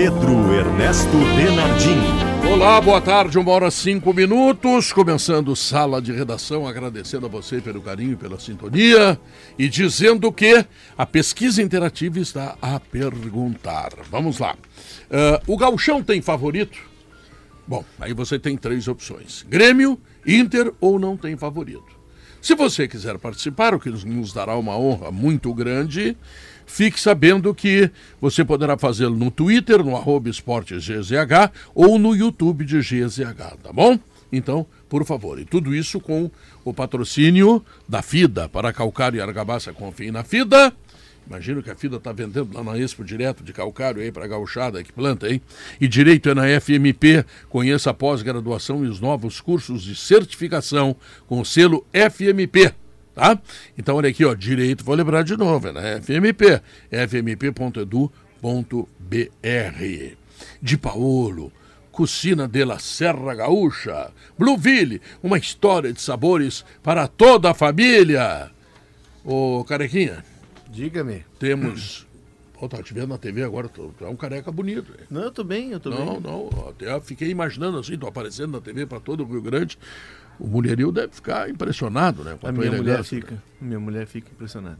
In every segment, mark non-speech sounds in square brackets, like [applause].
Pedro Ernesto Denardim. Olá, boa tarde, uma hora cinco minutos, começando sala de redação, agradecendo a você pelo carinho, pela sintonia e dizendo que a pesquisa interativa está a perguntar. Vamos lá. Uh, o Galchão tem favorito? Bom, aí você tem três opções: Grêmio, Inter ou não tem favorito. Se você quiser participar, o que nos dará uma honra muito grande, fique sabendo que você poderá fazê-lo no Twitter, no arroba ou no YouTube de GZH, tá bom? Então, por favor, e tudo isso com o patrocínio da FIDA, para calcário e argamassa, confie na FIDA. Imagino que a FIDA está vendendo lá na Expo direto de calcário aí para a gauchada que planta, hein? E direito é na FMP. Conheça a pós-graduação e os novos cursos de certificação com o selo FMP tá? Então olha aqui, ó, direito, vou lembrar de novo, é na FMP, fmp.edu.br. De Paolo, Cucina de la Serra Gaúcha, Blueville, uma história de sabores para toda a família. Ô, Carequinha. Diga-me. Temos Pô, tá te vendo na TV agora, tu, tu é um careca bonito. Hein? Não, eu tô bem, eu tô não, bem. Não, não, até fiquei imaginando assim, tô aparecendo na TV para todo o Rio Grande. O mulherio deve ficar impressionado, né? a, a minha mulher fica, né? minha mulher fica impressionada.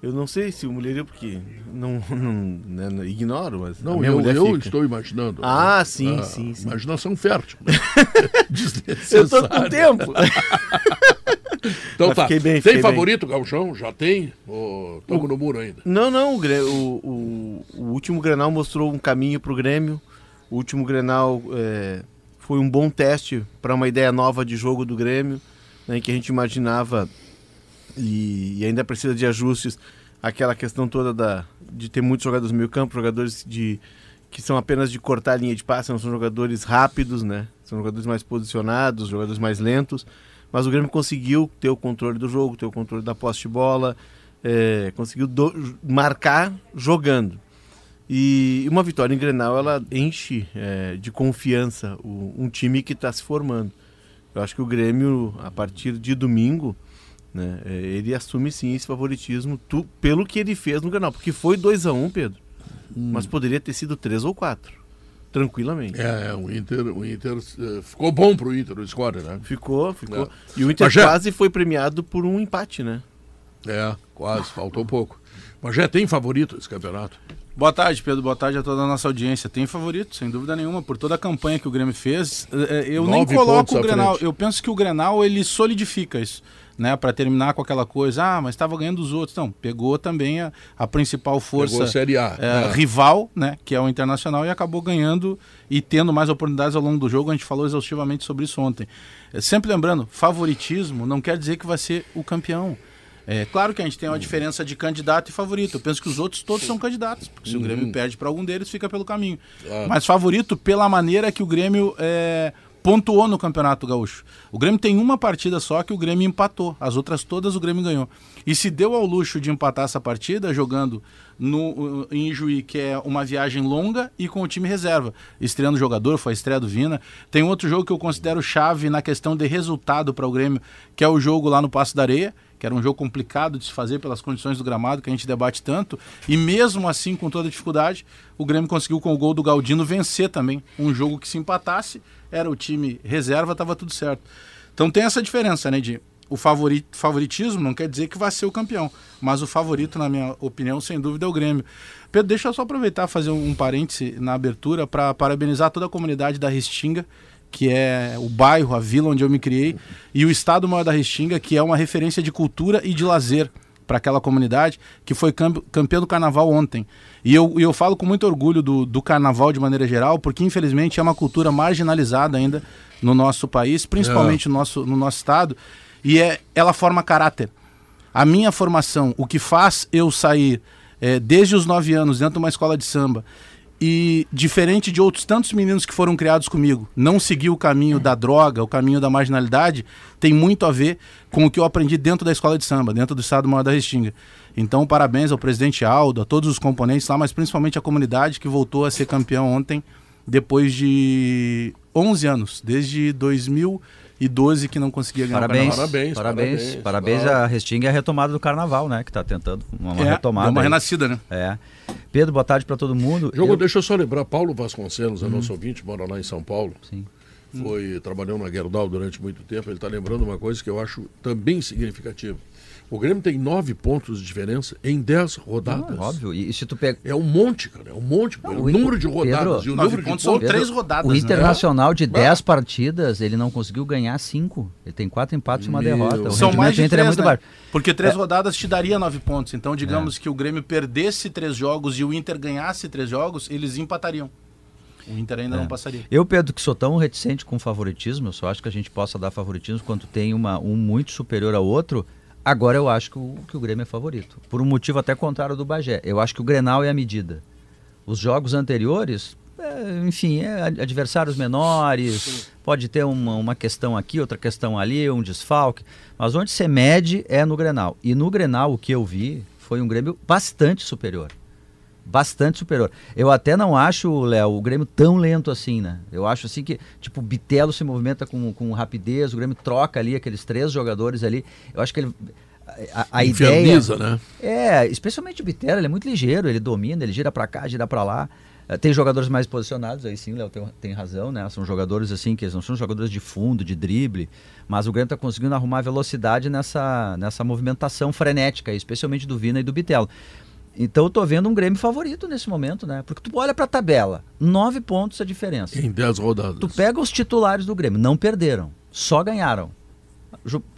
Eu não sei se o mulherio, porque não, [laughs] não, né, não ignoro, mas. Não, eu, eu estou imaginando. Ah, né? sim, sim, sim. Imaginação fértil. Né? [laughs] eu tô com tempo. [laughs] então mas tá. Bem, tem favorito, bem. Galchão? Já tem? Ou estamos no muro ainda? Não, não. O, o, o, último Grenal mostrou um caminho para o Grêmio. O último Grenal. É foi um bom teste para uma ideia nova de jogo do Grêmio, né, que a gente imaginava e, e, ainda precisa de ajustes. Aquela questão toda da, de ter muitos jogadores no meio campo, jogadores de, que são apenas de cortar a linha de passe, não são jogadores rápidos, né? São jogadores mais posicionados, jogadores mais lentos. Mas o Grêmio conseguiu ter o controle do jogo, ter o controle da posse de bola, é, conseguiu do, marcar jogando. E uma vitória em Grenal, ela enche é, de confiança o, um time que está se formando. Eu acho que o Grêmio, a partir de domingo, né, é, ele assume sim esse favoritismo tu, pelo que ele fez no Grenal. Porque foi 2 a 1 um, Pedro, hum. mas poderia ter sido 3 ou 4 tranquilamente. É, é, o Inter, o Inter uh, ficou bom pro Inter, o score, né? Ficou, ficou. É. E o Inter Mas quase foi premiado por um empate, né? É, quase, faltou pouco. Mas já tem favorito esse campeonato? Boa tarde, Pedro. Boa tarde a toda a nossa audiência. Tem favorito, sem dúvida nenhuma, por toda a campanha que o Grêmio fez. É, é, eu nem coloco o Grenal. Eu penso que o Grenal ele solidifica isso, né? Para terminar com aquela coisa, ah, mas estava ganhando os outros. Não, pegou também a, a principal força a Série A, é, é. rival, né? Que é o Internacional e acabou ganhando e tendo mais oportunidades ao longo do jogo. A gente falou exaustivamente sobre isso ontem. Sempre lembrando, favoritismo não quer dizer que vai ser o campeão. É claro que a gente tem uma diferença de candidato e favorito. Eu penso que os outros todos são candidatos, porque se o Grêmio uhum. perde para algum deles, fica pelo caminho. Ah. Mas favorito pela maneira que o Grêmio é, pontuou no Campeonato Gaúcho. O Grêmio tem uma partida só que o Grêmio empatou, as outras todas o Grêmio ganhou. E se deu ao luxo de empatar essa partida jogando no, em Juí, que é uma viagem longa e com o time reserva. Estreando o jogador, foi a estreia do Vina. Tem outro jogo que eu considero chave na questão de resultado para o Grêmio, que é o jogo lá no Passo da Areia que era um jogo complicado de se fazer pelas condições do gramado que a gente debate tanto, e mesmo assim, com toda dificuldade, o Grêmio conseguiu com o gol do Galdino vencer também um jogo que se empatasse, era o time reserva, estava tudo certo. Então tem essa diferença, né, de o favorit, favoritismo não quer dizer que vai ser o campeão, mas o favorito, na minha opinião, sem dúvida é o Grêmio. Pedro, deixa eu só aproveitar fazer um parêntese na abertura para parabenizar toda a comunidade da Restinga, que é o bairro, a vila onde eu me criei, e o Estado Maior da Restinga, que é uma referência de cultura e de lazer para aquela comunidade, que foi campeão do carnaval ontem. E eu, eu falo com muito orgulho do, do carnaval de maneira geral, porque infelizmente é uma cultura marginalizada ainda no nosso país, principalmente é. no, nosso, no nosso estado, e é, ela forma caráter. A minha formação, o que faz eu sair é, desde os nove anos dentro de uma escola de samba e diferente de outros tantos meninos que foram criados comigo, não seguir o caminho da droga, o caminho da marginalidade, tem muito a ver com o que eu aprendi dentro da escola de samba, dentro do Estado Maior da Restinga. Então, parabéns ao presidente Aldo, a todos os componentes lá, mas principalmente a comunidade que voltou a ser campeão ontem, depois de 11 anos, desde 2000 e 12 que não conseguia ganhar Parabéns, o Parabéns, parabéns, parabéns, parabéns, claro. a Restinga e a retomada do carnaval, né? Que tá tentando uma, uma É, retomada. uma aí. renascida, né? É. Pedro, boa tarde para todo mundo. Jogo, Eu- deixa eu só lembrar, Paulo Vasconcelos, é nosso ouvinte, mora lá em São Paulo. Sim. Foi, trabalhou na Gerdau durante muito tempo. Ele está lembrando uma coisa que eu acho também significativa. O Grêmio tem nove pontos de diferença em dez rodadas. Não, óbvio. E, se tu pega. É um monte, cara. É um monte. Não, o número de Pedro, rodadas e o Nove número de pontos são três rodadas. O né? Internacional de Ah. 10 partidas, ele não conseguiu ganhar cinco. Ele tem quatro empates e uma Meu. derrota. O São rendimento mais do de Inter é três, muito né? baixo. Porque três É. rodadas te daria nove pontos. Então, digamos que o Grêmio perdesse três jogos e o Inter ganhasse três jogos, eles empatariam. O Inter ainda É. não passaria. Eu, Pedro, que sou tão reticente com favoritismo, eu só acho que a gente possa dar favoritismo quando tem uma, um muito superior ao outro. Agora eu acho que o, que o Grêmio é favorito. Por um motivo até contrário do Bagé. Eu acho que o Grenal é a medida. Os jogos anteriores, é, enfim, é ad- adversários menores, pode ter uma, uma questão aqui, outra questão ali, um desfalque. Mas onde você mede é no Grenal. E no Grenal, o que eu vi foi um Grêmio bastante superior bastante superior. Eu até não acho, Léo, o Grêmio tão lento assim, né? Eu acho assim que, tipo, o Bitelo se movimenta com, com rapidez, o Grêmio troca ali aqueles três jogadores ali. Eu acho que ele. A, a ideia. Né? É, especialmente o Bitelo, ele é muito ligeiro, ele domina, ele gira pra cá, gira pra lá. Eh, Tem jogadores mais posicionados, aí sim, Léo tem, tem razão, né? São jogadores assim, que não são jogadores de fundo, de drible, mas o Grêmio tá conseguindo arrumar velocidade nessa, nessa movimentação frenética, especialmente do Vina e do Bitelo. Então eu tô vendo um Grêmio favorito nesse momento, né? Porque tu olha pra tabela, nove pontos a diferença. Em dez rodadas. Tu pega os titulares do Grêmio, não perderam, só ganharam.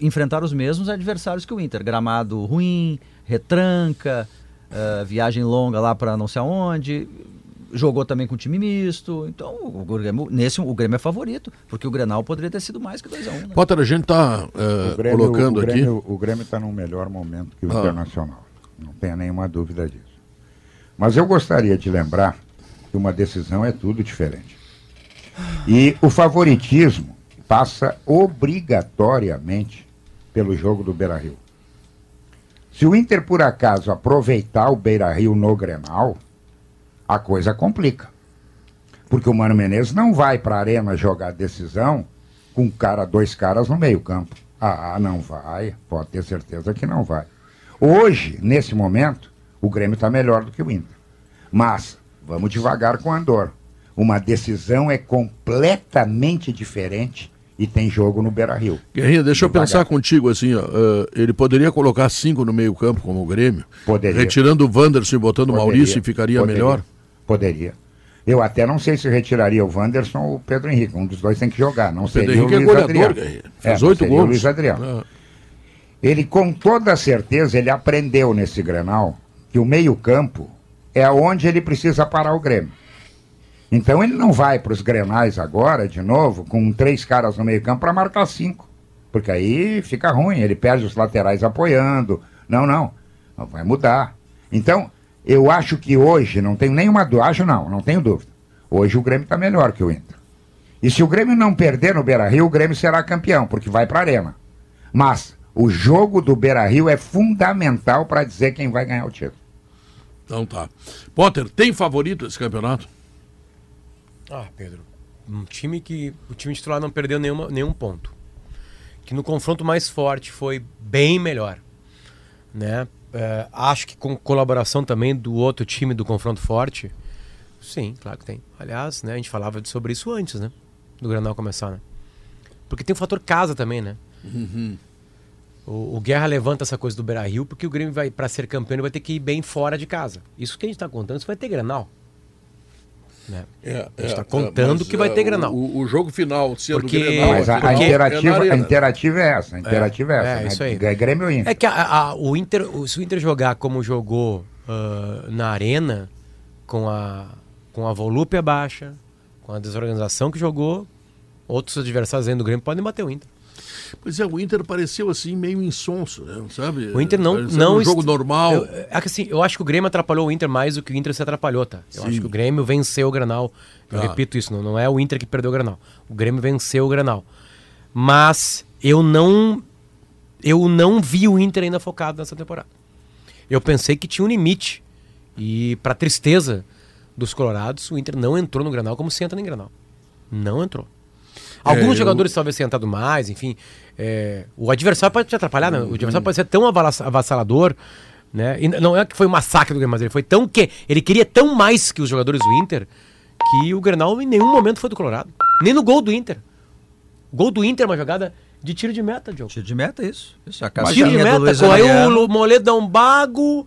Enfrentaram os mesmos adversários que o Inter. Gramado ruim, retranca, eh, viagem longa lá para não sei aonde. Jogou também com time misto. Então, o Grêmio, nesse, o Grêmio é favorito, porque o Grenal poderia ter sido mais que 2x1. né? Potter, a gente está O Grêmio, colocando o aqui. Grêmio, O Grêmio está num melhor momento que o Ah. Internacional. Não tenha nenhuma dúvida disso. Mas eu gostaria de lembrar que uma decisão é tudo diferente. E o favoritismo passa obrigatoriamente pelo jogo do Beira Rio. Se o Inter, por acaso, aproveitar o Beira Rio no Grenal, a coisa complica. Porque o Mano Menezes não vai para a arena jogar decisão com cara, dois caras no meio-campo. Ah, não vai. Pode ter certeza que não vai. Hoje, nesse momento, o Grêmio está melhor do que o Inter. Mas, vamos devagar com o Andor. Uma decisão é completamente diferente e tem jogo no Beira Rio. Guerrinha, deixa eu Devagar. pensar contigo assim, ó, eh, ele poderia colocar cinco no meio campo como o Grêmio, Poderia. retirando o Wanderson e botando o Maurício e ficaria poderia, melhor? Poderia. Eu até não sei se retiraria o Wanderson ou o Pedro Henrique. Um dos dois tem que jogar. Não Pedro seria Henrique o é Luiz goleador, Adriano. Guerrinha. É, Fez oito seria o gols. Luiz Adriano. Ah, Ele, com toda certeza, ele aprendeu nesse Grenal que o meio-campo é onde ele precisa parar o Grêmio. Então ele não vai para os Grenais agora, de novo, com três caras no meio-campo para marcar cinco. Porque aí fica ruim, ele perde os laterais apoiando. Não, não. Vai mudar. Então, eu acho que hoje, não tenho nenhuma dúvida, acho não, não tenho dúvida. Hoje o Grêmio está melhor que o Inter. E se o Grêmio não perder no Beira Rio, o Grêmio será campeão, porque vai para a Arena. Mas o jogo do Beira Rio é fundamental para dizer quem vai ganhar o título. então tá. Potter, tem favorito esse campeonato? Ah, Pedro, um time que o time titular não perdeu nenhuma, nenhum ponto. Que no confronto mais forte foi bem melhor. Né? É, acho que com colaboração também do outro time do confronto forte. Sim, claro que tem. Aliás, né, a gente falava sobre isso antes, né? Do Granal começar, né? Porque tem o fator casa também, né? O, o Guerra levanta essa coisa do Beira Rio porque o Grêmio vai para ser campeão ele vai ter que ir bem fora de casa. Isso que a gente está contando, isso vai ter Granal. Né? É, A gente tá contando que vai ter Grenal. O, o jogo final sendo Porque- Grenal, Mas a, a porque- interativa, é a interativa é essa. A interativa é, É, essa. é né? isso aí. É Grêmio e Inter. É que a- a- o Inter, o- se o Inter jogar como jogou ah, na arena, com a, com a volúpia baixa, com a desorganização que jogou, outros adversários dentro do Grêmio podem bater o Inter. Pois é, o Inter pareceu assim meio insonso, né? sabe? O Inter não. Pareceu não um jogo est- normal. Eu, é que assim, eu acho que o Grêmio atrapalhou o Inter mais do que o Inter se atrapalhou, tá? Eu Sim. acho que o Grêmio venceu o Granal. Eu Tá. repito isso, não, não é o Inter que perdeu o Granal. O Grêmio venceu o Granal. Mas eu não. Eu não vi o Inter ainda focado nessa temporada. Eu pensei que tinha um limite. E, pra tristeza dos Colorados, o Inter não entrou no Granal como se entra em Granal. Não entrou. Alguns eu- jogadores talvez tenham entrado mais, enfim. é, o adversário pode te atrapalhar, né? O adversário pode ser tão avassalador, né? E não é que foi um massacre do Grêmio, mas ele foi tão que. Ele queria tão mais que os jogadores do Inter que o Grenal em nenhum momento foi do Colorado. Nem no gol do Inter. O gol do Inter é uma jogada de tiro de meta, Diogo. Tiro de meta, isso. isso a Tiro de meta, com aí o Moledo dá um bago,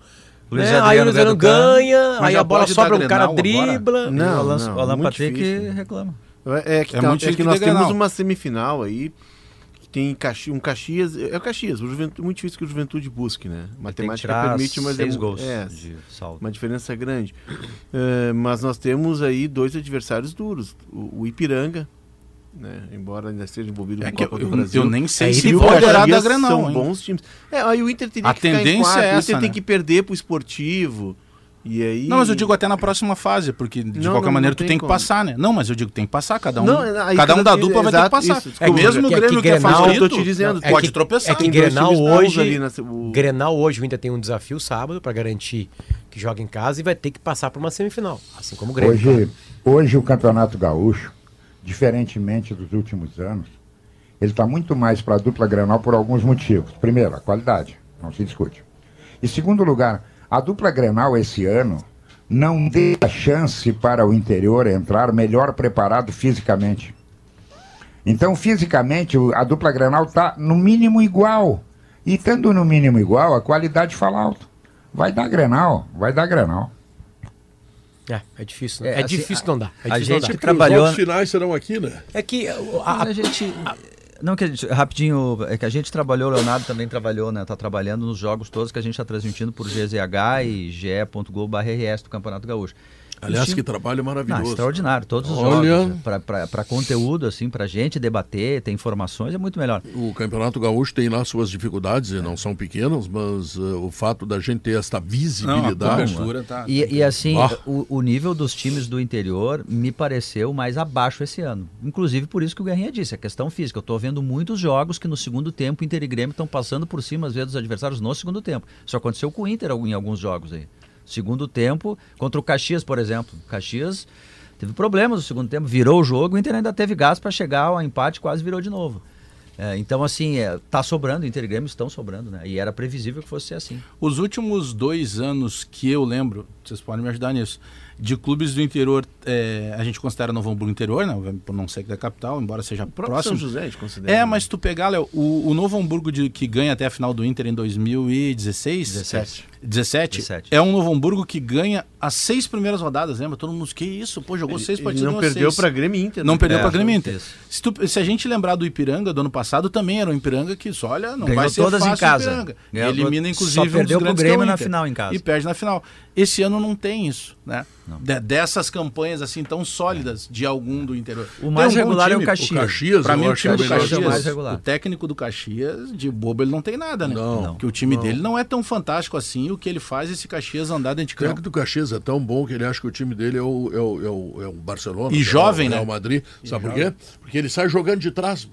Luiz né? aí o Luiz ganha aí a bola sobra, o cara agora? dribla. Não, o Alan, não, o Alan muito Patrick difícil. reclama. É, é que, É tá- muito é que nós temos uma semifinal aí que tem Caxi, um Caxias. É o Caxias, o Juventude, muito difícil que o Juventude busque, né? Matemática permite, mas seis é, gols é de saldo. uma diferença grande. É, mas nós temos aí dois adversários duros. O, o Ipiranga, né? embora ainda esteja envolvido É com Copa eu, do Brasil. eu nem sei É, se ele o Grenal, são hein? bons times. É, aí o Inter teria A que ficar em tendência quarto. é o Inter essa, tem né? que perder pro esportivo. E aí... Não, mas eu digo até na próxima fase, porque de Não, qualquer não, maneira não tu tem tem que como. passar, né? Não, mas eu digo tem que passar, cada um. Não, aí cada um da dupla vai ter que exato, passar. isso, é desculpa, mesmo o que- é que Grêmio que, é Grenal- favorito, eu tô te dizendo, é pode que- tropeçar. é que Tem Grenal hoje- ali na- o- Grenal hoje Inter tem um desafio sábado para garantir que joga em casa e vai ter que passar por uma semifinal, assim como o Grêmio. Hoje, hoje o Campeonato Gaúcho, diferentemente dos últimos anos, ele está muito mais para a dupla Grenal por alguns motivos. Primeiro, a qualidade, não se discute. E segundo lugar, a dupla Grenal esse ano não dê a chance para o interior entrar melhor preparado fisicamente. Então, fisicamente, a dupla Grenal está no mínimo igual. E estando no mínimo igual, a qualidade fala alto. Vai dar Grenal, vai dar Grenal. É, é difícil. Né? É, É, assim, difícil não dar. É a difícil não gente. Os trabalhou. jogos finais serão aqui, né? É que Mas a, a gente. Não, que gente, rapidinho, é que a gente trabalhou, o Leonardo também trabalhou, né? Tá trabalhando nos jogos todos que a gente está transmitindo por GZH e ge.globo.rs do Campeonato Gaúcho. Aliás, que trabalho Não, maravilhoso. extraordinário, todos os Olha. jogos. Para conteúdo, assim, pra gente debater, ter informações, é muito melhor. O Campeonato Gaúcho tem lá suas dificuldades, e não são pequenas, mas eh, o fato da gente ter esta Não, a visibilidade. cobertura tá. E, e assim, Ah. o, o nível dos times do interior me pareceu mais abaixo esse ano. Inclusive por isso que o Guerrinha disse, a questão física. Eu tô vendo muitos jogos que no segundo tempo Inter e Grêmio estão passando por cima, às vezes, dos adversários no segundo tempo. Isso aconteceu com o Inter em alguns jogos aí. Segundo tempo, contra o Caxias, por exemplo. O Caxias teve problemas no segundo tempo, virou o jogo, o Inter ainda teve gás para chegar ao empate, quase virou de novo. É, então, assim, é, tá sobrando, Inter e Grêmio estão sobrando, né? E era previsível que fosse ser assim. Os últimos dois anos que eu lembro, vocês podem me ajudar nisso, de clubes do interior, é, a gente considera Novo Hamburgo interior, né? Por não ser da capital, embora seja próximo. São José, a gente considera. É, né? mas tu pegar, Léo, o, o Novo Hamburgo de- que ganha até a final do Inter em 2016, 17. 17, 17. é um Novo Hamburgo que ganha as seis primeiras rodadas, lembra? Todo mundo, que isso? Pô, jogou seis Ele partidas não perdeu seis. para Grêmio Inter. Não né? perdeu É, pra Grêmio Inter. Se, tu- se a gente lembrar do Ipiranga do ano passado, também era um Ipiranga que, só, olha, não Ganhou vai ser todas em fácil casa. o Ipiranga. Ganhou Elimina, inclusive, só um dos perdeu pro grandes que é o Grêmio na final em casa. E perde na final. Esse ano não tem isso, né? De- dessas campanhas assim tão sólidas de algum do interior. O mais um regular é o time, Caxias. O Caxias, Pra mim, o time do é Caxias, é o mais esse. regular. o técnico do Caxias, de bobo, ele não tem nada, né? Não. Não. Porque o time dele não é tão fantástico assim, o que ele faz esse Caxias andar dentro de O técnico campo. do Caxias é tão bom que ele acha que o time dele é o, é o, é o, é o Barcelona. E que é jovem, o né? Real Madrid. Sabe por jovem. quê? Porque ele sai jogando de trás,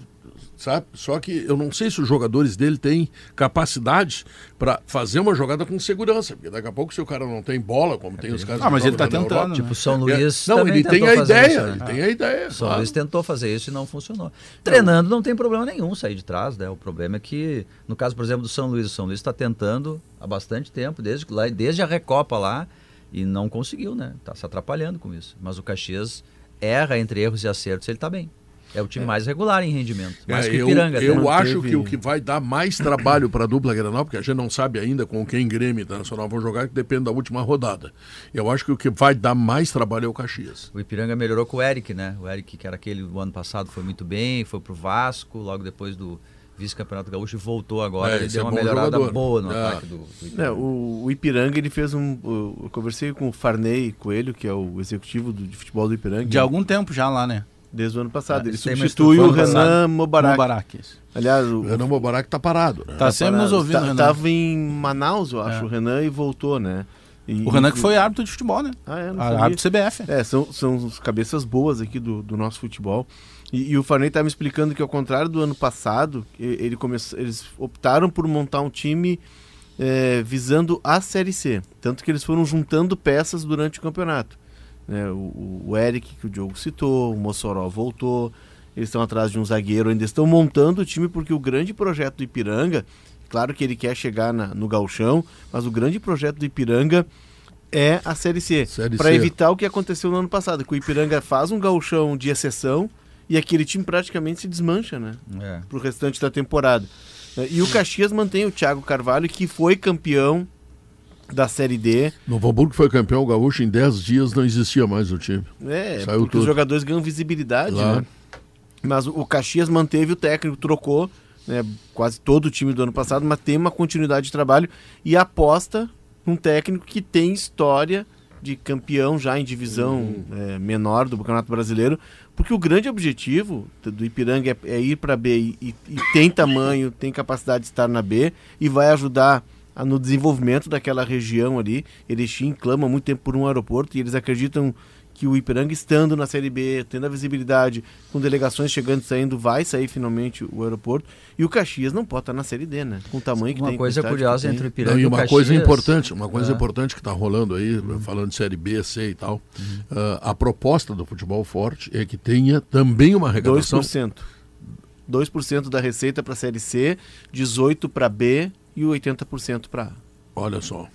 sabe? Só que eu não sei se os jogadores dele têm capacidade para fazer uma jogada com segurança. Porque daqui a pouco, se o cara não tem bola, como tem os caras Ah, mas ele tá na tentando, Europa, né? Tipo, São é- Luís. Não, também ele tem tentou a fazer ideia, isso, né? ele tem a ideia. São claro. Luís tentou fazer isso e não funcionou. Treinando não tem problema nenhum sair de trás, né? O problema é que, no caso, por exemplo, do São Luís, o São Luís está tentando há bastante tempo, desde, lá, desde a Recopa lá, e não conseguiu, né? Tá se atrapalhando com isso. Mas o Caxias erra entre erros e acertos, ele tá bem. É o time mais regular em rendimento. Mais É, que o eu Ipiranga. até. eu Não acho teve- que o que vai dar mais trabalho para a dupla Granal, porque a gente não sabe ainda com quem Grêmio e Internacional vão jogar, que depende da última rodada. Eu acho que o que vai dar mais trabalho é o Caxias. O Ipiranga melhorou com o Eric, né? O Eric, que era aquele do ano passado, foi muito bem, foi pro Vasco, logo depois do vice-campeonato gaúcho e voltou agora. É, ele deu é uma melhorada jogador. boa no É. ataque do, do É, Ipiranga. o, o Ipiranga ele fez um. Eu conversei com o Farney Coelho, que é o executivo do, de futebol do Ipiranga. De algum tempo já lá, né? Desde o ano passado. Ah, ele substitui o Renan. Mubarak, isso. Aliás, o, O Renan Mobarak tá parado. Né? Tá sempre nos ouvindo, tá, Renan. Tava em Manaus, eu acho, É. o Renan, e voltou, né? E- O Renan que foi árbitro de futebol, né? Ah, é, sabia. Árbitro CBF. É, são, são os cabeças boas aqui do, do nosso futebol. E, e o Farney tá me explicando que, ao contrário do ano passado, ele começou, eles optaram por montar um time é, visando a Série C. Tanto que eles foram juntando peças durante o campeonato. Né? o, o- Eric, que o Diogo citou, o Mossoró voltou. eles estão atrás de um zagueiro, ainda estão montando o time porque o grande projeto do Ipiranga, claro que ele quer chegar na, no galchão, mas o grande projeto do Ipiranga é a Série C, para evitar o que aconteceu no ano passado, que o Ipiranga faz um galchão de exceção e aquele time praticamente se desmancha, né? É. Pro restante da temporada. E o Caxias mantém o Thiago Carvalho, que foi campeão da Série D. Novo Hamburgo foi campeão gaúcho, em 10 dias não existia mais o time. É, Saiu porque tudo. os jogadores ganham visibilidade, Claro. né? Mas o Caxias manteve o técnico, trocou né, quase todo o time do ano passado, mas tem uma continuidade de trabalho e aposta num técnico que tem história de campeão já em divisão Uhum. é, menor do Campeonato Brasileiro, porque o grande objetivo do Ipiranga é, é ir para B e, e- tem tamanho, tem capacidade de estar na B e vai ajudar no desenvolvimento daquela região ali. Erechim clama muito tempo por um aeroporto e eles acreditam que o Ipiranga estando na Série B, tendo a visibilidade, com delegações chegando e saindo, vai sair finalmente o aeroporto. E o Caxias não pode estar na Série D, né? Com o tamanho que Uma tem. o coisa curiosa entre o Ipiranga Não, e e o uma Caxias. coisa importante, uma coisa É. importante que está rolando aí, falando de série B, C e tal, ah, a proposta do futebol forte é que tenha também uma arrecadação. 2%. 2% da receita para a Série C, 18% para B e 80% para A. Olha só.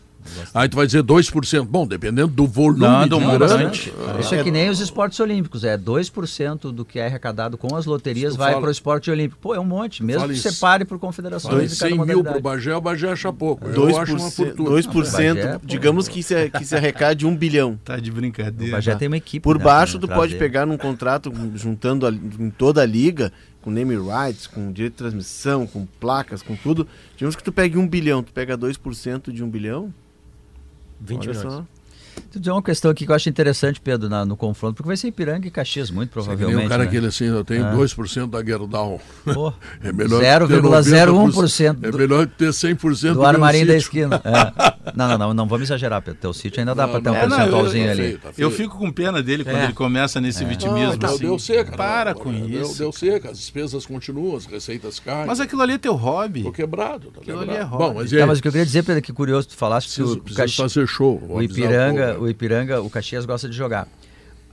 Aí tu vai dizer 2%. Bom, dependendo do volume Não, do montante. Isso é que nem os esportes olímpicos, é 2% do que é arrecadado com as loterias Tu vai fala- para o esporte olímpico. Pô, é um monte, mesmo fala que isso. separe por confederações Falei de cada 100 mil pro modalidade. Bagé, o Bagé acha pouco. Eu 2%, acho uma fortuna. 2% Bagé, pô. digamos que se, que se arrecade 1 bilhão. Tá de O brincadeira. Bagé tem uma equipe. Por né, baixo, tu pode trazer. pegar num contrato juntando a- em toda a liga, com name rights, com direito de transmissão, com placas, com tudo. Digamos que tu pegue 1 bilhão, tu pega 2% de 1 bilhão. 20 olha milhões. só. Tu dizer uma questão aqui que eu acho interessante, Pedro, na- no confronto, porque vai ser Ipiranga e Caxias, muito é provavelmente. um cara né? que ele assim, eu tenho Ah. 2% da Gerdau. Pô, [laughs] É melhor 0,01% É do- melhor ter 100% do meu armarinho da esquina. É. [laughs] Não, não, não, não vamos exagerar, Pedro. Teu sítio ainda dá Não, para ter um não, É, não, eu- percentualzinho Tá ali. tá. Eu fico com pena dele quando É. ele começa nesse vitimismo. Ah, tá, assim. deu seca. Para não, com deu, isso. Deu seca, as despesas continuam, as receitas caem. Mas aquilo ali é teu hobby. Tô quebrado, tá Aquilo quebrado. ali é hobby. Bom, mas Tá, mas o que eu queria dizer, Pedro, que curioso, tu falaste que o, preciso fazer show. o avisar Ipiranga, o Ipiranga, o Caxias gosta de jogar.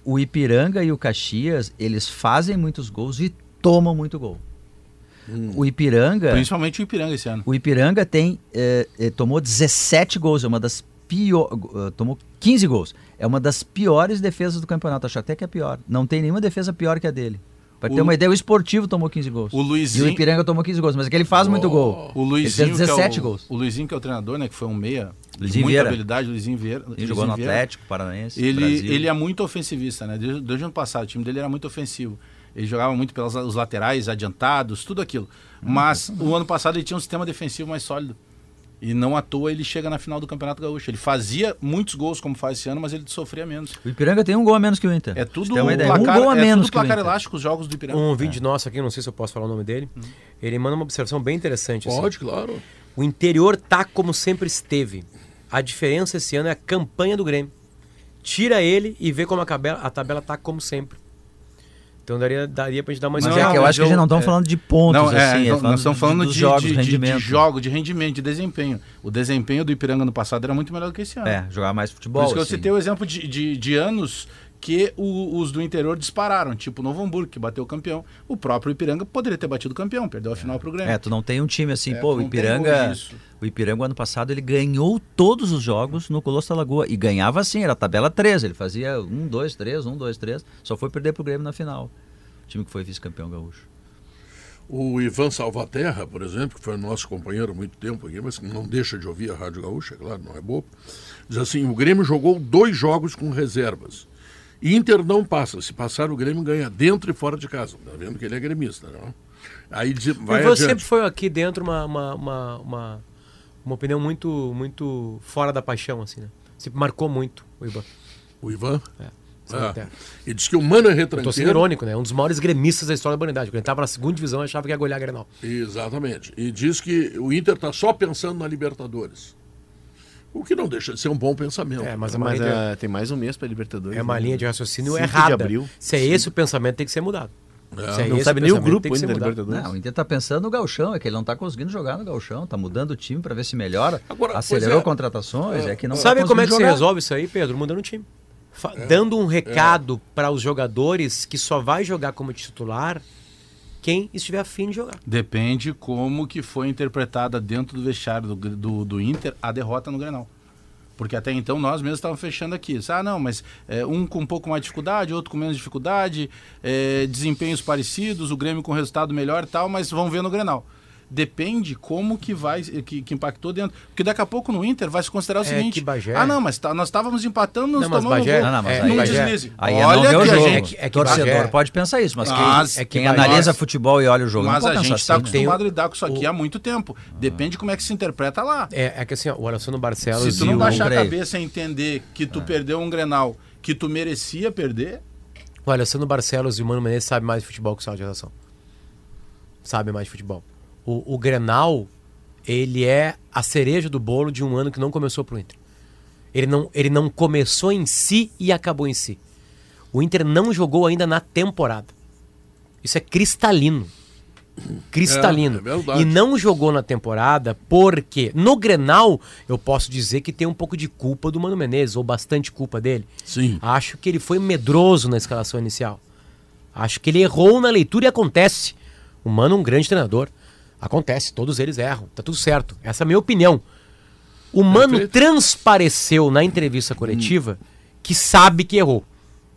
O Ipiranga e o Caxias, eles fazem muitos gols e tomam muito gol. Hum. O Ipiranga, Principalmente o Ipiranga esse ano. o Ipiranga tem eh, eh, tomou 17 gols, é uma das piores, tomou 15 gols. É uma das piores defesas do campeonato, acho até que é pior. Não tem nenhuma defesa pior que a dele. Pra ter O- uma ideia, o Esportivo tomou 15 gols. O E Luizinho, o Ipiranga tomou 15 gols, mas é que ele faz muito gol. o Ele Luizinho fez 17 que é o, gols. O Luizinho que é o treinador, né, que foi um meia, Luizinho muita Vieira. habilidade, Luizinho Vieira. Ele Luizinho jogou no Vieira. Atlético Paranaense, Ele, Brasil. ele é muito ofensivista, né? Desde, desde o ano passado, o time dele era muito ofensivo. Ele jogava muito pelos os laterais, adiantados, tudo aquilo. Mas o ano passado ele tinha um sistema defensivo mais sólido. E não à toa ele chega na final do Campeonato Gaúcho. Ele fazia muitos gols como faz esse ano, mas ele sofria menos. O Ipiranga tem um gol a menos que o Inter. É tudo ideia. placar, um gol a é menos tudo que o placar Inter. elástico os jogos do Ipiranga. Um vídeo nosso aqui, não sei se eu posso falar o nome dele. Ele manda uma observação bem interessante. assim. Pode, claro. O interior tá como sempre esteve. A diferença esse ano é a campanha do Grêmio. Tira ele e vê como a tabela, a tabela tá como sempre. Então daria, daria pra gente dar uma Mas Não, é que eu acho que a gente não estamos é. falando de pontos, Não, é, assim. é falando nós estamos de- falando de, jogos, de, de- rendimento. de jogo, de rendimento, de desempenho. O desempenho do Ipiranga no passado era muito melhor do que esse ano. É, jogar mais Por futebol. isso que eu assim. citei o exemplo de, de, de anos que o- os do interior dispararam, tipo o Novo Hamburgo, que bateu o campeão. O próprio Ipiranga poderia ter batido o campeão, perdeu a final pro Grêmio. É, tu não tem um time assim, É, pô, o Ipiranga. O Ipiranga, ano passado, ele ganhou todos os jogos no Colosso da Lagoa. E ganhava assim, era a tabela 13. Ele fazia 1, 2, 3, 1, 2, 3. Só foi perder pro Grêmio na final. O time que foi vice-campeão gaúcho. O Ivan Salvaterra, por exemplo, que foi nosso companheiro há muito tempo aqui, mas que não deixa de ouvir a Rádio Gaúcha, é claro, não é bobo, diz assim, o Grêmio jogou dois jogos com reservas. Inter não passa. Se passar, o Grêmio ganha dentro e fora de casa. Tá vendo que ele é gremista, não? Aí diz- vai e você adiante. sempre foi aqui dentro uma, uma, uma, uma, uma opinião muito, muito fora da paixão, assim, né? Sempre marcou muito o Iban. O Ivan? É, Ah, é. e diz que o Mano é Eu tô sendo retranqueiro. irônico, né? Um dos maiores gremistas da história da humanidade. Quando ele tava na segunda divisão, achava que ia golear a Grenal. Exatamente. E diz que o Inter está só pensando na Libertadores. O que não deixa de ser um bom pensamento. É, mas é Mas ah, tem mais um mês para Libertadores. é uma né? linha de raciocínio 5 de errada. abril. Se é esse o pensamento, tem que ser mudado. É. Se é Não sabe nem o grupo tem que ser ainda da mudado. Libertadores. Não, o Inter tá pensando no Galchão, é que ele não tá conseguindo jogar no Galchão, tá mudando o time para ver se melhora. Agora, Acelerou é. contratações, é, que não Sabe tá como é que se jogar. resolve isso aí, Pedro? Mudando o time. Fa- Dando um recado para os jogadores que só vai jogar como titular quem estiver afim de jogar. Depende como que foi interpretada dentro do vestiário do, do, do Inter a derrota no Grenal. Porque até então nós mesmos estávamos fechando aqui. Ah, não, mas é, um com um pouco mais de dificuldade, outro com menos dificuldade, é, desempenhos parecidos, o Grêmio com resultado melhor e tal, mas vamos ver no Grenal depende como que vai que, que, impactou dentro. Porque daqui a pouco no Inter vai se considerar o É seguinte: que Bagé- ah, não, mas tá- nós estávamos empatando, nós Não, mas tomamos Bagé- um gol. Não, não, mas É, aí, Bagé- deslize. aí é não Olha ver o que a jogo. gente- é que- é que Torcedor Bagé- pode pensar isso, mas, Mas quem, é que quem Bagé- analisa futebol e olha o jogo Mas não a gente está assim, né? acostumado Tem a lidar com isso aqui o- há muito tempo. Depende como é que se interpreta lá. É, é que assim, ó, o Alessandro Barcelos Se tu não o... baixar a cabeça e entender que tu perdeu um Grenal que tu merecia perder, O Alessandro Barcelos e o Mano Menezes sabem mais de futebol que o Sala de Redação. Sabem mais de futebol. O, o Grenal, ele é a cereja do bolo de um ano que não começou pro Inter. Ele não, ele não começou em si e acabou em si. O Inter não jogou ainda na temporada. Isso é cristalino. Cristalino. É, é e não jogou na temporada porque no Grenal eu posso dizer que tem um pouco de culpa do Mano Menezes, ou bastante culpa dele. Sim. Acho que ele foi medroso na escalação inicial. Acho que ele errou na leitura e acontece. O Mano é um grande treinador. Acontece, todos eles erram. Tá tudo certo. Essa é a minha opinião. O Mano Perfeito. transpareceu na entrevista coletiva que sabe que errou.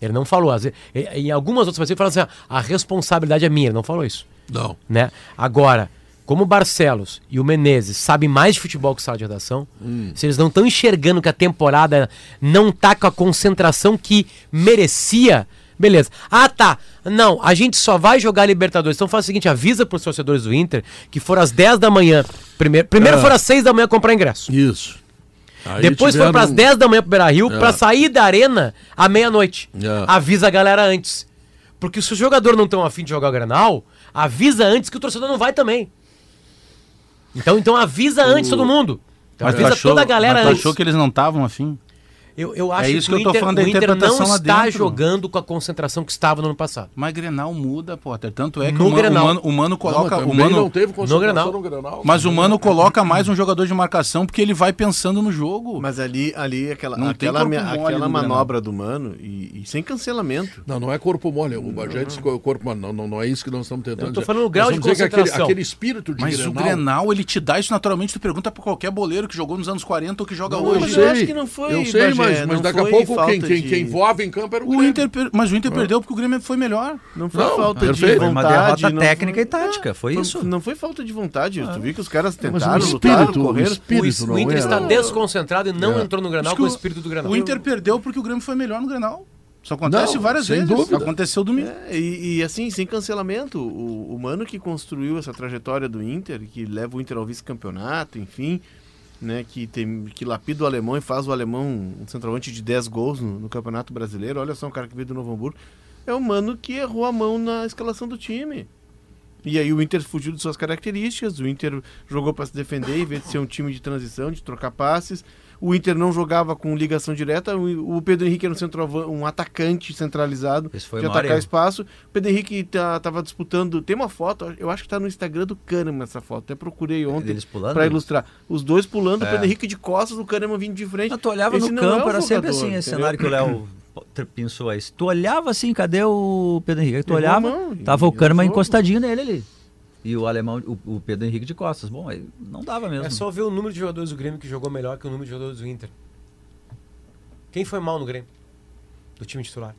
Ele não falou. às vezes- Em algumas outras ele fala assim: "Ah, a responsabilidade é minha. Ele não falou isso Não. né? Agora, como o Barcelos e o Menezes sabem mais de futebol que sala de redação, se eles não estão enxergando que a temporada não tá com a concentração que merecia, beleza. Ah, tá. Não, a gente só vai jogar Libertadores. Então faz o seguinte, avisa pros torcedores do Inter que for às 10 da manhã. Primeiro, primeiro É. for às 6 da manhã comprar ingresso. Isso. Aí Depois tiveram- for pras 10 da manhã pro Beira Rio, É. pra sair da arena à meia-noite. É. Avisa a galera antes. Porque se o jogador não tem afim de jogar o Granal, avisa antes que o torcedor não vai também. Então, então avisa antes todo mundo. Então, mas avisa achou, toda a galera mas antes. achou que eles não estavam afim? Eu, eu acho É isso que, que eu tô falando da o Inter interpretação não lá está dentro. jogando com a concentração que estava no ano passado. Mas Grenal muda, Potter. Tanto é que No o, Grenal. o, Mano, o Mano Não, coloca. mas o Mano, não teve concentração Grenal. no Grenal. mas o Mano coloca mais um jogador de marcação porque ele vai pensando no jogo. Mas ali, ali aquela, Não tem aquela, corpo minha- mole aquela no manobra do mano e, e sem cancelamento. Não, não é corpo mole. O Bagé disse que é corpo mole. Não, não, não é isso que nós estamos tentando Eu tô falando o grau de que aquele, concentração. aquele espírito de Mas Grenal... o Grenal, ele te dá isso naturalmente. Tu pergunta pra qualquer boleiro que jogou nos anos 40 ou que joga Não, hoje. eu mas sei, eu acho que não foi, Eu sei, Bagé, mas, mas não daqui a pouco quem, quem, de- quem voava em campo era o O Grêmio. Inter, per- mas o Inter perdeu porque o Grêmio foi melhor. Não foi Não, falta perfeito. de Foi uma vontade. derrota não técnica foi- e tática, foi Não- isso. Não foi falta de vontade. Tu viu que os caras Mas o tentaram, espírito, lutaram, o correram. O, espírito não o Inter era. está desconcentrado e não É. entrou no Granal com o espírito do Granal. O Inter perdeu porque o Grêmio foi melhor no Grenal. Isso acontece Não, várias sem vezes. dúvida. Aconteceu domingo. É, e, e assim, sem cancelamento, o, o mano que construiu essa trajetória do Inter, que leva o Inter ao vice-campeonato, enfim, né, que, tem, que lapida o alemão e faz o alemão um centroavante de 10 gols no, no Campeonato Brasileiro. Olha só, um cara que veio do Novo Hamburgo. É o mano que errou a mão na escalação do time. E aí o Inter fugiu de suas características, o Inter jogou para se defender em vez de ser um time de transição, de trocar passes. O Inter não jogava com ligação direta, o o Pedro Henrique era um, um atacante centralizado Esse foi o de atacar espaço. O Pedro Henrique tá, tava disputando. Tem uma foto, eu acho que tá no Instagram do Kahneman essa foto. Até procurei ontem Deles pulando? para ilustrar. Os dois pulando, o É. Pedro Henrique de costas, o Kahneman vindo de frente. Ah, tu olhava Esse no não é campo, o era sempre assim, esse entendeu? cenário que o Léo pensou aí. Tu olhava assim, cadê o Pedro Henrique? Tu olhava, mão, tava o Kahneman encostadinho nele ali. E o alemão, o, o Pedro Henrique de costas. Bom, aí não dava mesmo. É só ver o número de jogadores do Grêmio que jogou melhor que o número de jogadores do Inter. Quem foi mal no Grêmio? Do time titular.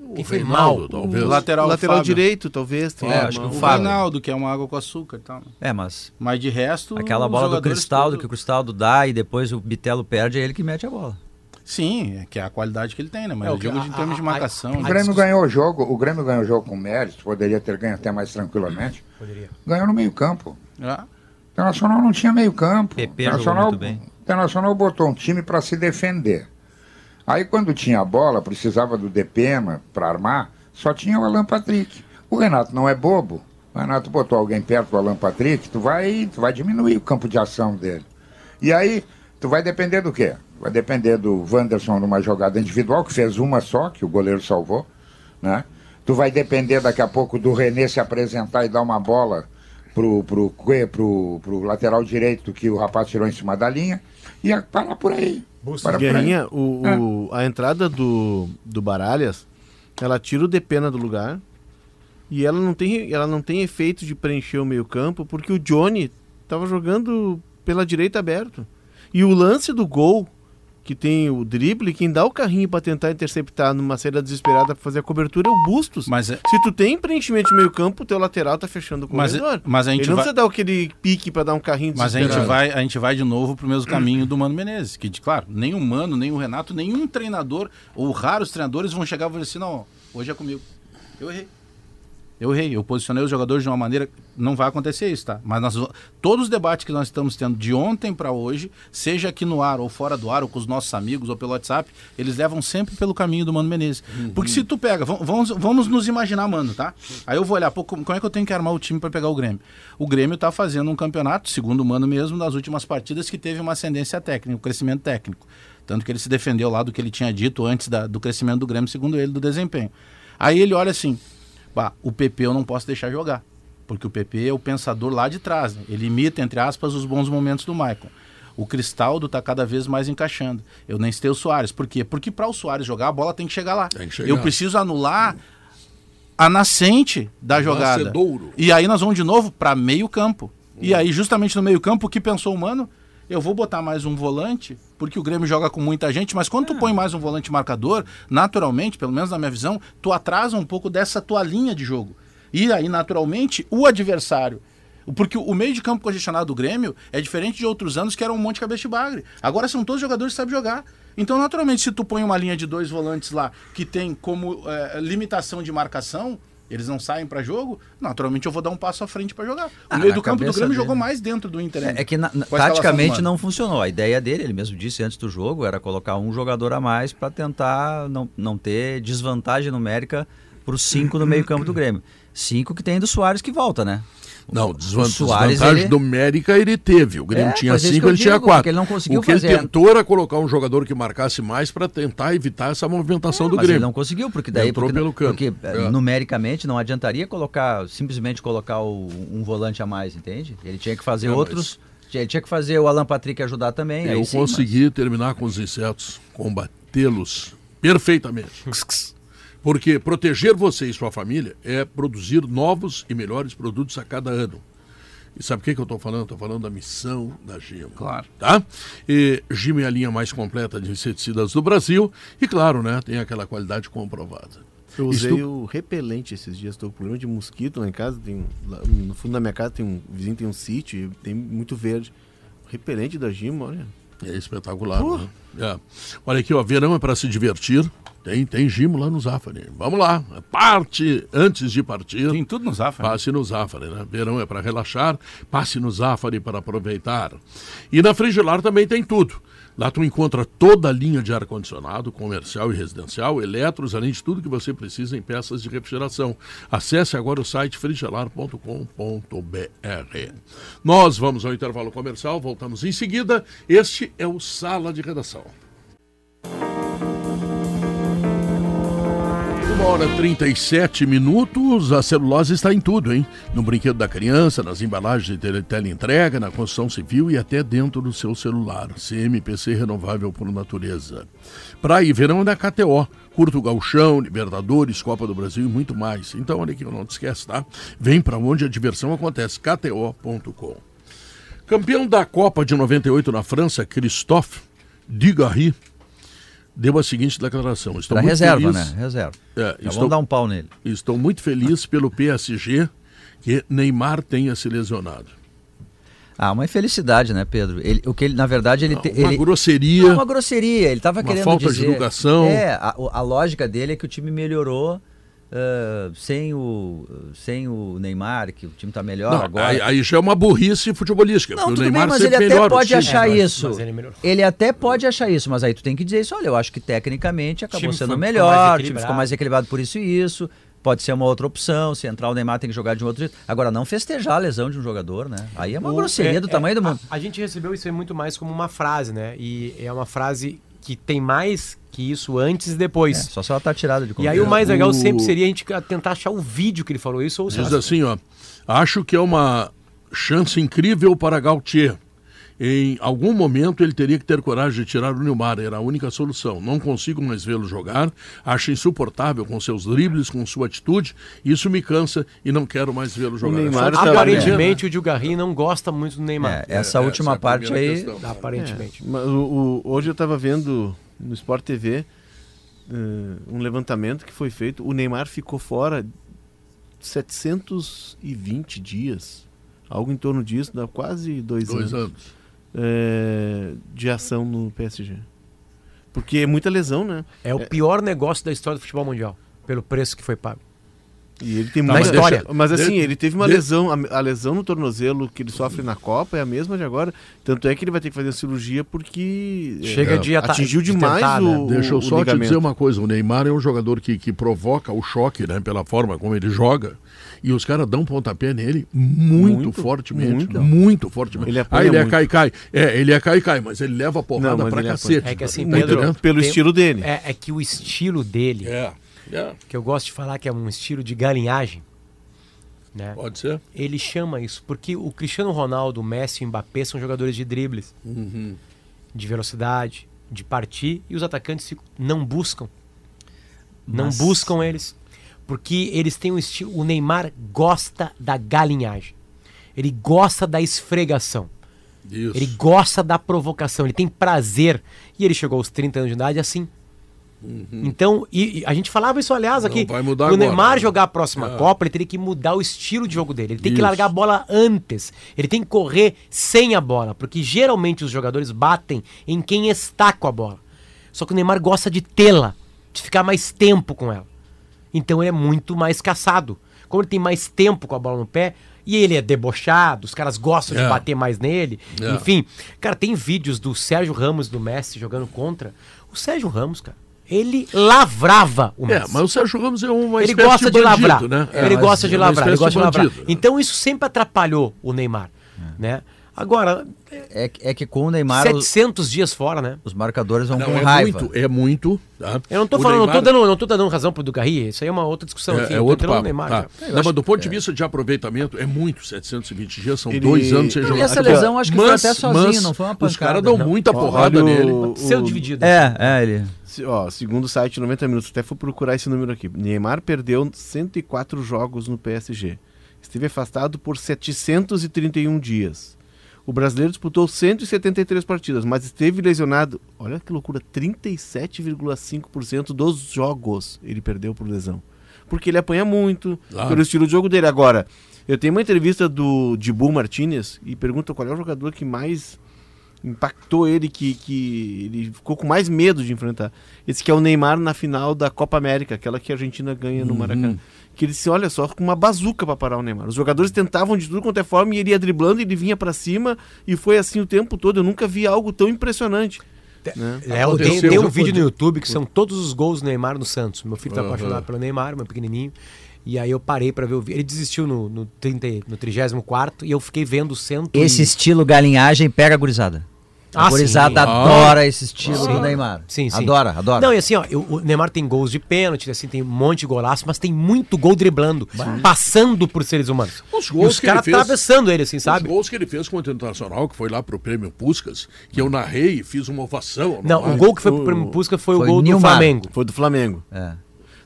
O Quem foi Reinaldo, mal? talvez. O lateral, lateral Fábio. direito, talvez. tem É, acho que o O Fábio. Reinaldo, que é uma água com açúcar e tal. É, mas Mas de resto. aquela bola do Cristaldo, todos- que o Cristaldo dá e depois o Bitelo perde, é ele que mete a bola. Sim, é que é a qualidade que ele tem, né? Mas É, o eu que- digo a- de termos de a- marcação. O a- né? Grêmio discussão- ganhou o jogo, o Grêmio ganhou o jogo com mérito, poderia ter ganho até mais tranquilamente. Poderia. Ganhou no meio-campo. Ah, O Internacional não tinha meio-campo. Internacional, Internacional botou um time para se defender. Aí quando tinha a bola, precisava do Depena para armar, só tinha o Alan Patrick. O Renato não é bobo. O Renato botou alguém perto do Alan Patrick, tu vai, tu vai diminuir o campo de ação dele. E aí, tu vai depender do quê? Vai depender do Wanderson numa jogada individual, que fez uma só, que o goleiro salvou, né? Tu vai depender daqui a pouco do René se apresentar e dar uma bola pro, pro, pro, pro, pro lateral direito que o rapaz tirou em cima da linha. E a- parar por aí. Aí. Guerrinha, o, o- a entrada do, do Baralhas, ela tira o Depena do lugar, E ela não tem, ela não tem efeito de preencher o meio-campo, porque o Johnny estava jogando pela direita aberto. E o lance do gol, que tem o drible, quem dá o carrinho para tentar interceptar numa saída desesperada para fazer a cobertura é o Bustos. Mas é- Se tu tem preenchimento de meio-campo, o teu lateral tá fechando o Mas- corredor. mas a gente Ele não vai- precisa dar aquele pique para dar um carrinho Mas a gente, vai, a gente vai de novo pro mesmo caminho do Mano Menezes. Que, claro, nem o Mano, nem o Renato, nenhum treinador, ou raros treinadores, vão chegar e vão dizer assim: não, hoje é comigo. Eu errei. Eu errei. Eu posicionei os jogadores de uma maneira. Não vai acontecer isso, tá? Mas nós, todos os debates que nós estamos tendo de ontem para hoje, seja aqui no ar ou fora do ar, ou com os nossos amigos ou pelo WhatsApp, eles levam sempre pelo caminho do Mano Menezes. Porque se tu pega, vam- vamos, vamos nos imaginar, mano, tá? Aí eu vou olhar, pô, como como é que eu tenho que armar o time para pegar o Grêmio? O Grêmio tá fazendo um campeonato, segundo o Mano mesmo, nas últimas partidas que teve uma ascendência técnica, um crescimento técnico. Tanto que ele se defendeu lá do que ele tinha dito antes da- do crescimento do Grêmio, segundo ele, do desempenho. Aí ele olha assim, bah, o PP eu não posso deixar jogar. Porque o PP é o pensador lá de trás. Né? Ele imita, entre aspas, os bons momentos do Maicon. O Cristaldo tá cada vez mais encaixando. Eu nem citei o Soares. Por quê? Porque para o Soares jogar, a bola tem que chegar lá. Que chegar. Eu preciso anular a nascente da jogada. nascedouro. E aí nós vamos de novo para meio campo. E aí, justamente no meio campo, o que pensou o Mano? Eu vou botar mais um volante, porque o Grêmio joga com muita gente, mas quando tu põe mais um volante marcador, naturalmente, pelo menos na minha visão, tu atrasa um pouco dessa tua linha de jogo. E aí, naturalmente, o adversário. Porque o meio de campo congestionado do Grêmio é diferente de outros anos que era um monte de cabeça de bagre. Agora são todos jogadores que sabem jogar. Então, naturalmente, se tu põe uma linha de dois volantes lá que tem como eh, limitação de marcação, eles não saem para jogo, naturalmente eu vou dar um passo à frente para jogar. O Ah, meio na do campo do Grêmio dele. jogou mais dentro do Inter. É, é que na- na- do taticamente não funcionou. A ideia dele, ele mesmo disse antes do jogo, era colocar um jogador a mais para tentar não, não ter desvantagem numérica para os cinco no meio-campo do Grêmio. Cinco que tem do Soares que volta, né? Não, O desvan- Soares, desvantagem ele- numérica ele teve. O Grêmio É, tinha mas é cinco, ele tinha digo, quatro. porque ele não conseguiu o que fazer. ele tentou era colocar um jogador que marcasse mais para tentar evitar essa movimentação do Mas Grêmio. ele não conseguiu, porque daí Entrou porque, pelo campo. porque, eh, É. numericamente não adiantaria colocar simplesmente colocar o- um volante a mais, entende? Ele tinha que fazer É, mas- outros, ele tinha que fazer o Alan Patrick ajudar também. Eu aí sim, consegui terminar com os insetos, combatê-los perfeitamente. Porque proteger você e sua família é produzir novos e melhores produtos a cada ano. E sabe o que, que eu estou falando? Estou falando da missão da Gima. Claro. Tá? E Gima é a linha mais completa de inseticidas do Brasil. E claro, né? Tem aquela qualidade comprovada. Eu usei Isto- o repelente esses dias, estou com problema de mosquito lá em casa, tem lá no fundo da minha casa tem um vizinho tem um sítio, tem muito verde. O repelente da Gima, olha. É espetacular, né? É. Olha aqui, ó, verão é para se divertir. Tem, tem gimo lá no Zafari. Vamos lá, parte antes de partir. Tem tudo no Zafra. né? Passe no Zafari, né? Verão é para relaxar, passe no Zafari para aproveitar. E na Frigilar também tem tudo. Lá tu encontra toda a linha de ar-condicionado, comercial e residencial, eletros, além de tudo que você precisa em peças de refrigeração. Acesse agora o site frigilar.com.br. Nós vamos ao intervalo comercial, voltamos em seguida. Este é o Sala de Redação. Uma hora e 37 minutos, a celulose está em tudo, hein? No brinquedo da criança, nas embalagens de tele- teleentrega, na construção civil e até dentro do seu celular. CMPC renovável por natureza. Praia e verão é da KTO. Curto Galchão, Libertadores, Copa do Brasil e muito mais. Então, olha aqui, não te esquece, tá? Vem para onde a diversão acontece, kto.com. Campeão da Copa de 98 na França, Christophe Dugarry, deu a seguinte declaração. Estou muito reserva, feliz- né? Reserva. É, Já estou- vamos dar um pau nele. Estou muito feliz [laughs] pelo PSG que Neymar tenha se lesionado. Ah, uma infelicidade, né, Pedro? Ele, o que ele, na verdade, ele... Uma ele... grosseria. Não, uma grosseria. Ele estava Uma querendo falta de dizer... educação. É, a, a lógica dele é que o time melhorou ah, sem, o, sem o Neymar, que o time está melhor Não, agora. aí, aí já é uma burrice futebolística. Não, tudo Neymar bem, mas ele até pode achar mas- isso. mas ele. Ele até pode achar isso, mas aí tu tem que dizer isso. Olha, eu acho que tecnicamente acabou time sendo foi- ficou mais melhor, o time ficou mais equilibrado por isso e isso. Pode ser uma outra opção. Se entrar o Neymar, tem que jogar de um outro jeito. Agora, não festejar a lesão de um jogador, né? Aí é uma O- grosseria é- do é- tamanho do a- mundo. A, gente recebeu isso aí muito mais como uma frase, né? E é uma frase que tem mais que isso antes e É, depois. só se ela tá tirada de E contexto. aí o mais legal O- sempre seria a gente tentar achar o vídeo que ele falou isso ou Diz assim, ó. Acho que é uma chance incrível para Gautier. Em algum momento ele teria que ter coragem de tirar o Neymar, era a única solução. Não consigo mais vê-lo jogar, acho insuportável com seus dribles, com sua atitude, isso me cansa e não quero mais vê-lo jogar. Neymar É só tá- Aparentemente o Dilgarri não gosta muito do Neymar. É, essa É, última essa é parte aí. questão. Aparentemente. Mas o- o- hoje eu estava vendo no Sport TV eh, um levantamento que foi feito. O Neymar ficou fora 720 dias, algo em torno disso, dá quase dois, Dois anos, anos. Eh, de ação no PSG. Porque é muita lesão, né? É o pior negócio da história do futebol mundial, pelo preço que foi pago. E ele tem Tá, muita mas história. deixa- Mas assim, de- ele teve uma de- lesão, a, lesão no tornozelo que ele sofre na Copa é a mesma de agora. Tanto é que ele vai ter que fazer a cirurgia porque eh, Chega de ata- atingiu de demais tentar, o, né? Deixa eu o só te dizer uma coisa: o Neymar é um jogador que, que provoca o choque, né? Pela forma como ele joga. E os caras dão pontapé nele muito, Muito, fortemente. muito. Muito, fortemente. Ele apanha ah, ele é cai-cai. É, ele é cai-cai, mas ele leva Não, porrada mas pra ele cacete. É que assim, Tá Pedro, entendendo? Pelo Tem- estilo dele. É, é que o estilo dele, É, é, que eu gosto de falar que é um estilo de galinhagem, né? pode ser. Ele chama isso porque o Cristiano Ronaldo, o Messi e o Mbappé são jogadores de dribles, Uhum. de velocidade, de partir e os atacantes não buscam. Não Mas- buscam eles. Porque eles têm um estilo. O Neymar gosta da galinhagem. Ele gosta da esfregação. Isso. Ele gosta da provocação. Ele tem prazer. E ele chegou aos 30 anos de idade assim. Então, e, e a gente falava isso, aliás, Uhum. Não aqui. vai mudar o agora, Neymar né? jogar a próxima É. Copa, ele teria que mudar o estilo de jogo dele. Ele tem que Isso. largar a bola antes. Ele tem que correr sem a bola. Porque geralmente os jogadores batem em quem está com a bola. Só que o Neymar gosta de tê-la, de ficar mais tempo com ela. Então ele é muito mais caçado. Como ele tem mais tempo com a bola no pé, e ele é debochado, os caras gostam É. de bater mais nele. É. Enfim, cara, tem vídeos do Sérgio Ramos do Messi jogando contra. O Sérgio Ramos, cara, ele lavrava o É, Messi. mas o Sérgio Ramos é uma ele espécie gosta de, de, bandido, lavrar. né? É, ele gosta de é lavrar, ele gosta de lavrar. Então isso sempre atrapalhou o Neymar, né? Agora, É, que- é que com o Neymar os, 700 dias fora, né? os marcadores vão Não, com é raiva. muito, é muito. tá? Eu não tô O falando, não, tô Neymar- dando, não tô dando razão pro Dugarry, isso aí é uma outra discussão. É, enfim, é outro papo. Neymar tá. Não, mas do ponto de vista de aproveitamento, é muito. 720 dias são Ele- dois anos sem jogar. e essa Aqui, lesão acho que foi até sozinho, não foi uma Os pancada, caras dão não. muita porrada Olha nele. o- Seu o- dividido. É, é, ele. Se- Ó, segundo o site 90 Minutos, até fui procurar esse número aqui. Neymar perdeu 104 jogos no PSG. Esteve afastado por 731 dias. O brasileiro disputou 173 partidas, mas esteve lesionado. Olha que loucura, 37,5% dos jogos ele perdeu por lesão. Porque ele apanha muito, Claro. pelo estilo de jogo dele. Agora, eu tenho uma entrevista do Dibu Martinez e pergunta qual é o jogador que mais impactou ele, que, que ele ficou com mais medo de enfrentar. Esse que é o Neymar na final da Copa América, aquela que a Argentina ganha no Maracanã. Que ele disse, olha só, com uma bazuca para parar o Neymar. Os jogadores tentavam de tudo quanto é forma e ele ia driblando e ele vinha para cima e foi assim o tempo todo. Eu nunca vi algo tão impressionante. Né? É, tem, tem um vídeo no YouTube que são todos os gols do Neymar no Santos. Meu filho tá Aham. apaixonado pelo Neymar, meu pequenininho. E aí eu parei pra ver o vídeo. Ele desistiu no, no, 30, no 34 e eu fiquei vendo o cento. e- Esse estilo galinhagem pega a gurizada. A Ah, gurizada sim. adora esse estilo Sim. do Neymar. Sim, sim. Adora, adora. Não, e assim, ó, eu- o Neymar tem gols de pênalti, assim, tem um monte de golaço, mas tem muito gol driblando, passando por seres humanos. Os E gols os que ele caras fez- atravessando ele, assim, sabe? Os gols que ele fez contra o Internacional, que foi lá pro prêmio Puscas, que eu narrei e fiz uma ovação. Não, o gol que foi pro Prêmio Pusca foi, foi o gol do. Flamengo. Foi do Flamengo. É.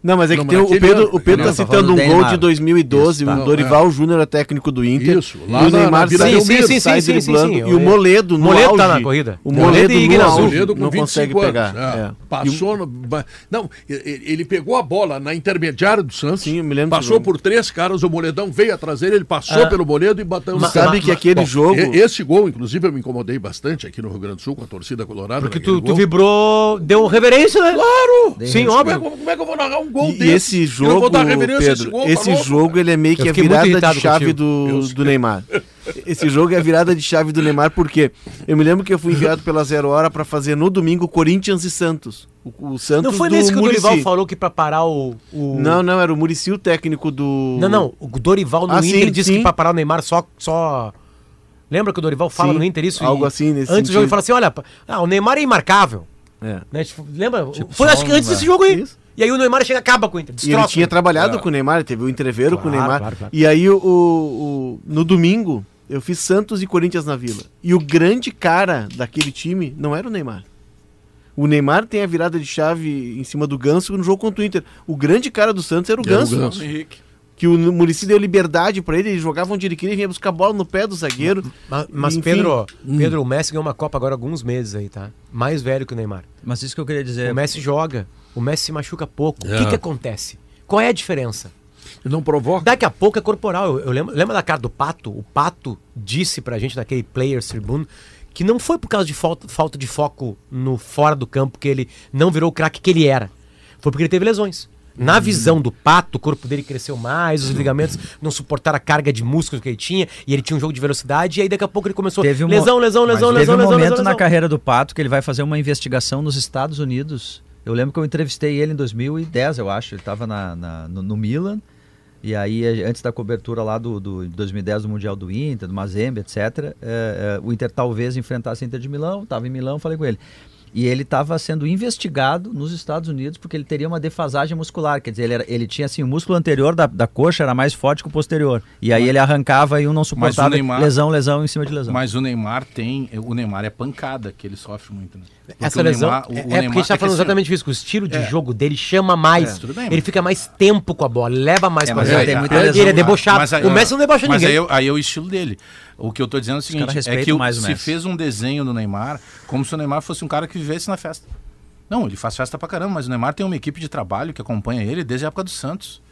Não, mas é que Não, tem o, o Pedro, ano, o Pedro tá ano. citando um Tá gol de Neymar. 2012, Isso, tá. o Dorival Júnior é técnico do Inter. Isso, e lá o na- Neymar. Sim, sim, sai sim, sim, driblando. sim, sim. E o Moledo no Moledo auge. tá na corrida. O Moledo Moledo e no auge Moledo com não 25 consegue anos. pegar. é. É. Passou no. Não, e- e- ele pegou a bola na intermediária do Santos. Sim, me lembro Passou por três caras, o Moledão veio atrás dele, ele passou Ah. pelo Moledo e bateu no Mas sabe que aquele jogo- e- Esse gol, inclusive, eu me incomodei bastante aqui no Rio Grande do Sul com a torcida colorada. Porque tu, vibrou, deu reverência, né? Claro! Sim, é, óbvio. como é que eu vou narrar um gol E, desse? esse E não jogo, vou dar reverência a esse Pedro, gol, esse jogo ele é meio que a virada de chave do, do. Neymar. [laughs] Esse jogo é a virada de chave do Neymar porque eu me lembro que eu fui enviado pela Zero Hora pra fazer no domingo Corinthians e Santos. O, o Santos Não foi do nesse que o Muricy. Dorival falou que pra parar o. o- Não, não, era o Murici o técnico do. Não, não. O Dorival no Ah, Inter sim, disse sim. que pra parar o Neymar só. só... Lembra que o Dorival fala Sim, no Inter isso? algo E assim nesse Antes do jogo ele sentido. fala assim: olha, ah, o Neymar é imarcável. É. Né? Tipo, lembra? Tipo, foi acho que antes desse jogo aí. Isso. E aí o Neymar chega e acaba com o Inter. E ele tinha trabalhado É. com o Neymar, ele teve o entreveiro com o Claro, Neymar. claro, claro. E aí o, o- no domingo, Eu fiz Santos e Corinthians na Vila. E o grande cara daquele time não era o Neymar. O Neymar tem a virada de chave em cima do Ganso no jogo contra o Inter. O grande cara do Santos era o Era o Ganso. Ganso. Henrique. Que o Murici deu liberdade pra ele, ele jogava onde ele queria, vinha buscar a bola no pé do zagueiro. Mas, mas Enfim. Pedro, Pedro, o Messi ganhou uma Copa agora há alguns meses aí, tá? Mais velho que o Neymar. Mas isso que eu queria dizer. O Messi joga, o Messi se machuca pouco. O É. que, que acontece? Qual é a diferença? E não provoca. Daqui a pouco é corporal. Eu, eu lembro, lembra da cara do Pato? O Pato disse pra gente naquele Players Tribune que não foi por causa de falta, falta de foco no fora do campo que ele não virou o craque que ele era. Foi porque ele teve lesões. Na visão do Pato, o corpo dele cresceu mais, os ligamentos não suportaram a carga de músculos que ele tinha, e ele tinha um jogo de velocidade, e aí daqui a pouco ele começou Teve um lesão, mo- lesão, lesão, Teve lesão, um lesão, momento lesão, na lesão. carreira do Pato que ele vai fazer uma investigação nos Estados Unidos. Eu lembro que eu entrevistei ele em 2010, eu acho. Ele estava no, no Milan. E aí, eh, antes da cobertura lá do, do de 2010 do Mundial do Inter, do Mazembe, etc., eh, eh, o Inter talvez enfrentasse a Inter de Milão. Estava em Milão, falei com ele. E ele estava sendo investigado nos Estados Unidos porque ele teria uma defasagem muscular. Quer dizer, ele, era- ele tinha assim, o músculo anterior da, da coxa era mais forte que o posterior. E aí ele arrancava e um não suportava. Neymar- lesão, lesão em cima de lesão. Mas o Neymar tem. O Neymar é pancada, que ele sofre muito, né? Porque Essa lesão Neymar- o- é, o é porque a gente Neymar- tá é falando assim, exatamente isso, que o estilo de É. jogo dele chama mais. É, tudo bem, ele mas- fica mais tempo com a bola, leva mais É, com a mas bola. ele lesão. ele é debochado. aí- o Messi não debocha mas ninguém. Aí, é o- aí é o estilo dele. O que eu tô dizendo é o seguinte: é que o- mais o se Messi. fez um desenho do Neymar como se o Neymar fosse um cara que vivesse na festa. Não, ele faz festa pra caramba, mas o Neymar tem uma equipe de trabalho que acompanha ele desde a época do Santos.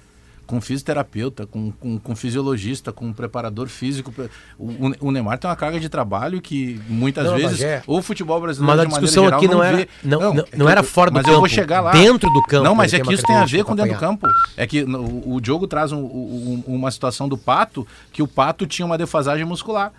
Com fisioterapeuta, com, com, com fisiologista, com preparador físico. O, o- Neymar tem uma carga de trabalho que muitas Não, vezes Bagé, o futebol brasileiro Mas a discussão geral, aqui não era- vê. não- não- é não que era fora do mas eu vou campo, chegar lá. dentro do campo Não, mas é que isso tem a ver com dentro do campo. É que o, o Diogo traz um- um- uma situação do Pato, que o Pato tinha uma defasagem muscular.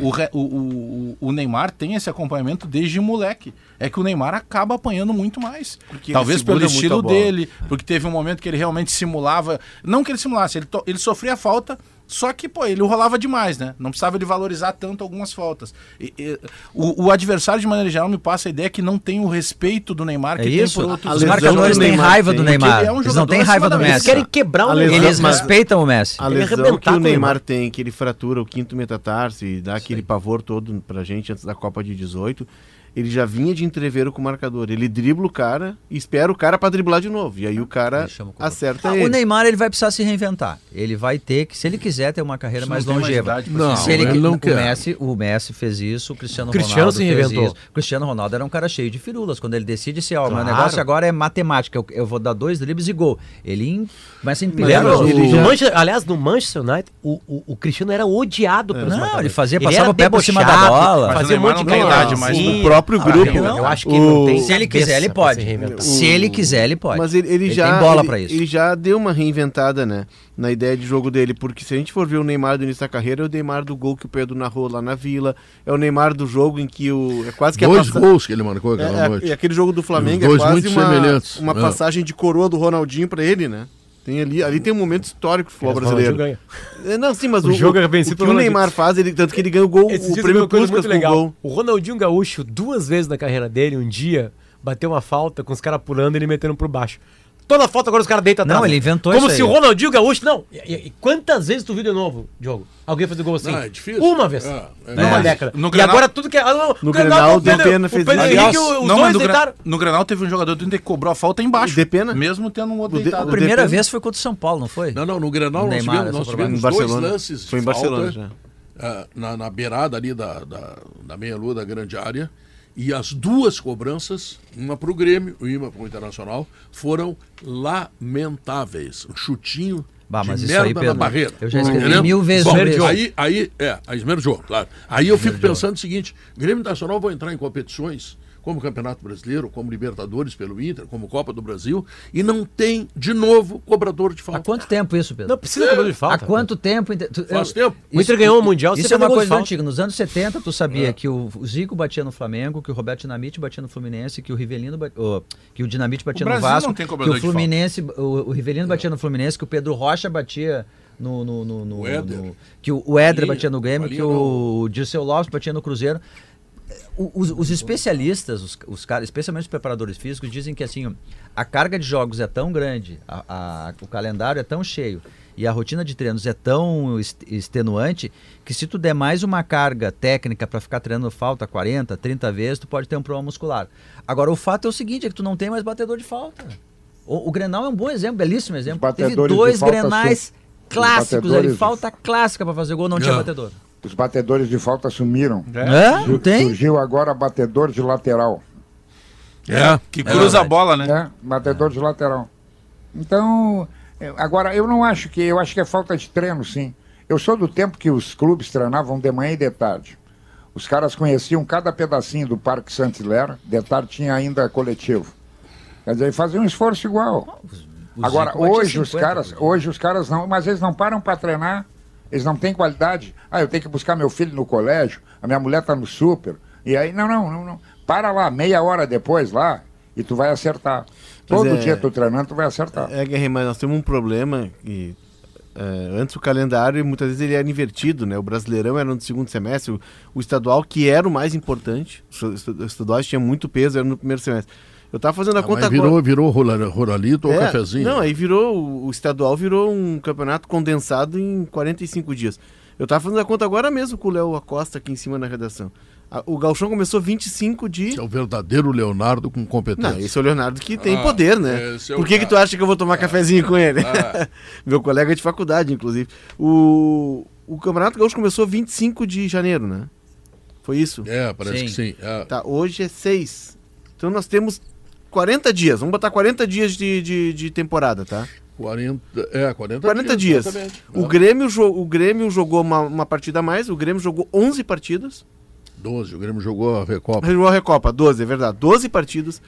O, o- o- Neymar tem esse acompanhamento desde moleque. É que o Neymar acaba apanhando muito mais. Porque Talvez pelo estilo dele, porque teve um momento que ele realmente simulava. Não que ele simulasse, ele, to- ele sofria falta, só que, pô, ele rolava demais, né? Não precisava ele valorizar tanto algumas faltas. E- e- o, o adversário, de maneira geral, me passa a ideia que não tem o respeito do Neymar É que isso? tem por outros Os marcadores têm raiva do Neymar. é um Eles não têm raiva do Messi. Eles querem quebrar o lesão- Eles respeitam o Messi. A lesão que o com o Neymar Neymar. tem, que ele fratura o quinto metatarso e dá aquele pavor todo pra gente antes da Copa de 18, ele já vinha de entreveiro com o marcador. Ele dribla o cara e espera o cara pra driblar de novo. E aí o cara Ele o acerta Ah, ele. o Neymar ele vai precisar se reinventar. Ele vai ter que, se ele quiser ter uma carreira Isso mais longeva. Não, se ele, ele não o quer. Messi, o Messi fez isso, o Cristiano, O Cristiano Ronaldo se fez reinventou. isso. O Cristiano Ronaldo era um cara cheio de firulas. Quando ele decide se, ó, o meu Claro. negócio agora é matemática, eu, eu vou dar dois dribles e gol. Ele começa a empilhar. Ele O já- Manchester- aliás, no Manchester United, o, o, o Cristiano era odiado pelos Não, marcadores. ele fazia- Ele passava o pé por cima da bola. O Fazia um monte de não tem coisa idade, mas assim. o próprio Ah, grupo- Eu acho que ele não o- tem Se ele quiser, ele pode. se. Se ele quiser, ele pode. Mas ele, ele já tem bola ele, pra isso. ele já deu uma reinventada, né? Na ideia de jogo dele, porque se a gente for ver o Neymar do início da carreira, é o Neymar do gol que o Pedro narrou lá na Vila, é o Neymar do jogo em que o é quase que a Dois passa- gols que ele marcou aquela é, é, noite. e aquele jogo do Flamengo é quase muito uma, semelhantes. uma É. passagem de coroa do Ronaldinho pra ele, né? Tem ali, ali tem um momento histórico do futebol o brasileiro. ganha. É, Não, sim, mas O o, jogo é o vencido que pelo o Ronaldinho. Neymar faz, ele, tanto que ele ganha o gol, Esses o prêmio Puskas com o legal. gol. O Ronaldinho Gaúcho, duas vezes na carreira dele, um dia, bateu uma falta com os caras pulando e ele metendo por baixo. Toda falta agora os caras deitam atrás. Não, ele inventou Como isso se aí. o Ronaldinho Gaúcho. Não. E, e- e quantas vezes tu viu de novo, Diogo? Alguém fazer gol assim? Não, é difícil. Uma vez. É, é Numa É. década. No e Grenal- agora tudo que é. Ah, não, No o Grenal, o Pedro, Depena o fez Pedro isso. Henrique, Aliás, os não, mas dois no, Gra- deitaram. no Grenal teve um jogador do Inter que cobrou a falta embaixo. O Depena? Mesmo tendo um outro O De- deitado. o A primeira vez foi contra o São Paulo, não foi? Não, não, no Grenal O nós Neymar, tivemos, essa nós probabilidade. tivemos Em dois Barcelona. lances de Foi em Barcelona falta, ah, na, na beirada ali da, da, da meia-lua da grande área. E as duas cobranças, uma para o Grêmio e uma para o Internacional, foram lamentáveis. Um chutinho Bah, mas de isso merda aí, na Pedro, barreira. eu já escrevi mil vezes Bom. Aí, aí, é, a esmerjou, claro. Aí eu fico pensando o seguinte, Grêmio Internacional vão entrar em competições como Campeonato Brasileiro, como Libertadores pelo Inter, como Copa do Brasil, e não tem, de novo, cobrador de Há falta. quanto tempo isso, Pedro? Não precisa de cobrador de falta. Há quanto tempo? tu- Faz eu- tempo. O Inter ganhou o Mundial, Isso é uma coisa antiga. Nos anos 70, tu sabia que o o Zico batia no Flamengo, que o Roberto Dinamite batia no Fluminense, que o Rivelino ba- ô, que o Dinamite batia O no Vasco, não tem que cobrador o de falta. Fluminense, o, o Rivelino batia no Fluminense, que o Pedro Rocha batia no, no, no- no- O no- que o, o Éder Palinha, batia no Grêmio, que Palinha o Dirceu Lopes batia no Cruzeiro. Os, os especialistas, os, os caras, especialmente os preparadores físicos, dizem que assim, a carga de jogos é tão grande, a- a- o calendário é tão cheio e a rotina de treinos é tão extenuante que se tu der mais uma carga técnica para ficar treinando falta 40, 30 vezes, tu pode ter um problema muscular. Agora, o fato é o seguinte, é que tu não tem mais batedor de falta. O, o Grenal é um bom exemplo, belíssimo exemplo. Teve dois Grenais clássicos ali, falta clássica para fazer gol, não tinha É. batedor. Os batedores de falta sumiram. É? Não Sur- tem? Surgiu agora batedor de lateral. É. Que cruza a bola, né? né? Batedor de lateral. Então, é, agora, eu não acho que. Eu acho que é falta de treino, sim. Eu sou do tempo que os clubes treinavam de manhã e de tarde. Os caras conheciam cada pedacinho do Parque Santilera, de tarde tinha ainda coletivo. Quer dizer, faziam um esforço igual. Agora, hoje os 50, caras, hoje os caras não, mas eles não param para treinar, eles não têm qualidade. Ah, eu tenho que buscar meu filho no colégio, a minha mulher tá no super. E aí, não, não, não, não. Para lá, meia hora depois lá, e tu vai acertar. Mas Todo é- dia tu treinando, tu vai acertar. É, Guerreiro, mas nós temos um problema que é, antes o calendário muitas vezes ele era invertido, né? O Brasileirão era no segundo semestre, o, o estadual que era o mais importante, os estaduais tinha muito peso, era no primeiro semestre. Eu tava fazendo a Ah, conta mas virou, virou rura- ruralito ou É, cafezinho? Não, aí virou. o- estadual virou um campeonato condensado em 45 dias. Eu tava fazendo a conta agora mesmo com o Léo Acosta aqui em cima na redação. O Galchão começou 25 de. Esse é o verdadeiro Leonardo com competência. Não, esse é o Leonardo que tem Ah, poder, né? é Por que, que tu acha que eu vou tomar cafezinho com ele? Ah. [laughs] Meu colega de faculdade, inclusive. O, o Campeonato Gaúcho começou 25 de janeiro, né? Foi isso? É, parece Sim. que sim. É. Tá, hoje é 6. Então nós temos 40 dias. Vamos botar 40 dias de, de, de temporada, tá? 40, é, 40, 40 dias. exatamente. O É. Grêmio, o Grêmio jogou uma, uma partida a mais, o Grêmio jogou 11 partidas. 12, o Grêmio jogou a Recopa. Jogou a Recopa, 12, é verdade. 12 partidas.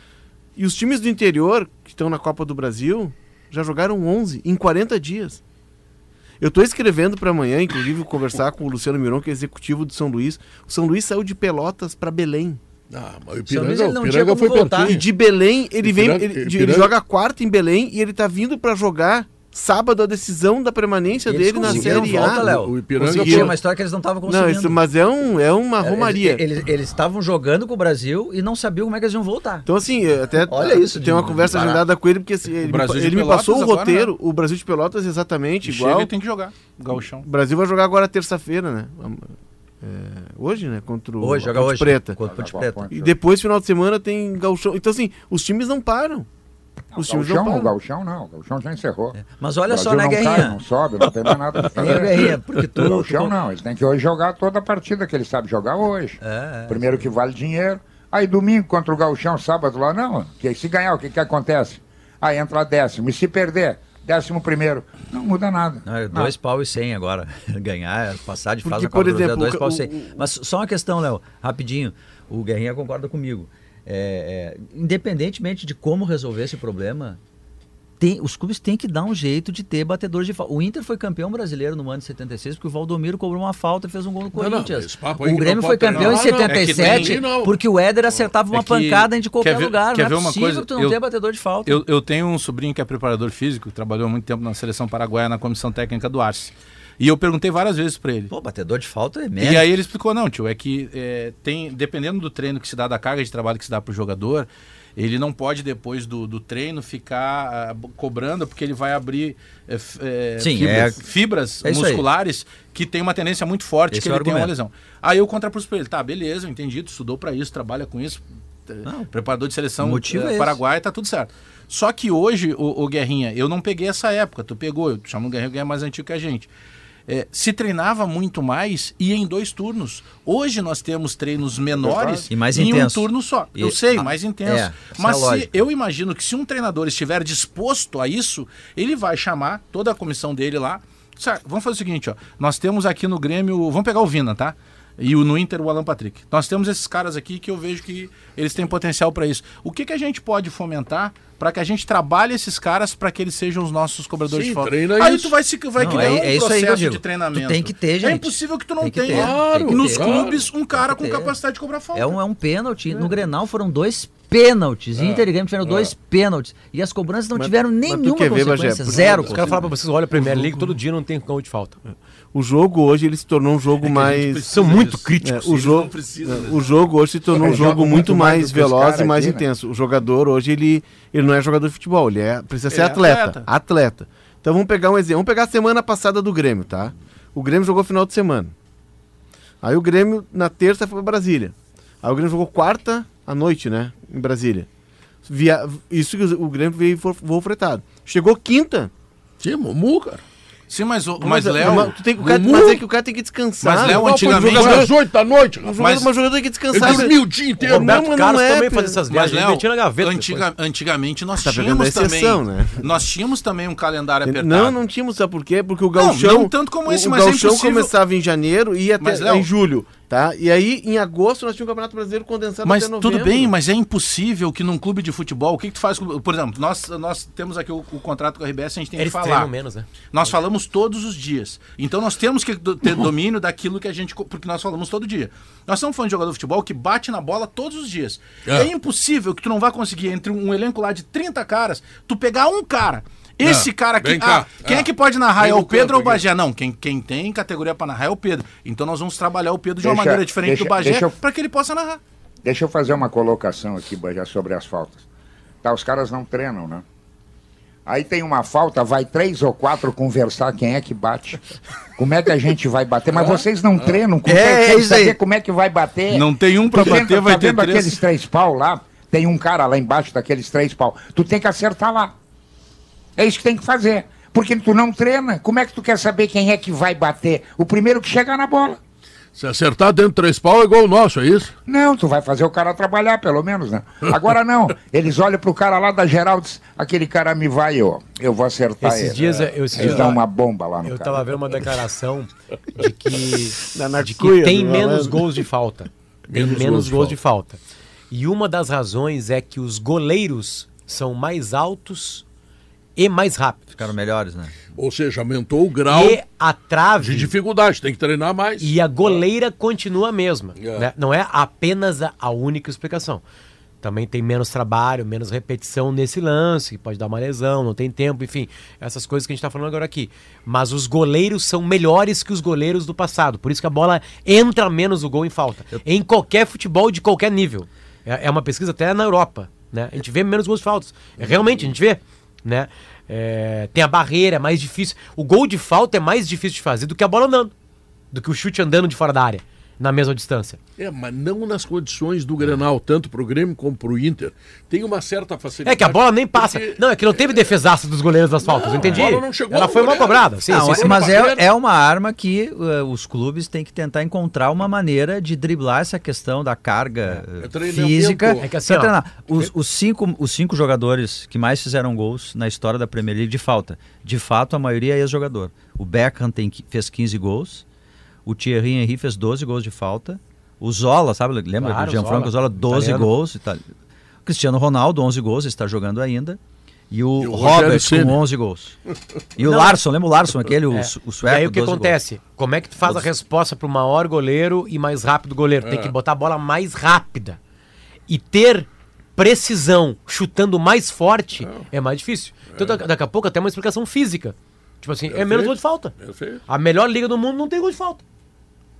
E os times do interior, que estão na Copa do Brasil, já jogaram 11 em 40 dias. Eu estou escrevendo para amanhã, inclusive, conversar com o Luciano Miron, que é executivo do São Luís. O São Luís saiu de Pelotas para Belém. Ah, mas o São Ipiranga, ele não o Ipiranga foi voltar. pertinho. E de Belém, ele vem. Ipiranga- Ele, de- ele Ipiranga- joga a quarta em Belém e ele tá vindo para jogar sábado a decisão da permanência Eles dele na Série volta, A. Léo. O Ipiranga Conseguiram foi- uma história que eles não estavam conseguindo. Não, isso, mas é, um, é uma romaria. Eles eles- estavam jogando com o Brasil e não sabiam como é que eles iam voltar. Então, assim, até Olha isso tem de- uma conversa agendada com ele, porque assim, ele, ele me passou o agora, roteiro, o Brasil de Pelotas exatamente Chega igual. e tem que jogar. Gauchão. O Brasil vai jogar agora terça-feira, né? É, hoje, né? Contra o Hoje, joga Ponte hoje. Preta. Contra o Ponte Preta. E depois, final de semana, tem gauchão. Então, assim, os times não param. Os times não Gauchão, o param. Gauchão não, o Gauchão já encerrou. Mas olha O só, né, não cai, Guerrinha? não sobe, não tem mais nada [laughs] fazer. Guerrinha? Porque tu... O Gauchão tu- não, eles têm que hoje jogar toda a partida que eles sabem jogar hoje. É, é. Primeiro que vale dinheiro. Aí domingo contra o Gauchão, sábado lá, não. Que se ganhar, o que, que acontece? Aí entra décimo. E se perder, décimo primeiro. Não muda nada. Não, é dois pau e cem agora. [laughs] Ganhar, passar de fase Porque, Copa por é exemplo, dois pau e o- cem. Mas só uma questão, Léo, rapidinho. O Guerrinha concorda comigo. É, é, independentemente de como resolver esse problema, tem- os clubes têm que dar um jeito de ter batedores de falta. O Inter foi campeão brasileiro no ano de 76 porque o Valdomiro cobrou uma falta e fez um gol no Não, não, Corinthians. papo aí o Grêmio não foi ter- campeão em não, não, é que 77 tem- não. porque o Éder acertava uma É que- pancada de qualquer quer ver- lugar. quer Não ver é uma possível coisa? que tu não Eu- tenha batedor de falta. Eu, eu tenho um sobrinho que é preparador físico, trabalhou há muito tempo na seleção paraguaia, na comissão técnica do Arce. E eu perguntei várias vezes para ele. Pô, batedor de falta é merda. E aí ele explicou, não, tio, é que é, tem, dependendo do treino que se dá, da carga de trabalho que se dá pro jogador, ele não pode, depois do, do treino, ficar b- cobrando, porque ele vai abrir é, Sim, fibras, é- fibras é aí. musculares que tem uma tendência muito forte Esse que é ele tem uma lesão. Aí eu contrapus pra ele, tá, beleza, eu entendi, tu estudou para isso, trabalha com isso, Não, preparador de seleção eh, esse. paraguaia, tá tudo certo. Só que hoje, o, o Guerrinha, eu não peguei essa época, tu pegou, eu chamo o Guerrinha, o Guerrinha é mais antigo que a gente. É, se treinava muito mais e em dois turnos. Hoje nós temos treinos menores E mais em intenso. um turno só. Eu E- sei, ah, mais intenso. é, Mas é a se, eu imagino que se um treinador estiver disposto a isso, ele vai chamar toda a comissão dele lá. Sabe, vamos fazer o seguinte, ó. Nós temos aqui no Grêmio, vamos pegar o Vina, tá? E o, no Inter o Alan Patrick. Nós temos esses caras aqui que eu vejo que eles têm potencial para isso. O que, que a gente pode fomentar para que a gente trabalhe esses caras para que eles sejam os nossos cobradores Sim, de falta? treina Aí isso. tu vai, se, vai Não, criar é- um é aí processo digo. de treinamento. Tu tem que ter, É gente. impossível que tu não tenha ter, que nos ter. clubes um cara com capacidade de cobrar falta. É um, é um pênalti. No Grenal foram dois pênaltis. Inter e Grêmio tiveram dois pênaltis. E as cobranças não Mas- tiveram mas nenhuma ver, Bagé, consequência. porque Zero. Os caras falam pra vocês, olha a Premier League, todo dia não tem gol de falta. O jogo hoje ele se tornou um jogo mais. São muito críticos. É, o, jogo, precisa é, o jogo hoje se tornou um Eles jogo muito mais mais veloz e mais aqui, né? intenso. O jogador hoje ele, ele não é jogador de futebol, ele é, precisa ser Ele é atleta, atleta. atleta. Então vamos pegar um exemplo. Vamos pegar a semana passada do Grêmio, tá? O Grêmio jogou final de semana. Aí o Grêmio na terça foi pra Brasília. Aí o Grêmio jogou quarta à noite, né? Em Brasília. Via... Isso que o Grêmio veio vo- voo fretado. Chegou quinta. Sim, Mumu, cara. Sim, mas, o- mas Mas, Léo. mas tu tem que- o cara- mas é que o cara tem que descansar. Mas, Léo, Não, antigamente- jogador às 8 da noite, O rapaz. Mas- mas o jogador tem que descansar. dormi o dia O inteiro. Roberto Não, mas Carlos não é, também faz essas Mas, viagens, ele Léo, metia na gaveta. antiga- antigamente nós Tá tínhamos exceção, também. né? Nós tínhamos também um calendário apertado. Não, não tínhamos, sabe por quê? Porque o gauchão... não tanto como esse, o, mas o é impossível- começava em janeiro e ia até Mas, Léo- em julho, tá? E aí, em agosto, nós tínhamos o Campeonato Brasileiro condensado Mas até novembro. tudo bem, mas é impossível que num clube de futebol, o que, que tu faz? com- Por exemplo, nós, nós temos aqui o, o contrato com a RBS, a gente tem Eles que falar. menos, né? Nós falamos todos os dias. Então nós temos que do- ter domínio daquilo que a gente. Porque nós falamos todo dia. Nós estamos falando de jogador de futebol que bate na bola todos os dias. É. É, impossível que tu não vá conseguir, entre um elenco lá de 30 caras, tu pegar um cara. Esse cara aqui. Ah, quem é. Que pode narrar? Vem É o Pedro ou o. Bagé? Não, quem, quem tem categoria pra narrar é o Pedro. Então nós vamos trabalhar o Pedro de uma Deixa- maneira diferente deixa- do Bagé eu- pra que ele possa narrar. Deixa eu fazer uma colocação aqui, Bajé, sobre as faltas. Tá, os caras não treinam, né? Aí tem uma falta, vai três ou quatro conversar quem é que bate. Como é que a gente vai bater? Mas vocês não treinam, como É, é, é saber como é que vai bater? Não tem um pra Tu bater, tenta- vai tá ter vendo três. aqueles três pau lá? Tem um cara lá embaixo daqueles três pau. Tu tem que acertar lá. É isso que tem que fazer. Porque tu não treina. Como é que tu quer saber quem é que vai bater? O primeiro que chegar na bola. Se acertar dentro de três pau é igual o nosso, é isso? Não, tu vai fazer o cara trabalhar, pelo menos, né? Agora não. [laughs] Eles olham pro cara lá da Geraldes, aquele cara me vai, eu, eu vou acertar Esses ele. dias, eu, esses Eles dias uma bomba lá no Eu cara. tava vendo uma declaração [laughs] de que, de que tem menos gols de falta. [laughs] Tem Menos menos, gols de gols de falta. E uma das razões é que os goleiros são mais altos e mais rápidos. Ficaram melhores, né? Ou seja, aumentou o grau E a trave de dificuldade, tem que treinar mais. e a goleira continua a mesma. É. né? Não é apenas a, a única explicação. Também tem menos trabalho, menos repetição nesse lance, que pode dar uma lesão, não tem tempo, enfim, essas coisas que a gente está falando agora aqui. Mas os goleiros são melhores que os goleiros do passado, por isso que a bola entra menos o gol em falta. Em qualquer futebol de qualquer nível. É, é uma pesquisa até na Europa, né? A gente vê menos gols de faltas. É, realmente, a gente vê, né? É, tem a barreira, é mais difícil. O gol de falta é mais difícil de fazer do que a bola andando, do que o chute andando de fora da área, na mesma distância. É, mas não nas condições do Grenal, tanto pro Grêmio como pro Inter. Tem uma certa facilidade. É que a bola nem passa. porque- Não, é que não teve defesaça dos goleiros das faltas, eu entendi. a bola não chegou Ela foi mal cobrada. Sim, Não, sim, é- sim. mas é, é uma arma que uh, os clubes têm que tentar encontrar uma maneira de driblar essa questão da carga uh, É treinamento. física. É que assim, pra ó, treinar. os, os cinco, os cinco jogadores que mais fizeram gols na história da Premier League de falta, de fato, a maioria é ex-jogador. O Beckham tem, fez 15 gols, o Thierry Henry fez 12 gols de falta, o Zola, sabe? Lembra Claro, do Gianfranco Zola, Zola? 12 italiano. gols. Itali... Cristiano Ronaldo, 11 gols, está jogando ainda. E o, E o Robert com 11 gols. E o Não. Larson, lembra o Larson, aquele, o, É. o E sueco? aí o que 12 gols. acontece? Como é que tu faz a resposta pro maior goleiro e mais rápido goleiro? Tem que botar a bola mais rápida. E ter precisão chutando mais forte é, mais difícil. Então da- daqui a pouco até uma explicação física. Tipo assim, é menos gol de falta. Perfeito. A melhor liga do mundo não tem gol de falta.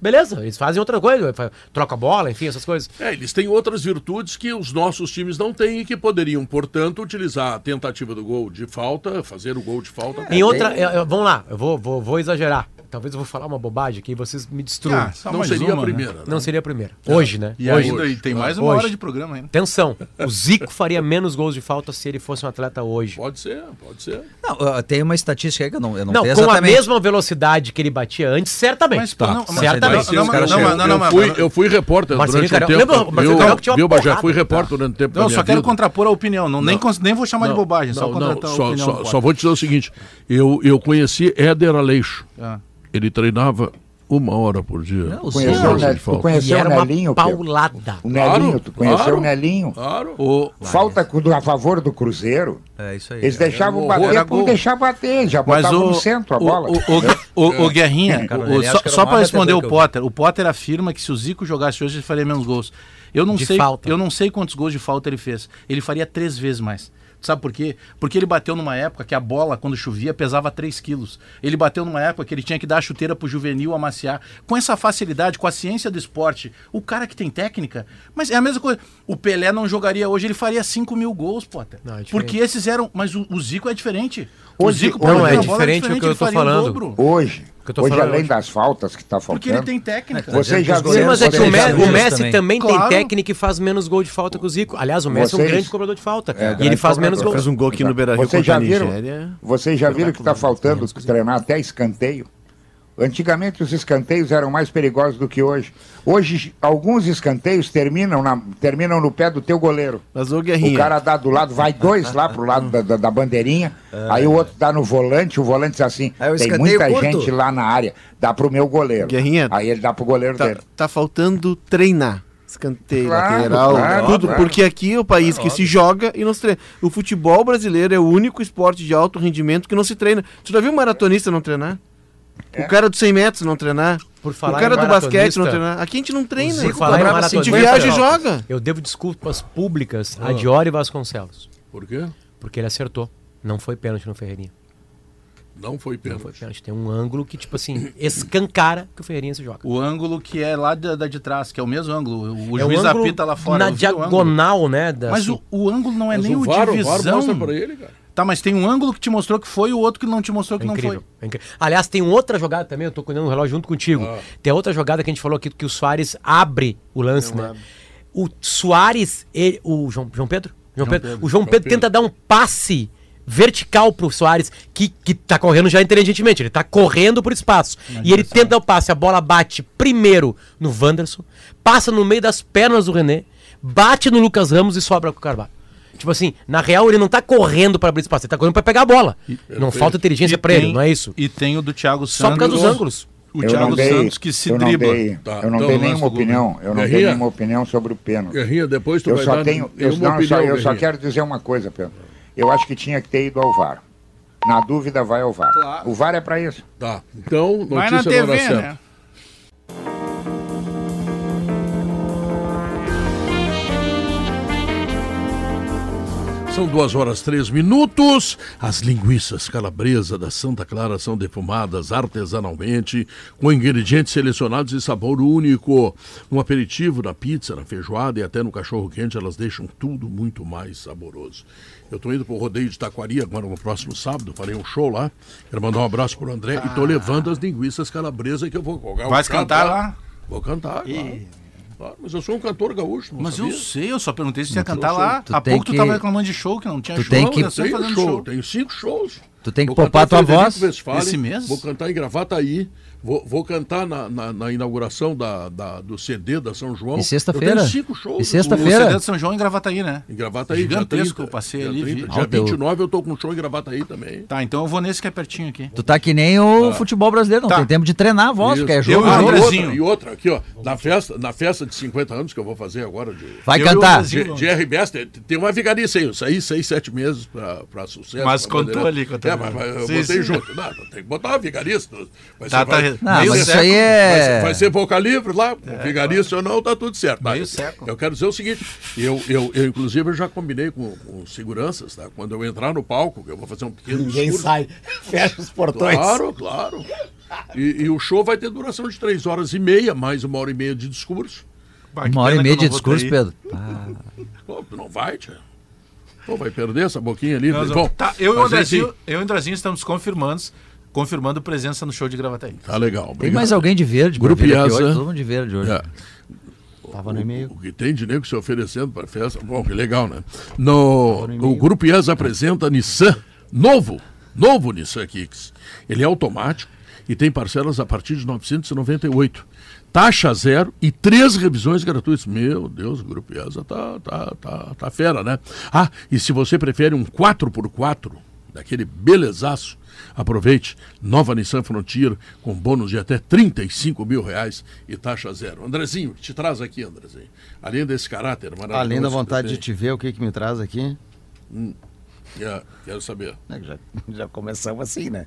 Beleza, eles fazem outra coisa, troca a bola, enfim, essas coisas. É, eles têm outras virtudes que os nossos times não têm e que poderiam, portanto, utilizar a tentativa do gol de falta, fazer o gol de falta. Em outra, eu- eu- vamos lá, eu vou, vou, vou exagerar. Talvez eu vou falar uma bobagem aqui e vocês me destruam. Ah, não seria uma, a né? primeira. né? Não seria a primeira. Hoje, né? E Hoje. ainda e tem mais uma Hoje. hora de programa ainda. Atenção, [laughs] o Zico faria menos gols de falta se ele fosse um atleta hoje. Pode ser, pode ser. Não, tem uma estatística aí que eu não, eu não, Não, sei com a exatamente. mesma velocidade que ele batia antes, certamente. Mas, pô, não, mas- certamente. Não, os não, não, não, não, eu, não, fui, mas- eu fui repórter Marcelinho durante um Carioca- tempo. lembra, Marcelinho tinha uma porrada. Fui repórter durante um tempo Não, só quero contrapor a opinião. Não, nem, nem vou chamar de bobagem, só contratar não, a só, opinião. só, vou te dizer o seguinte: eu, eu conheci Éder Aleixo. Ele treinava uma hora por dia. Não, Conheceu, Nel- tu falta. E conheceu era o Nelinho? Paulada. O Nelinho, Claro, tu conheceu claro. o Nelinho? Claro. O, Falta a favor do Cruzeiro. É isso aí. Eles deixavam bater horror. por deixar bater, já mas botavam o, no centro a bola. O, o, o, o Guerrinha, Cara, o- ele só, só maior responder o. Potter, o Potter afirma que se o Zico jogasse hoje, ele faria menos gols. Eu não De sei, falta. eu não sei quantos gols de falta ele fez. Ele faria três vezes mais. Sabe por quê? Porque ele bateu numa época que a bola, quando chovia, pesava 3 quilos. Ele bateu numa época que ele tinha que dar a chuteira pro juvenil amaciar. Com essa facilidade, com a ciência do esporte, o cara que tem técnica. Mas é a mesma coisa. O Pelé não jogaria hoje, ele faria 5 mil gols, Potter. Não, é. Porque esses eram. Mas o, o Zico é diferente. O Hoje- Zico, Não, é diferente o que eu o falando. Hoje, hoje falando além hoje. das faltas que está Porque ele faltando, tem técnica. Você já Sim, viu- Sim, mas é que o, Vocês Me- já o Messi também. também, Claro. tem técnica e faz menos gol de falta que o Zico. Aliás, o Messi é um Vocês- grande cobrador de falta. É, e ele faz menos gols. Fez um gol aqui no Beira-Rio Vocês contra já a viram? Nigéria. Vocês já viram que está faltando treinar até escanteio? Antigamente os escanteios eram mais perigosos do que hoje. Hoje alguns escanteios terminam, na- terminam no pé do teu goleiro. Mas, O Guerrinha, cara dá do lado, vai dois lá pro lado da, da- da bandeirinha, aí o outro dá no volante, o volante diz assim, É o tem muita curto. gente lá na área, dá pro meu goleiro. Guerrinha, Aí ele dá pro goleiro tá, dele. tá faltando treinar. Escanteio, Claro, lateral, claro, tudo. claro. Porque aqui é o país que se joga e não se treina. O futebol brasileiro é o único esporte de alto rendimento que não se treina. Você já viu um maratonista não treinar? É. O cara do 100 metros não treinar? Por O falar cara em do basquete não treinar? Aqui a gente não treina. Zico falar em a gente viaja e joga. Eu devo desculpas públicas a Diori Vasconcelos. Por quê? Porque ele acertou. Não foi pênalti no Ferreirinha. Não foi Não foi pênalti. pênalti. Tem um ângulo que, tipo assim, [coughs] escancara que o Ferreirinha se joga. O ângulo que é lá da, da de trás, que é o mesmo ângulo. O É juiz ângulo apita lá fora. Na o diagonal, né? Da, Mas assim, o, o ângulo não é Mas nem o, o VAR, o VAR divisão. ele, cara. Tá, mas tem um ângulo que te mostrou que foi e o outro que não te mostrou que É não incrível, foi. é incrível. Aliás, tem outra jogada também, eu tô cuidando do relógio junto contigo. Ah. Tem outra jogada que a gente falou aqui que o Soares abre o lance, né? O Soares, ele- o João, João Pedro? João, Pedro. O João Pedro, Pedro. tenta dar um passe vertical pro Soares, que, que tá correndo já inteligentemente, ele tá correndo por espaço. e ele tenta o passe, a bola bate primeiro no Wanderson, passa no meio das pernas do René, bate no Lucas Ramos e sobra com o Carvalho. Tipo assim, na real ele não tá correndo pra abrir espaço, ele tá correndo pra pegar a bola. não falta inteligência E pra ele, não é isso? E tem o do Thiago Santos. Só por causa dos ângulos. O eu Thiago não dei, Santos que se eu não dribla. dei, Tá, eu não então dei nenhuma opinião, eu não dei nenhuma opinião sobre o pênalti. Guerrinha, depois tu Eu vai só dar tenho, eu, não, só, eu só quero dizer uma coisa, Pedro. Eu acho que tinha que ter ido ao VAR. Na dúvida, vai ao VAR. Claro. O VAR é para isso. Tá, então, Vai na notícia na hora TV, certa. né? São duas horas três minutos. As linguiças calabresa da Santa Clara são defumadas artesanalmente com ingredientes selecionados e sabor único. No aperitivo, na pizza, na feijoada e até no cachorro quente, elas deixam tudo muito mais saboroso. Eu estou indo para o rodeio de Taquari agora no próximo sábado, farei um show lá. Quero mandar um abraço pro André e estou levando as linguiças calabresa que eu vou colocar. Vai cantar lá? Vou cantar, claro. Claro, Mas eu sou um cantor gaúcho, não Mas sabia? eu sei, eu só perguntei se ia tu cantar lá. Tu Há pouco tu que- tava reclamando de show, que não tinha Tu show. tem que- eu Tenho show, show. tenho cinco shows. Tu tem que Vou poupar tua Frederico voz Westphalen, esse mês? Vou cantar em Gravataí. Vou, vou cantar na, na, na inauguração da, da- do CD da São João. E sexta-feira? Eu tenho cinco shows. E sexta-feira? O? CD de São João em Gravataí, né? Em Gravataí. Gigantesco, dia eu passei ali, vi. 30. Dia Ah, o teu- 29 eu tô com um show em Gravataí também. Tá, então eu vou nesse que é pertinho aqui. Tu tá que nem o futebol brasileiro, não Tá. tem tempo de treinar a voz, Isso. porque é Eu jogo. e Ah, jogo. e outra, e outra, aqui, ó. Na festa, na festa de 50 anos que eu vou fazer agora de, Vai Eu cantar. De, de RBS, tem, tem uma vigarice aí. Eu saí seis, sete meses pra, pra sucesso. Mas pra contou Bandeirante. ali, contou É, mas, mas eu Sim, botei sim. junto. Não, tem que botar uma vigarice. Vai Tá, ser, tá. Não, mas isso aí Vai é. ser, vai ser boca livre lá, vigarista ou não, tá tudo certo. Tá? Meio século. Eu quero dizer o seguinte, eu, eu, eu inclusive eu já combinei com, com seguranças, tá? Quando eu entrar no palco, que eu vou fazer um pequeno discurso. [laughs] fecha os portões. Claro, claro. E, e o show vai ter duração de três horas e meia, mais uma hora e meia de discurso. Bah, Uma hora e meia de discurso, ter Pedro. Pô, tu não vai, tia. Pô, vai perder essa boquinha ali. Nós Bom, vamos- tá, eu e o mas Andrezinho, eu e o Andrezinho estamos confirmando, confirmando presença no show de Gravataí. Tá legal. Tem obrigado. mais alguém de verde? Grupo Iasa. hoje? Todo mundo de verde hoje. É. Tava no e-mail. O que tem de nego se oferecendo para festa, bom, que legal, né? No, o Grupo IES apresenta Nissan novo, novo Nissan Kicks. Ele é automático e tem parcelas a partir de 998. Taxa zero e três revisões gratuitas. Meu Deus, o Grupo IESA tá, tá, tá, tá fera, né? Ah, e se você prefere um 4x4, daquele belezaço, aproveite. Nova Nissan Frontier com bônus de até 35 mil reais e taxa zero. Andrezinho, te traz aqui, Andrezinho? Além desse caráter maravilhoso. Além da vontade de te ver, o que que me traz aqui? É, quero saber. É, Já, [laughs] já começamos assim, né?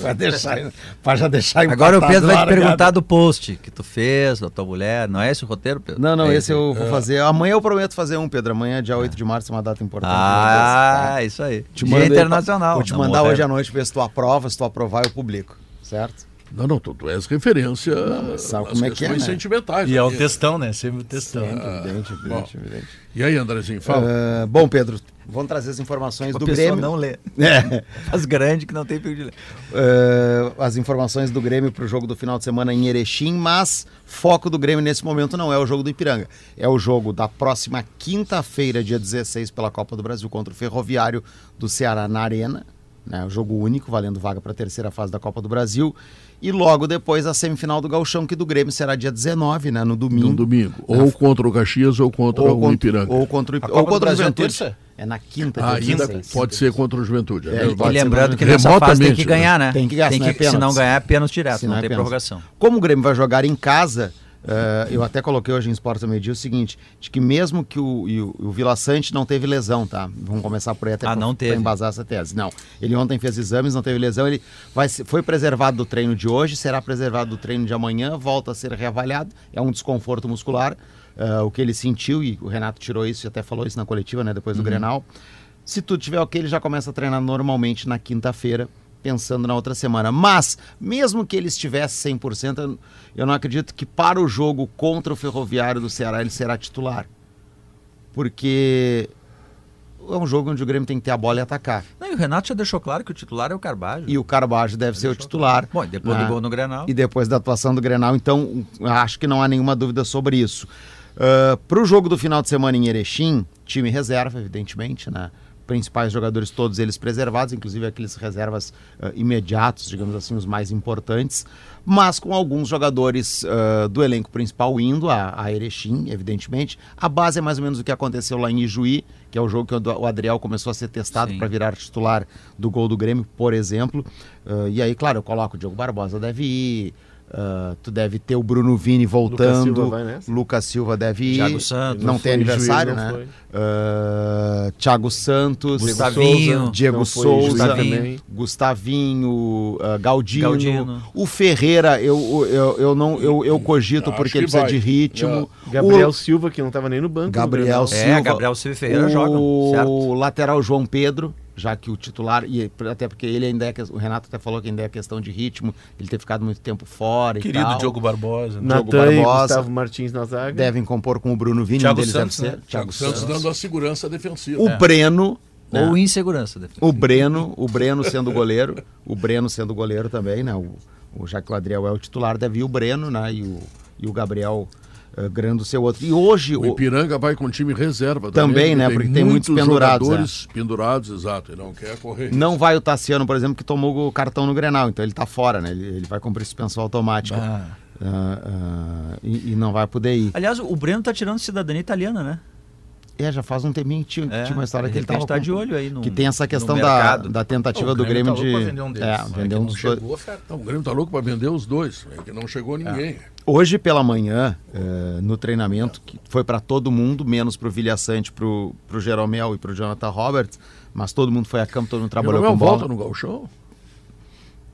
pra, deixar, pra já deixar Agora o Pedro vai te perguntar do post que tu fez, da tua mulher. Não é esse o roteiro, Pedro? Não, não, É esse eu vou fazer. Amanhã eu prometo fazer um, Pedro. Amanhã, dia 8 de março, é uma data importante. Ah, isso aí. Te Dia internacional. Vou te Não, mandar hoje à noite ver se tu aprova, se tu aprovar eu publico. Certo? Não, não, tu, tu és referência mas sabe como é que é, né? sentimentais. E é o textão, né? Sempre o textão. Evidente, bom. evidente, evidente. E aí, Andrezinho, fala. Ah, bom, Pedro, vamos trazer as informações A do Grêmio. não lê. [laughs] É. Faz grande que não tem perigo de ler. Eh, as informações do Grêmio para o jogo do final de semana em Erechim, mas foco do Grêmio nesse momento não é o jogo do Ipiranga. É o jogo da próxima quinta-feira, dia 16, pela Copa do Brasil contra o Ferroviário do Ceará na Arena. Né, o jogo único, valendo vaga para a terceira fase da Copa do Brasil. E logo depois a semifinal do Gauchão, que do Grêmio será dia 19, né, no domingo. No domingo. Ou contra o Caxias ou contra Ou o contra, Ipiranga. ou contra o ou contra o é Juventude. terça? É na quinta, Ah, ainda 16. pode ser contra o Juventude. É, né? e Pode lembrando que nessa fase tem que ganhar, né? Tem que ganhar, Tem senão é que, se não ganhar, é pênalti direto, Senão não é tem pênalti. prorrogação. Como o Grêmio vai jogar em casa, eh, eu até coloquei hoje em Esportes ao Meio-Dia o seguinte, de que mesmo que o, o, o Vila Sante não teve lesão, tá? Vamos começar por aí até Ah, pra- não pra embasar essa tese. Não, ele ontem fez exames, não teve lesão, ele vai, foi preservado do treino de hoje, será preservado do treino de amanhã, volta a ser reavaliado, é um desconforto muscular, eh, o que ele sentiu, e o Renato tirou isso e até falou isso na coletiva, né, depois do Grenal. Se tudo tiver ok, ele já começa a treinar normalmente na quinta-feira, pensando na outra semana. Mas, mesmo que ele estivesse 100%, eu- não acredito que para o jogo contra o Ferroviário do Ceará ele será titular. Porque é um jogo onde o Grêmio tem que ter a bola e atacar. Não, e o Renato já deixou claro que o titular é o Carbajo. E o Carbajo deve ser o titular. Bom, e depois né? do gol no Grenal. E depois da atuação do Grenal, então acho que não há nenhuma dúvida sobre isso. Para o jogo do final de semana em Erechim, time reserva, evidentemente, né? Principais jogadores, todos eles preservados, inclusive aqueles reservas ah, imediatos, digamos assim, os mais importantes, mas com alguns jogadores ah, do elenco principal indo a, a Erechim, evidentemente. A base é mais ou menos o que aconteceu lá em Ijuí, que é o jogo que o Adriel começou a ser testado para virar titular do gol do Grêmio, por exemplo. Ah, e aí, claro, eu coloco o Diogo Barbosa deve ir. Ah, tu deve ter o Bruno Vini voltando. Silva vai nessa? Lucas Silva deve ir. Thiago Santos. Não, Não tem foi, aniversário, Juiz não né? Ah, Thiago Santos. Gustavinho. Diego Não foi, Souza. Gustavinho. Gustavinho. ah, Galdino, Galdino. O Ferreira, eu, eu, eu, não, eu, eu cogito Acho porque que ele precisa vai. de ritmo. Gabriel O- Silva, que não estava nem no banco. Gabriel Grenal. Silva. É, Gabriel Silva e Ferreira o jogam, certo? lateral João Pedro, já que o titular, e até porque ele ainda é, que- o Renato até falou que ainda é questão de ritmo, ele ter ficado muito tempo fora e Querido tal. Diogo Barbosa. né? Diogo e Barbosa. Gustavo Martins na zaga. Devem compor com o Bruno Vini, Thiago um deles Santos, deve ser. né? Thiago Santos dando a segurança defensiva. O Breno, né? Ou insegurança. defensiva. o Breno, o Breno sendo goleiro, o Breno sendo goleiro também, né? O, o- já que o Adriel é o titular, deve ir o Breno, né? E o, e o Gabriel uh, Grando ser outro. E hoje O o, Ipiranga vai com time reserva Também, né, porque tem muitos pendurados, jogadores pendurados, exato, e não quer correr. Não vai o Tassiano, por exemplo, que tomou o cartão no Grenal, então ele tá fora, né? Ele, ele vai cumprir suspensão automática. Ah, ah, e, e não vai poder ir. Aliás, o Breno tá tirando cidadania italiana, né? É, já faz um tempinho que tinha, É, tinha uma história que ele tava tá com- de olho aí no- Que tem essa questão da, da tentativa O do Grêmio tá de. louco pra vender um deles. é, vender que um dos dois. a oferta. Não, o Grêmio tá louco para vender os dois, é que não chegou ninguém. Hoje pela manhã, eh, no treinamento, que foi para todo mundo, menos pro Vilha Sante, pro, pro Jeromel e pro Jonathan Roberts, mas todo mundo foi a campo, todo mundo trabalhou Jeromel com bola. volta no Galchão?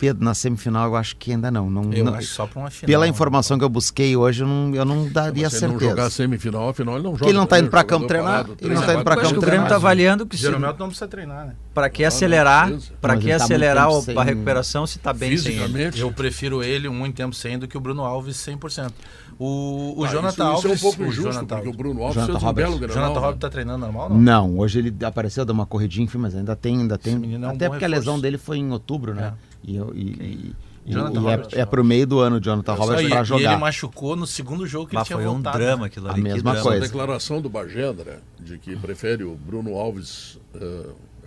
Pedro, na semifinal eu acho que ainda não. não, Eu não- acho só pra uma final. pela né? informação que eu busquei hoje, eu não, eu não daria Se ele não certeza. jogar semifinal, afinal ele não joga. Porque ele não tá também, indo pra jogador campo treinar, parado, ele não três, tá indo que campo o Grêmio tá treinar. avaliando que se, Geralmente não precisa treinar, né? pra que não acelerar, para que tá acelerar sem- a recuperação se tá bem sem ele. Eu prefiro ele um muito tempo sem do que o Bruno Alves 100%. O, o Ah, Jonathan isso, Alves. isso é um pouco o injusto, Jonathan porque o. Bruno Alves Jonathan fez um Roberts. belo O granal. Jonathan né? Alves tá treinando normal, não? Não, hoje ele apareceu, deu uma corridinha, enfim, mas ainda tem, ainda tem. É um Até porque a lesão dele foi em outubro, né? E, eu- e, e- e- Jonathan é- Roberts. é, pro meio do ano, Jonathan Só Roberts, e, pra e ele jogar. machucou no segundo jogo que Mas ele tinha foi um voltado. drama né? aquilo A ali. que mesma coisa. declaração do Bagé, André, de que prefere o Bruno Alves. eh,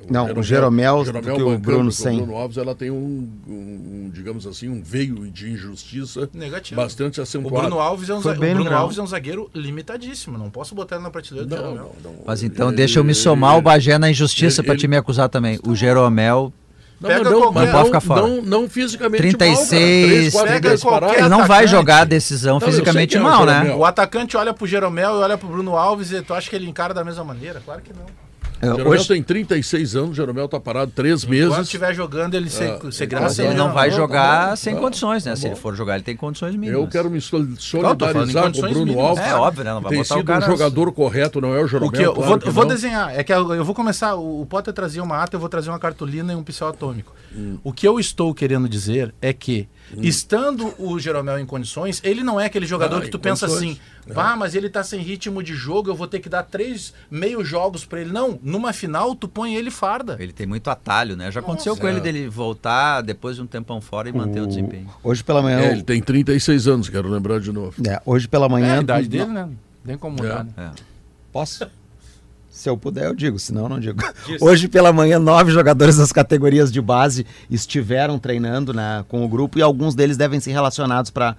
Não, o Jeromel do que o Bruno sem. O Bruno Alves ela tem um, um, um, digamos assim, um veio de injustiça Negativo. bastante O acentuado. Bruno, Alves é um, o Bruno. Alves é um zagueiro limitadíssimo. Não posso botar ele na prateleira do Não, Jeromel. não, não. Mas então Ele- deixa eu me somar o Bagé na injustiça ele- pra te me acusar também. O Jeromel, Não, Pega não, qualquer- Não pode ficar fora. Não, não fisicamente 36, mal, cara. Três, quatro pega vezes qualquer- parado. ele não vai jogar a decisão Não, fisicamente que é o mal, né? O atacante olha pro Jeromel e olha pro Bruno Alves e tu acha que ele encara da mesma maneira? Claro que não. É, Jeromel hoje- tem 36 anos, Jeromel tá parado três Quando meses. estiver jogando, ele ser, Ah, então, graça. Ele não vai não, jogar tá sem condições, né? Tá Se ele for jogar, ele tem condições mínimas. Eu quero me solidarizar com o Bruno mínimas. Alves. É óbvio, né? Não vai Tem botar sido o cara... um jogador correto, não é o Jeromel. O que eu, claro vou, que vou não. desenhar, é que eu, eu vou começar, o, o Potter trazia uma ata, eu vou trazer uma cartolina e um pincel atômico. Hum. O que eu estou querendo dizer é que, estando o Jeromel em condições, ele não é aquele jogador Ah, que tu pensa condições. assim, ah, mas ele tá sem ritmo de jogo, eu vou ter que dar três meio jogos pra ele. Não, numa final tu põe ele farda. Ele tem muito atalho, né? Já aconteceu com É. ele dele voltar depois de um tempão fora e manter o desempenho. Hoje pela manhã. É, ele tem 36 anos, quero lembrar de novo. é, hoje pela É manhã. a idade dele, né? Tem como mudar, É. né? É. Posso? Se eu puder, eu digo, senão eu não digo. [laughs] Hoje pela manhã, nove jogadores das categorias de base estiveram treinando né, com o grupo e alguns deles devem ser relacionados para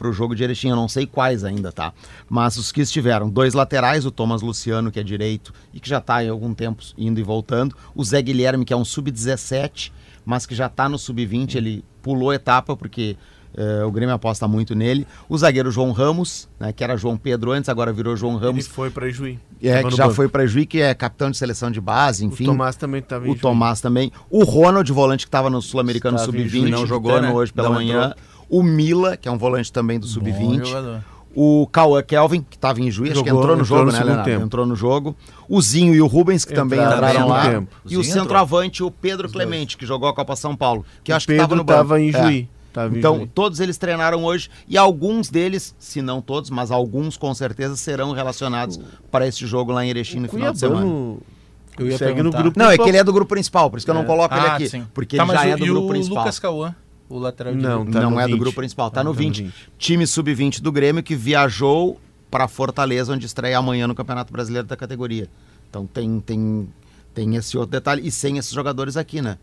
o jogo de Erechim. Eu não sei quais ainda, tá? Mas os que estiveram, dois laterais, o Thomas Luciano, que é direito e que já está há algum tempo indo e voltando, o Zé Guilherme, que é um sub-17, mas que já está no sub-20, ele pulou etapa porque eh, o Grêmio aposta muito nele. O zagueiro João Ramos, né, que era João Pedro antes, agora virou João Ele Ramos. foi pra Juí. É, Tava que já banco. foi para Juí, que é capitão de seleção de base, enfim. O Tomás também estava em O. Tomás também. O Ronald, volante que estava no Sul-Americano Estava em Sub-20, Juí, não jogou, né? hoje pela Não manhã. O Mila, que é um volante também do Bom Sub-20. jogador. O Cauã Kelvin, que estava em Juiz, acho que entrou no entrou jogo, no né, Leonardo? tempo. Entrou no jogo. O Zinho e o Rubens, que também Entraram lá. tempo. E o entrou. centroavante, o Pedro Clemente, que jogou a Copa São Paulo. Que O acho que estava Pedro no banco. estava em É. Em Então, todos eles treinaram hoje e alguns deles, se não todos, mas alguns com certeza serão relacionados para esse jogo lá em Erechim no final de semana. Eu ia segue no grupo Não, é principal. que ele é do grupo principal, por isso que eu não coloco ele Ah, aqui. sim. Porque Tá, ele já o- é do e grupo o principal. Lucas Cauã, o lateral Não, tá não no é do 20. grupo principal, tá Ah, no tá no 20. 20. Time sub-20 do Grêmio que viajou para Fortaleza, onde estreia amanhã no Campeonato Brasileiro da categoria. Então tem, tem, tem esse outro detalhe. E sem esses jogadores aqui, né?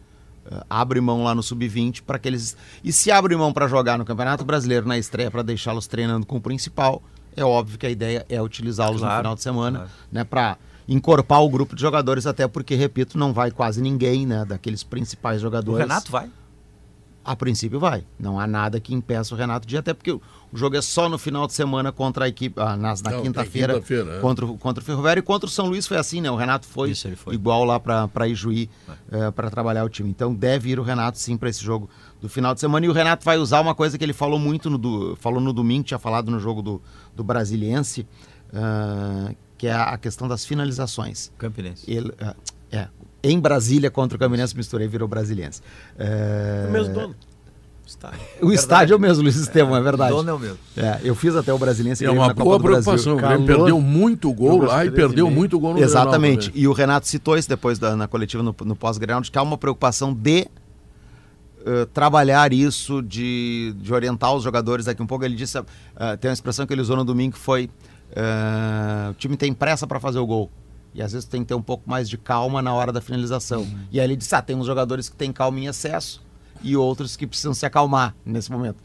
Uh, abre mão lá no sub-20 para que eles. E se abre mão para jogar no Campeonato Brasileiro na estreia para deixá-los treinando com o principal, é óbvio que a ideia é utilizá-los no Claro, final de semana, claro. né? Para encorpar o grupo de jogadores, até porque, repito, não vai quase ninguém, né? Daqueles principais O jogadores. Renato vai. A princípio vai. Não há nada que impeça o Renato de ir, até porque o jogo é só no final de semana contra a equipe, ah, nas- na quinta-feira, quinta-feira, é. contra, o- contra o Ferroviário e contra o São Luís foi assim, né? O Renato foi, foi. igual lá para Ijuí para trabalhar o time. Então deve ir o Renato sim para esse jogo do final de semana. E o Renato vai usar uma coisa que ele falou muito no, do, falou no domingo, tinha falado no jogo do, do Brasiliense, ah, que é a questão das finalizações. Campinense. Ele, ah, é, em Brasília contra o Caminense misturei virou brasiliense. É, É o mesmo dono. Está. [laughs] o estádio é o mesmo, Luiz Estevão, é verdade. Dono é o mesmo. É, eu fiz até o Brasiliense É uma na Copa boa preocupação. O Grêmio Calor. perdeu muito gol lá e e perdeu meia. muito gol no Exatamente. E o Renato citou isso depois da, na coletiva no, no pós-Grenal, de que há uma preocupação de eh, trabalhar isso, de, de orientar os jogadores daqui um pouco. Ele disse, eh, tem uma expressão que ele usou no domingo que foi eh, o time tem pressa para fazer o gol. E às vezes tem que ter um pouco mais de calma na hora da finalização. E aí ele disse, ah, tem uns jogadores que têm calma em excesso e outros que precisam se acalmar nesse momento.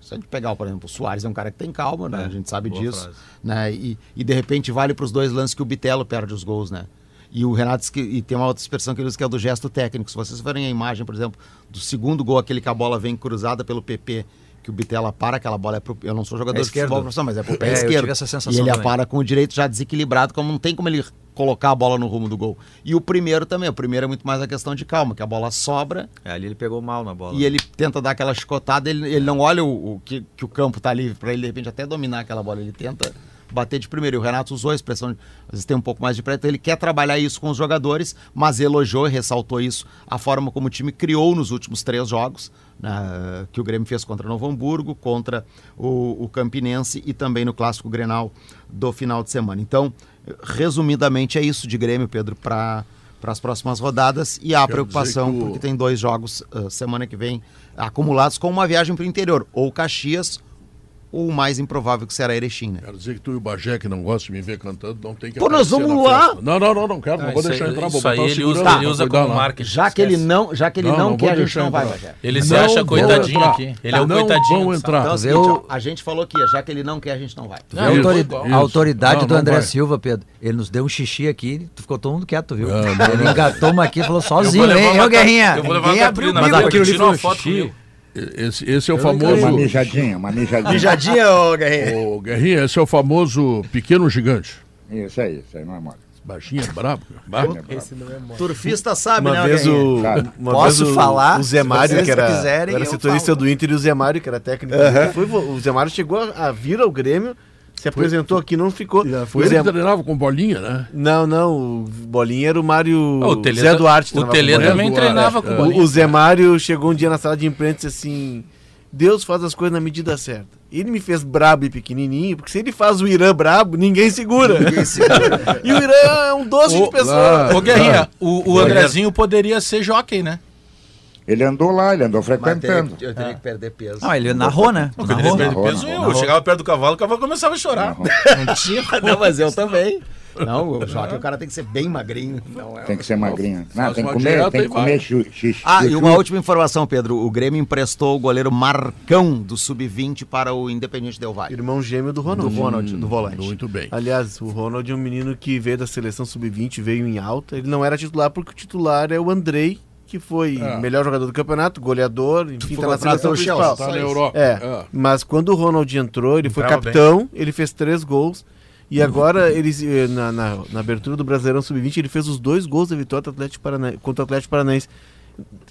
Se a gente pegar, por exemplo, o Soares é um cara que tem calma, né? É, a gente sabe disso. frase. Né? E, e de repente vale para os dois lances que o Bitelo perde os gols, né? E o Renato e tem uma outra expressão que ele usa que é o do gesto técnico. Se vocês verem a imagem, por exemplo, do segundo gol, aquele que a bola vem cruzada pelo PP, que o Bitela para, aquela bola é pro, Eu não sou jogador É de futebol profissional, mas é pro pé É, eu esquerdo. tive essa sensação e ele também. para com o direito já desequilibrado, como não tem como ele colocar a bola no rumo do gol. E o primeiro também. O primeiro é muito mais a questão de calma, que a bola sobra É, ali ele pegou mal na bola. e ele tenta dar aquela chicotada, ele, ele não olha o, o que, que o campo tá livre para ele de repente até dominar aquela bola, ele tenta bater de primeiro. E o Renato usou a expressão, de, às vezes tem um pouco mais de pré, então ele quer trabalhar isso com os jogadores, mas elogiou e ressaltou isso, a forma como o time criou nos últimos três jogos, né, que o Grêmio fez contra Novo Hamburgo, contra o, o Campinense e também no Clássico Grenal do final de semana. Então, resumidamente é isso de Grêmio, Pedro, para para as próximas rodadas e há Quer preocupação o- porque tem dois jogos ah, semana que vem acumulados com uma viagem para o interior, ou Caxias, ou o mais improvável que será Erechim, né? Quero dizer que tu e o Bagé, que não gosta de me ver cantando, não tem que Pô, nós vamos na lá! Não, não, não, não quero, não Ah, vou deixar aí- entrar, vou isso aí botar o ele usa, lá ele usa como marketing. Já que ele não, já que ele Não, não, não quer, a gente não vai, entrar. Rogério. Ele se Não acha vão coitadinho entrar. aqui. Ele é o não coitadinho. vão entrar. Então é o Mas seguinte, eu- ó, a gente falou que já que ele não quer, a gente não vai. Viu a a autoridade Não, do não André. Silva, Pedro. Ele nos deu um xixi aqui, tu ficou todo mundo quieto, viu? Não, não, ele não. engatou uma aqui e falou Eu sozinho, hein? Eu, Guerrinha. Eu vou levar o Catrina, mas aqui. tira uma foto comigo. Esse, esse é o Uma famoso. mijadinha, uma mijadinha. Mijadinha, ô Guerreiro. Ô, Guerrinha, esse é o famoso pequeno gigante. Isso aí, isso aí, não é mole. baixinho é brabo. brabo. Esse não é mole. Turfista sabe, Uma né? vez Guerrinha? o, uma posso vez o, falar? o Zé Mário, que era, quiserem, era setorista falo. do Inter, e o Zé Mário, que era técnico. foi o Zé Mário chegou a, a vir ao Grêmio, se apresentou aqui, não ficou. Foi o ele que treinava com bolinha, né? Não, não, o Bolinha era o Mário Ah, o Tele, Zé Duarte. o Bolinha. também Duarte, treinava é. com O, bolinha. o Zé Mário chegou um dia na sala de imprensa e disse assim: Deus faz as coisas na medida certa. Ele me fez brabo e pequenininho, porque se ele faz o Irã brabo, ninguém segura. [laughs] e o Irã é um doce Ô, de pessoa. Ô, Guerrinha, o, o Andrezinho poderia ser jockey, né? Ele andou lá, ele andou frequentando. que- eu teria que perder peso. Não, ele narrou, né? Não, Narrou. perde Narrou, peso, narrou, eu narrou. chegava perto do cavalo, o cavalo começava a chorar. [laughs] Não tinha [laughs] Não, mas eu também. Não, o jockey, o cara tem que ser bem magrinho. Não é Tem que ser magrinho. Não, tem que comer, dieta tem que comer xixi. Ah, e uma última informação, Pedro. O Grêmio emprestou o goleiro Marcão do Sub-20 para o Independente Del Valle. Irmão gêmeo do Do Ronald. Ronald, do volante. Muito bem. Aliás, o Ronald é um menino que veio da seleção sub-20, veio em alta. Ele não era titular porque o titular é o Andrei, que foi É. melhor jogador do campeonato, goleador, enfim, tá na contratado seleção principal. Chelsea. Tá na. Europa. É, mas quando o Ronald entrou, ele foi Entrava capitão, ele fez três gols. E agora, ele, eh, na, na, na abertura do Brasileirão Sub-20, ele fez os dois gols da vitória do Atlético Parana... contra o Atlético Paranaense.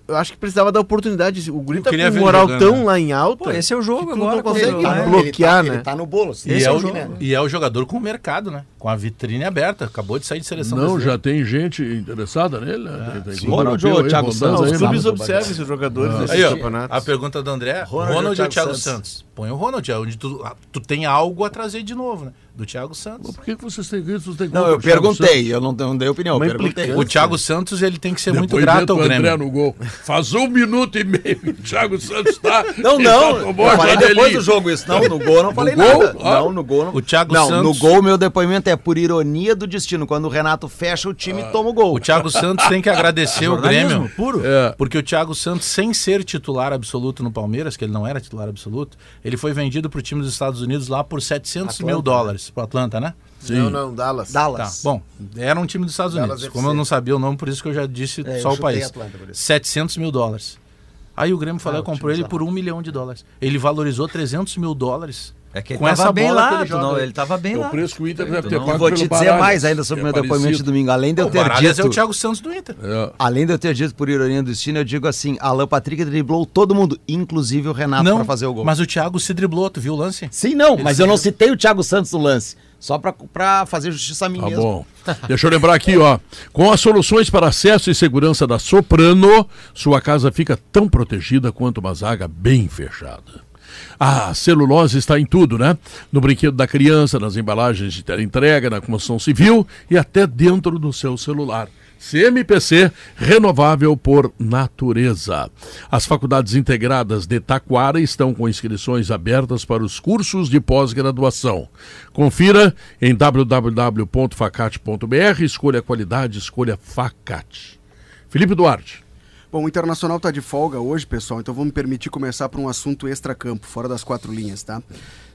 Eu acho que precisava dar oportunidade. O Guri Eu tá com ele moral jogando, tão né? lá em alta. Pô, esse é o jogo que tu não agora. consegue né? bloquear, ele tá, né? Ele tá no bolo. E Esse é, é jogo. e é o jogador com o mercado, né? Com a vitrine aberta. Acabou de sair de seleção Não, brasileira. já tem gente interessada nele, né? Tem- tem clube Ronald ou Thiago Santos, Os clubes observam esses jogadores desses Aí, ó, campeonatos. a pergunta do André, Ronald Ronald, ou Thiago Thiago Santos? Santos? Põe o Ronald, é onde tu, ah, tu tem algo a trazer de novo, né? Do Thiago Santos. Por que, que vocês têm isso? Vocês têm Não, eu perguntei, eu não, não dei opinião. Perguntei. O Thiago Santos, ele tem que ser muito Depois grato mete ao o André Grêmio. no gol. Faz um minuto e meio que o Thiago Santos tá. [laughs] Não, não. tomou Eu falei depois janelinha. do jogo isso. Não, no gol eu não falei gol? nada. Ah. Não, no gol não. O Thiago não, Santos- no gol meu depoimento é por ironia do destino. Quando o Renato fecha o time, toma o gol. O Thiago Santos tem que agradecer o Grêmio. puro. É. Porque o Thiago Santos, sem ser titular absoluto no Palmeiras, que ele não era titular absoluto, ele foi vendido para o time dos Estados Unidos lá por 700 mil Atlanta, dólares. Pro Atlanta, né? Sim. Não, não, Dallas. Tá. Dallas. Bom, era um time dos Estados Dallas Unidos. FC. Como eu não sabia o nome, por isso que eu já disse É, só o país. Atlanta por isso. 700 mil dólares. Aí o Grêmio falou Ah, comprou ele por um milhão de dólares. Ele valorizou 300 mil dólares. É que ele Com tava essa bem bola lá, ele não, ele tava bem lá. o preço que o Inter deve ter não- pago Eu vou te dizer Baralhas, mais ainda sobre o meu depoimento de domingo. Além de eu ter Baralhas é o dito. Thiago Santos do Inter. É. Além de eu ter dito por ironia do destino, eu digo assim: Alan Patrick driblou todo mundo, inclusive o Renato, não, para fazer o gol. mas o Thiago se driblou, tu viu o lance? Sim, não, mas eu não citei o Thiago Santos no lance. Só pra, pra fazer justiça a mim Tá mesmo. bom. Deixa eu lembrar aqui, ó. Com as soluções para acesso e segurança da Soprano, sua casa fica tão protegida quanto uma zaga bem fechada. A celulose está em tudo, né? No brinquedo da criança, nas embalagens de entrega, na construção civil e até dentro do seu celular. CMPC, renovável por natureza. As faculdades integradas de Taquara estão com inscrições abertas para os cursos de pós-graduação. Confira em www.facate.br, escolha qualidade, escolha Facate. Felipe Duarte. Bom, o Internacional está de folga hoje, pessoal, então vou me permitir começar por um assunto extra-campo, fora das quatro linhas, tá?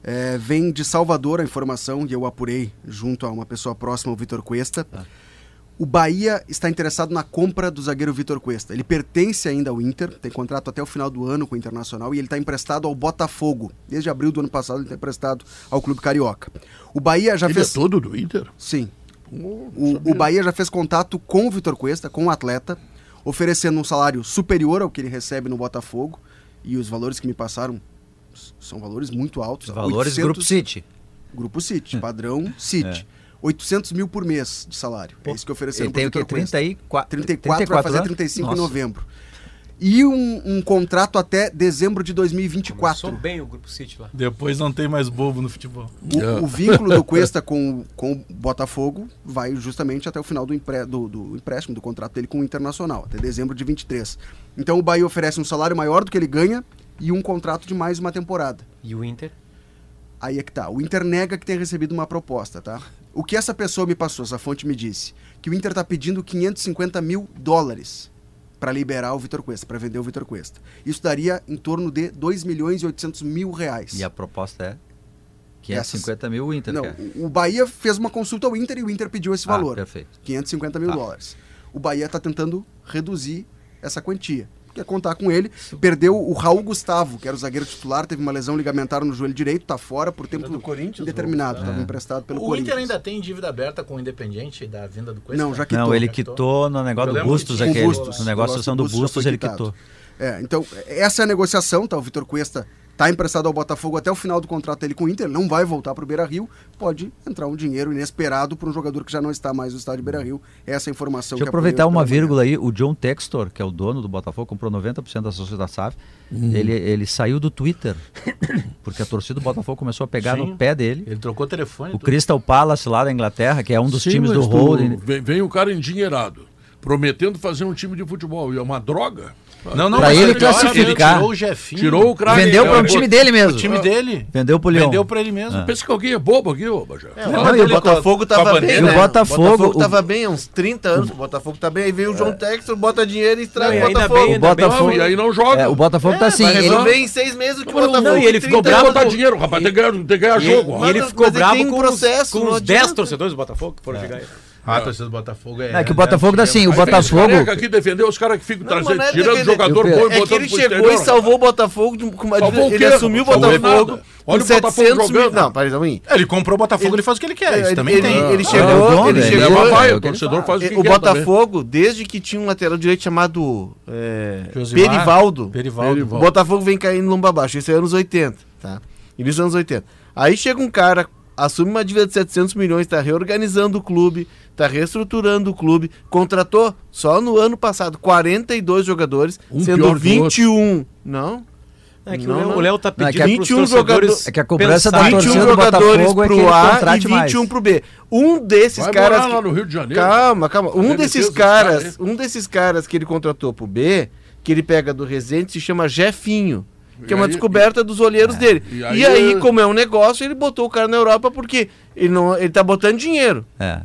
É, vem de Salvador a informação, e eu apurei junto a uma pessoa próxima, o Vitor Cuesta. O Bahia está interessado na compra do zagueiro Vitor Cuesta. Ele pertence ainda ao Inter, tem contrato até o final do ano com o Internacional e ele está emprestado ao Botafogo. Desde abril do ano passado ele está emprestado ao Clube Carioca. O Bahia já Ele fez. é todo do Inter? Sim. O, o Bahia já fez contato com o Vitor Cuesta, com o atleta, oferecendo um salário superior ao que ele recebe no Botafogo. E os valores que me passaram são valores muito altos. Valores 800 Grupo City. Grupo City, padrão City. 800 mil por mês de salário. é isso que ofereceram Ele tem o quê? Vitor Cuesta. 34, 34, vai fazer anos? 35 Nossa. em novembro. E um, um contrato até dezembro de 2024. Começou bem o Grupo City lá. Depois não tem mais bobo no futebol. O, o vínculo do [laughs] Cuesta com, com o Botafogo vai justamente até o final do, empre- do- do empréstimo, do contrato dele com o Internacional, até dezembro de 23. Então o Bahia oferece um salário maior do que ele ganha e um contrato de mais uma temporada. E o Inter? Aí é que tá. O Inter nega que tenha recebido uma proposta, tá? O que essa pessoa me passou, essa fonte me disse, que o Inter tá pedindo 550 mil dólares para liberar o Vitor Cuesta, para vender o Vitor Cuesta. Isso daria em torno de 2 milhões e 800 mil reais. E a proposta é 550 mil o Inter Não, quer. o Bahia fez uma consulta ao Inter e o Inter pediu esse valor. Ah, perfeito. 550 mil Tá. dólares. O Bahia está tentando reduzir essa quantia. Quer contar com ele. Perdeu o Raul Gustavo, que era o zagueiro titular, teve uma lesão ligamentar no joelho direito, tá fora por tempo do Corinthians, indeterminado, o- estava emprestado pelo O Corinthians. Inter ainda tem dívida aberta com o Independente da vinda do Cuesta? Não, já quitou. Não, ele quitou? no negócio do Bustos aquele. Bustos. No negócio do Bustos ele quitou. É, então, essa é a negociação, tá? O Vitor Cuesta tá emprestado ao Botafogo até o final do contrato dele com o Inter, não vai voltar pro Beira-Rio, pode entrar um dinheiro inesperado para um jogador que já não está mais no estádio Beira-Rio. Essa é a informação Deixa eu que aproveitar apurei uma vírgula aí. O John Textor, que é o dono do Botafogo, comprou 90% da ações da SAF. Ele, ele saiu do Twitter, porque a torcida do Botafogo começou a pegar Sim. no pé dele. Ele trocou o telefone. O tudo. Crystal Palace lá da Inglaterra, que é um dos Sim, times do tu- holding. Vem, vem o cara endinheirado, prometendo fazer um time de futebol. E é uma droga. Não, não, Pra ele olha, classificar. Tirou o Jefinho. Tirou o craque. Vendeu para É, um time dele O mesmo. time dele. Vendeu pro Leão. Vendeu pra ele mesmo. Pensa que alguém é bobo aqui, ô Bajé. Não, e o o Botafogo com a tava bandeira. bem, E o né? Botafogo- O Botafogo o- tava bem há uns 30 anos. O Botafogo tá bem. Aí veio o João Textor, bota dinheiro e estraga Não, e o Botafogo. bem, O bem. Botafogo- e aí não joga. É, o Botafogo tá assim. Ele- resolver em seis meses o que o Botafogo. não, e ele ficou 30 Tem que bravo botar dinheiro, rapaz. Tem que ganhar, jogo. e ele ficou bravo com, processo, os, com não os adianta. 10 torcedores do Botafogo que foram chegar aí. Ah, a torcida do Botafogo é. É que o Botafogo tá assim, o Botafogo. aqui defender os caras que ficam trazendo, é tirando defender. jogador bom e É que botando ele chegou exterior. e salvou o Botafogo de- com uma Salvou o Ele assumiu o Botafogo Olha o Botafogo 700 mil. jogando. Não, peraí, Zamin. Ele comprou o Botafogo, ele faz o que ele quer. Isso Ele, também ele, tem. ele é o chegou, ele é chegou. é o o que torcedor faz o que O quer Botafogo, desde que tinha um lateral direito chamado é, Perivaldo, Perivaldo. o Botafogo vem caindo lomba abaixo. Isso é anos 80, tá? Início dos anos 80. Aí chega um cara, assume uma dívida de 700 milhões, tá reorganizando o clube, tá reestruturando o clube, contratou só no ano passado 42 jogadores, Um sendo que o 21. Não? É que Não, o Léo- não. o Léo tá Não, é que pedindo é pros 21 torcedores jogador- É que a cobrança da pensarem. 21 torcida do jogadores é que pro ele A e contrate 21 mais. pro B. Um desses Vai caras. morar lá que- no Rio de Janeiro. Calma, calma. Um desses caras, caras, um desses caras que ele contratou pro B, que ele pega do Resende, se chama Jefinho. Que E é uma aí- descoberta dos olheiros dele. E E aí- aí, como é um negócio, ele botou o cara na Europa porque ele, não, ele tá botando dinheiro. É.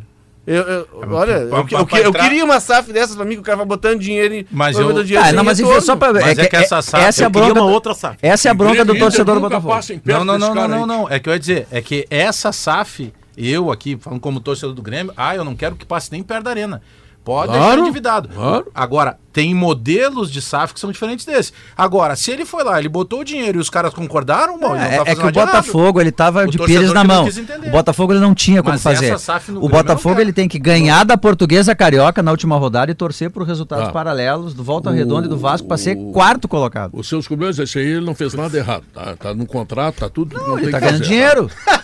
Eu, eu- olha, pra- eu, pra- eu, pra eu entrar- queria uma SAF dessas pra mim, que o cara vai botando dinheiro e Mas eu- dinheiro Ah, não, mas enfim, só pra Mas é é que essa SAF- essa é a bronca. uma do- outra SAF. Essa é a bronca do torcedor do Botafogo. Não, não, não, não, não, aí. não. É que eu ia dizer, é que essa SAF, eu aqui, falando como torcedor do Grêmio, ah, eu não quero que passe nem perto da arena. Pode Claro, deixar endividado. claro. Agora, tem modelos de SAF que são diferentes desse. Agora, se ele foi lá, ele botou o dinheiro e os caras concordaram, bom, ele não É, tá é que o errado. Botafogo, ele tava O de pires na não mão. O Botafogo ele não tinha como Mas fazer. essa SAF no O não Botafogo ele tem que ganhar da Portuguesa Carioca na última rodada e torcer por resultados Ah. paralelos do Volta O- Redonda e do Vasco para ser quarto colocado. Os seus problemas, esse aí ele não fez nada errado. Tá, tá no contrato, tá tudo. Não, Ele tem tá ganhando fazer. dinheiro. [laughs]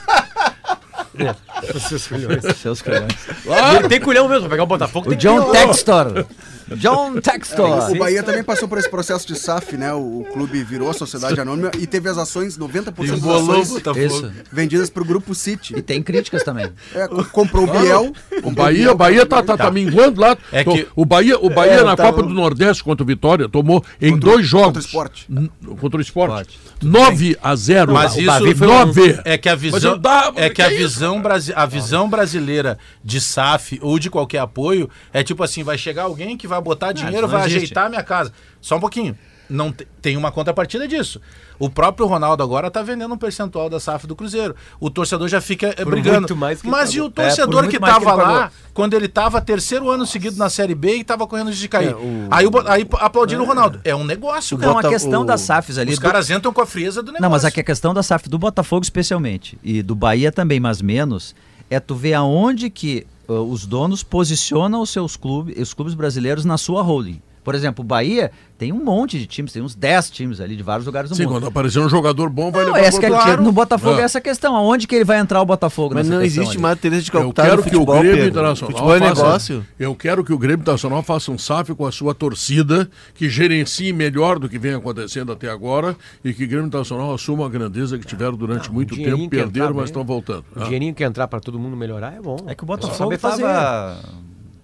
Seus filhões. Seus colhões. E ele tem culhão mesmo, pra pegar o Botafogo. O tem John. Textor. [laughs] John Textor. O Bahia também passou por esse processo de SAF, né? O, o clube virou a sociedade anônima e teve as ações, 90% das o ações. Isso. vendidas pro Grupo E City. tem críticas também. É, co- comprou o Biel. O Bahia, o Bahia tá, tá, tá minguando lá. É que- O Bahia, o Bahia É, na tava- Copa do Nordeste contra o Vitória tomou em Contra o- dois jogos. contra o Sport. N- Contra o Sport. Sport. 9 a 0. Mas o isso foi um- 9. é que a visão dava- é que a que isso, visão a visão brasileira de SAF ou de qualquer apoio é tipo assim, vai chegar alguém que vai botar dinheiro, não vai existe. ajeitar a minha casa. Só um pouquinho. Não te- tem uma contrapartida disso. O próprio Ronaldo agora tá vendendo um percentual da SAF do Cruzeiro. O torcedor já fica eh, brigando. muito mais que ele Mas e o torcedor É, por que muito mais que tava ele lá pagou. quando ele tava terceiro ano seguido na Série B e tava correndo de cair? É, o- Aí, o, aí aplaudiram o Ronaldo. É um negócio, Não, a questão o- das SAFs ali. Os do- caras entram com a frieza do negócio. Não, mas aqui a questão da SAF do Botafogo especialmente e do Bahia também, mas menos, é tu ver aonde que os donos posicionam os seus clubes, os clubes brasileiros na sua holding. Por exemplo, o Bahia tem um monte de times, tem uns 10 times ali de vários lugares do Sim, mundo. quando aparecer um jogador bom, vai Não, levar essa que é, pro- que no Botafogo Ah. é essa questão, aonde que ele vai entrar o Botafogo Mas nessa não existe ali? mais interesse de Eu capital quero no que o Grêmio Pedro. Internacional Futebol é faça- negócio. Eu quero que o Grêmio Internacional faça um SAF com a sua torcida, que gerencie melhor do que vem acontecendo até agora e que o Grêmio Internacional assuma a grandeza que tiveram durante muito dinheirinho tempo, perderam, mas estão voltando. O Ah. dinheirinho que entrar pra todo mundo melhorar é bom. É que o Botafogo fazer.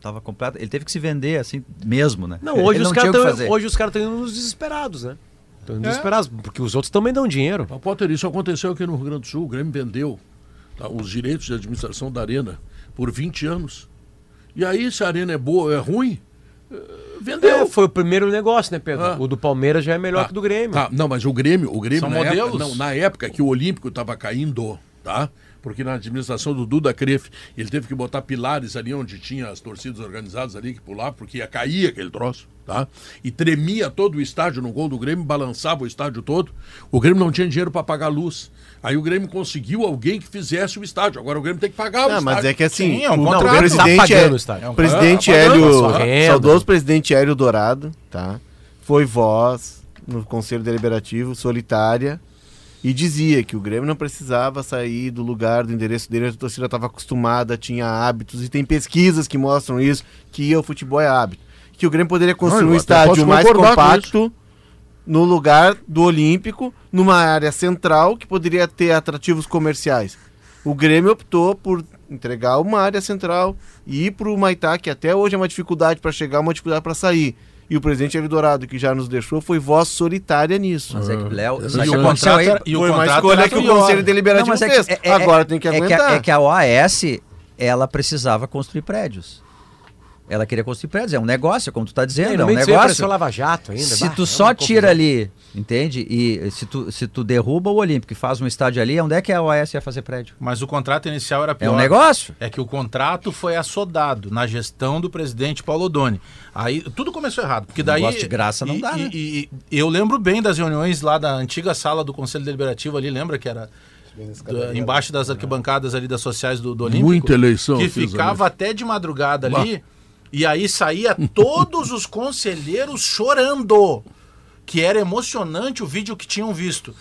Tava, completo, ele teve que se vender assim mesmo, né? Não, hoje Ele os caras hoje os caras estão indo nos desesperados, né? Estão indo desesperados, porque os outros também dão dinheiro. Mas, Potter, isso aconteceu aqui no Rio Grande do Sul. O Grêmio vendeu tá, os direitos de administração da Arena por 20 anos. E aí, se a Arena é boa é ruim, eh, vendeu. É, foi o primeiro negócio, né, Pedro? Ah. O do Palmeiras já é melhor Tá, que o do Grêmio. Tá, não, mas o Grêmio, o Grêmio São na época, modelos? não, na época que o Olímpico estava caindo, tá? Porque na administração do Duda Crefe, ele teve que botar pilares ali onde tinha as torcidas organizadas ali que pular, porque ia cair aquele troço, tá? E tremia todo o estádio no gol do Grêmio, balançava o estádio todo. O Grêmio não tinha dinheiro para pagar a luz. Aí o Grêmio conseguiu alguém que fizesse o estádio. Agora o Grêmio tem que pagar o Não, estádio. mas é que assim, Sim, é um o, não, o presidente, Tá pagando é, o estádio. o presidente Ah, pagando, Hélio, renda. saudoso presidente Hélio Dourado, tá? Foi voz no Conselho Deliberativo, solitária, e dizia que o Grêmio não precisava sair do lugar, do endereço dele, a torcida estava acostumada, tinha hábitos, e tem pesquisas que mostram isso, que o futebol é hábito. Que o Grêmio poderia construir eu um estádio mais compacto no lugar do Olímpico, numa área central que poderia ter atrativos comerciais. O Grêmio optou por entregar uma área central e ir para o Maitá, que até hoje é uma dificuldade para chegar, uma dificuldade para sair. E o presidente Hélio Dourado, que já nos deixou, foi voz solitária nisso. Mas é que Léo. E sabe E o contrato era, e o foi uma escolha que o. Conselho Deliberativo Não, é fez. que- é- é- Agora tem que é que, aguentar. a, é que a OAS, ela precisava construir prédios. Ela queria construir prédios. É um negócio, como tu tá dizendo, é um negócio. Lava Jato ainda. Se bah, tu é só tira ali, entende? E se tu, se tu derruba o Olímpico e faz um estádio ali, onde é que a OAS ia fazer prédio? Mas o contrato inicial era É pior. um negócio. É que o contrato foi assodado na gestão do presidente Paulo Odoni. Aí tudo começou errado, porque daí Negócio de graça não e, dá, e- né? e- e eu lembro bem das reuniões lá da antiga sala do Conselho Deliberativo ali, lembra que era do- embaixo das arquibancadas ali das sociais do, do Olímpico? Muita eleição que ficava até de madrugada ali e aí saía todos os conselheiros chorando, que era emocionante o vídeo que tinham visto.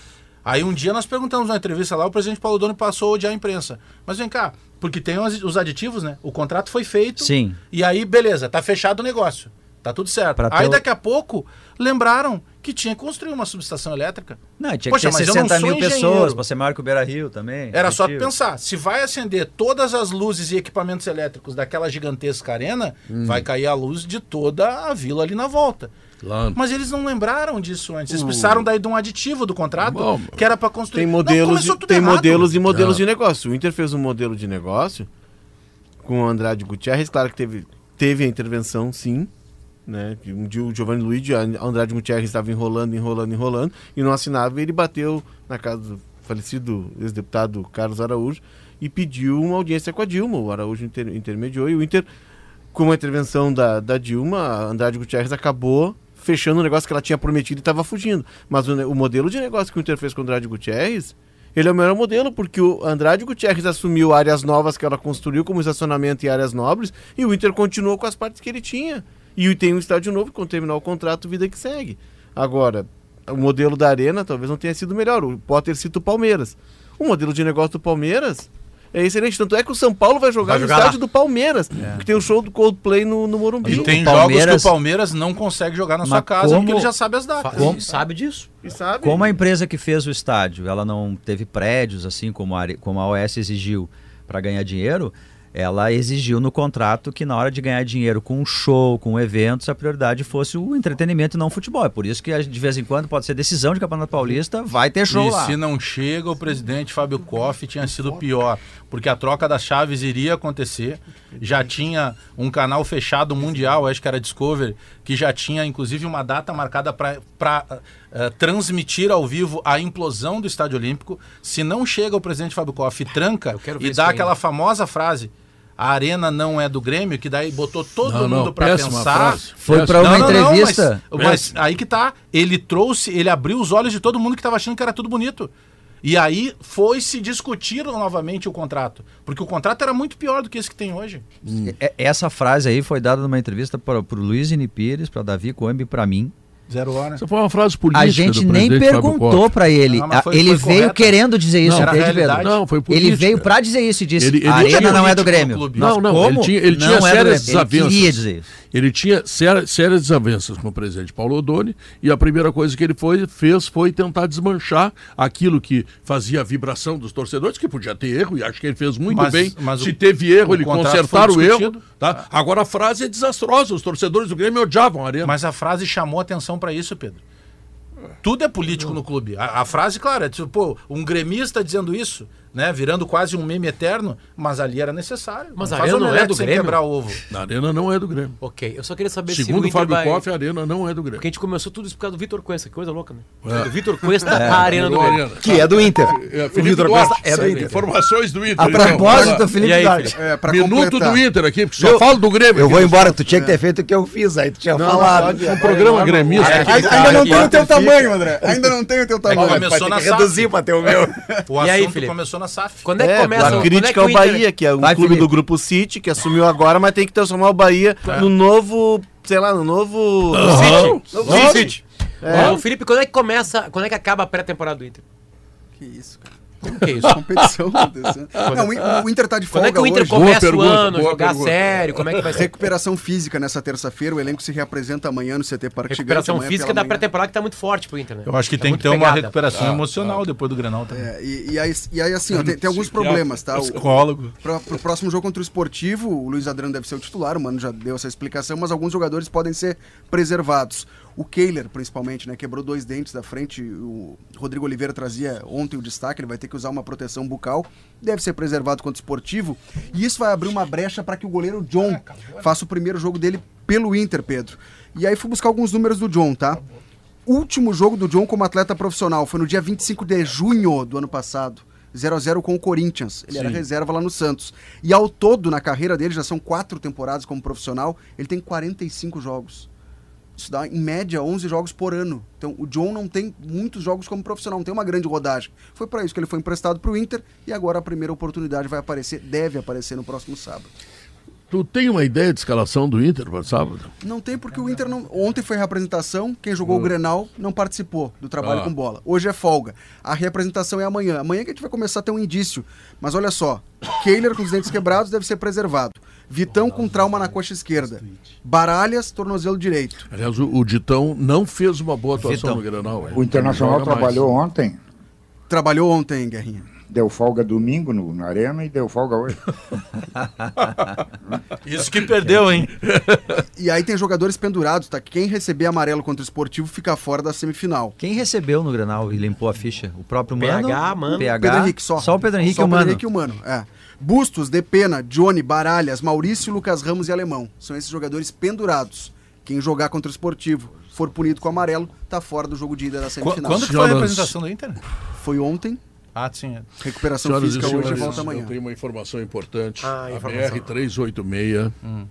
Aí um dia nós perguntamos na entrevista lá, o presidente Paulo Doni passou a odiar a imprensa. Mas vem cá, porque tem os, os aditivos, né? O contrato foi feito. Sim. E aí, beleza, tá fechado o negócio. Tá tudo certo. Pra Aí o- daqui a pouco lembraram que tinha que construir uma subestação elétrica. Não, tinha Poxa, que ter mas eu não 60 sou mil engenheiro. pessoas ser maior que o Beira Rio também. Era só pensar, se vai acender todas as luzes e equipamentos elétricos daquela gigantesca arena, Hum. vai cair a luz de toda a vila ali na volta. Claro. Mas eles não lembraram disso antes. Eles precisaram daí de um aditivo do contrato Bom, que era para construir. Tem Não, modelos, começou e- tudo tem errado. modelos e modelos Ah. de negócio. O Inter fez um modelo de negócio com o Andrade Gutierrez, claro que teve, teve a intervenção, sim. Né? Um dia o Giovanni Luigi, a Andrade Gutierrez estava enrolando, enrolando, enrolando, e não assinava, e ele bateu na casa do falecido ex-deputado Carlos Araújo e pediu uma audiência com a Dilma. O Araújo inter- intermediou e o Inter, com a intervenção da, da Dilma, Andrade Gutierrez acabou fechando o negócio que ela tinha prometido e estava fugindo. Mas o, o modelo de negócio que o Inter fez com o Andrade Gutierrez, ele é o melhor modelo, porque o Andrade Gutierrez assumiu áreas novas que ela construiu, como estacionamento e áreas nobres, e o Inter continuou com as partes que ele tinha. E tem um estádio novo, quando terminar o contrato, vida que segue. Agora, o modelo da Arena talvez não tenha sido melhor. O Potter cita o Palmeiras. O modelo de negócio do Palmeiras é excelente. Tanto é que o São Paulo vai jogar Vai no jogar estádio lá. do Palmeiras, porque tem o show do Coldplay no, no Morumbi. E tem jogos que o Palmeiras não consegue jogar na sua Mas casa, porque como- ele já sabe as datas. Como- Sabe disso. E sabe? Como a empresa que fez o estádio, ela não teve prédios, assim como a, como a OS exigiu para ganhar dinheiro, ela exigiu no contrato que na hora de ganhar dinheiro com um show, com eventos, a prioridade fosse o entretenimento e não o futebol. É por isso que de vez em quando pode ser decisão de Campeonato Paulista, vai ter show e lá. se não chega, o presidente Fábio Koff tinha sido pior, porque a troca das chaves iria acontecer. Já tinha um canal fechado mundial, acho que era Discovery, que já tinha inclusive uma data marcada para transmitir ao vivo a implosão do Estádio Olímpico. Se não chega o presidente Fábio Koff e tranca Eu quero ver e dá aquela famosa frase. A arena não é do Grêmio, que daí botou todo Não, mundo para pensar. frase. Foi pra uma Não, não, não, entrevista. mas, mas aí que tá. Ele trouxe, ele abriu os olhos de todo mundo que estava achando que era tudo bonito. E aí foi se discutir novamente o contrato. Porque o contrato era muito pior do que esse que tem hoje. É- Essa frase aí foi dada numa entrevista para o Luiz Pires, para Davi Coimbra e para mim. Zero hora. Essa foi uma frase política A gente do nem perguntou para ele. Não, mas A- foi- ele foi veio correta. querendo dizer isso, Não, era entende, realidade. Pedro? Não, foi política. Ele veio para dizer isso e disse: Ele- ele a arena não é do Grêmio. clube. Não, não, como? ele tinha, ele tinha é sérias Grêmio. Ele desavenças. queria dizer isso. Ele tinha séria- sérias desavenças com o presidente Paulo Odoni e a primeira coisa que ele foi, fez foi tentar desmanchar aquilo que fazia a vibração dos torcedores, que podia ter erro, e acho que ele fez muito Mas- bem. mas Se o- teve erro, o ele consertar o erro. Tá? Agora a frase é desastrosa, os torcedores do Grêmio odiavam a arena. Mas a frase chamou atenção para isso, Pedro. Tudo é político no clube. A, a frase, claro, é tipo, pô, um gremista dizendo isso. Né? Virando quase um meme eterno, mas ali era necessário. Mas a arena não é do Grêmio? quebrar ovo. Na Arena não é do Grêmio. Ok, eu só queria saber se Segundo o Fábio vai... Koff, a Arena não é do Grêmio. Porque a gente começou tudo isso por causa do Vitor Cuesta, que coisa louca, né? É. O Vitor Cuesta, a arena do Grêmio. Que é do Inter. É, o Vitor Costa é do Inter. Informações do Inter. A então. propósito, lá. Felipe E aí, Duarte. É, Minuto completar. do Inter aqui, porque só Eu- falo do Grêmio. Eu vou embora, tu tinha que ter feito o que eu fiz, aí tu tinha falado. Um programa gremista. É. Ainda, Tá, ainda não tem o teu tamanho, André. Ainda não tem o teu tamanho. começou na reduzir pra ter o meu. O E aí, assunto Felipe? começou na SAF. Quando é que É, começa? a quando crítica é que ao o Inter- Bahia, que é um Vai, clube Felipe. do Grupo City, que assumiu agora, mas tem que transformar o Bahia no novo, sei lá, no novo... City. Novo Sim, City. City. Ô, Felipe, quando é que começa, quando é que acaba a pré-temporada do Inter? Que isso, cara. Como que é isso? [laughs] Competição acontecendo. Não, o In- o Inter tá de Quando folga é que o Inter hoje. começa pergunta, o ano, jogar pergunta. sério? Como é que vai ser? Recuperação física nessa terça-feira. O elenco se reapresenta amanhã no CT Parque. Recuperação física da pré-temporada que tá muito forte pro Inter, né? Eu acho que Tá tem que ter uma pegada. recuperação emocional depois do Grenal também. É, e, e aí, e aí, assim, ó, tem, tem alguns problemas, tá? O, Psicólogo. Pra, pro próximo jogo contra o Esportivo, o Luiz Adriano deve ser o titular, o Mano já deu essa explicação, mas alguns jogadores podem ser preservados. O Kehler, principalmente, né? Quebrou dois dentes da frente. O Rodrigo Oliveira trazia ontem o destaque, ele vai ter que usar uma proteção bucal. Deve ser preservado contra o Esportivo. E isso vai abrir uma brecha para que o goleiro John faça o primeiro jogo dele pelo Inter, Pedro. E aí fui buscar alguns números do John, tá? Último jogo do John como atleta profissional foi no dia 25 de junho do ano passado. 0 a 0 com o Corinthians. Ele era reserva lá no Santos. E ao todo, na carreira dele, já são quatro temporadas como profissional, ele tem 45 jogos. Isso dá, em média, 11 jogos por ano. Então, o John não tem muitos jogos como profissional, não tem uma grande rodagem. Foi para isso que ele foi emprestado para o Inter e agora a primeira oportunidade vai aparecer, deve aparecer no próximo sábado. Tu tem uma ideia de escalação do Inter para sábado? Não tem porque o Inter não. Ontem foi reapresentação, quem jogou o Grenal não participou do trabalho Ah. com bola. Hoje é folga. A reapresentação é amanhã. Amanhã que a gente vai começar a ter um indício. Mas olha só, Kehler com os dentes quebrados deve ser preservado. Vitão com trauma na coxa esquerda. Baralhas, tornozelo direito. Aliás, o, o Ditão não fez uma boa atuação Vitão. no Grenal. O Internacional Joga mais. trabalhou ontem, Trabalhou ontem, Guerrinha. deu folga domingo no, na Arena e deu folga hoje. [laughs] Isso que perdeu, hein? [laughs] E aí tem jogadores pendurados, tá? Quem receber amarelo contra o esportivo fica fora da semifinal. Quem recebeu no Grenal e limpou a ficha? O próprio Mano? PH, Mano. PH, Pedro Henrique só. Só o Pedro Henrique Só e o Pedro. Henrique e o Mano, é. Bustos, Depena, Johnny, Baralhas, Maurício, Lucas Ramos e Alemão. São esses jogadores pendurados. Quem jogar contra o esportivo for punido com amarelo, tá fora do jogo de ida da Qu- semifinal. Quando que foi a apresentação do Inter? Foi ontem, Ah, sim. é. recuperação Senhoras física hoje e senhores, volta amanhã. eu tenho uma informação importante. Ah, a informação. BR-386, Hum.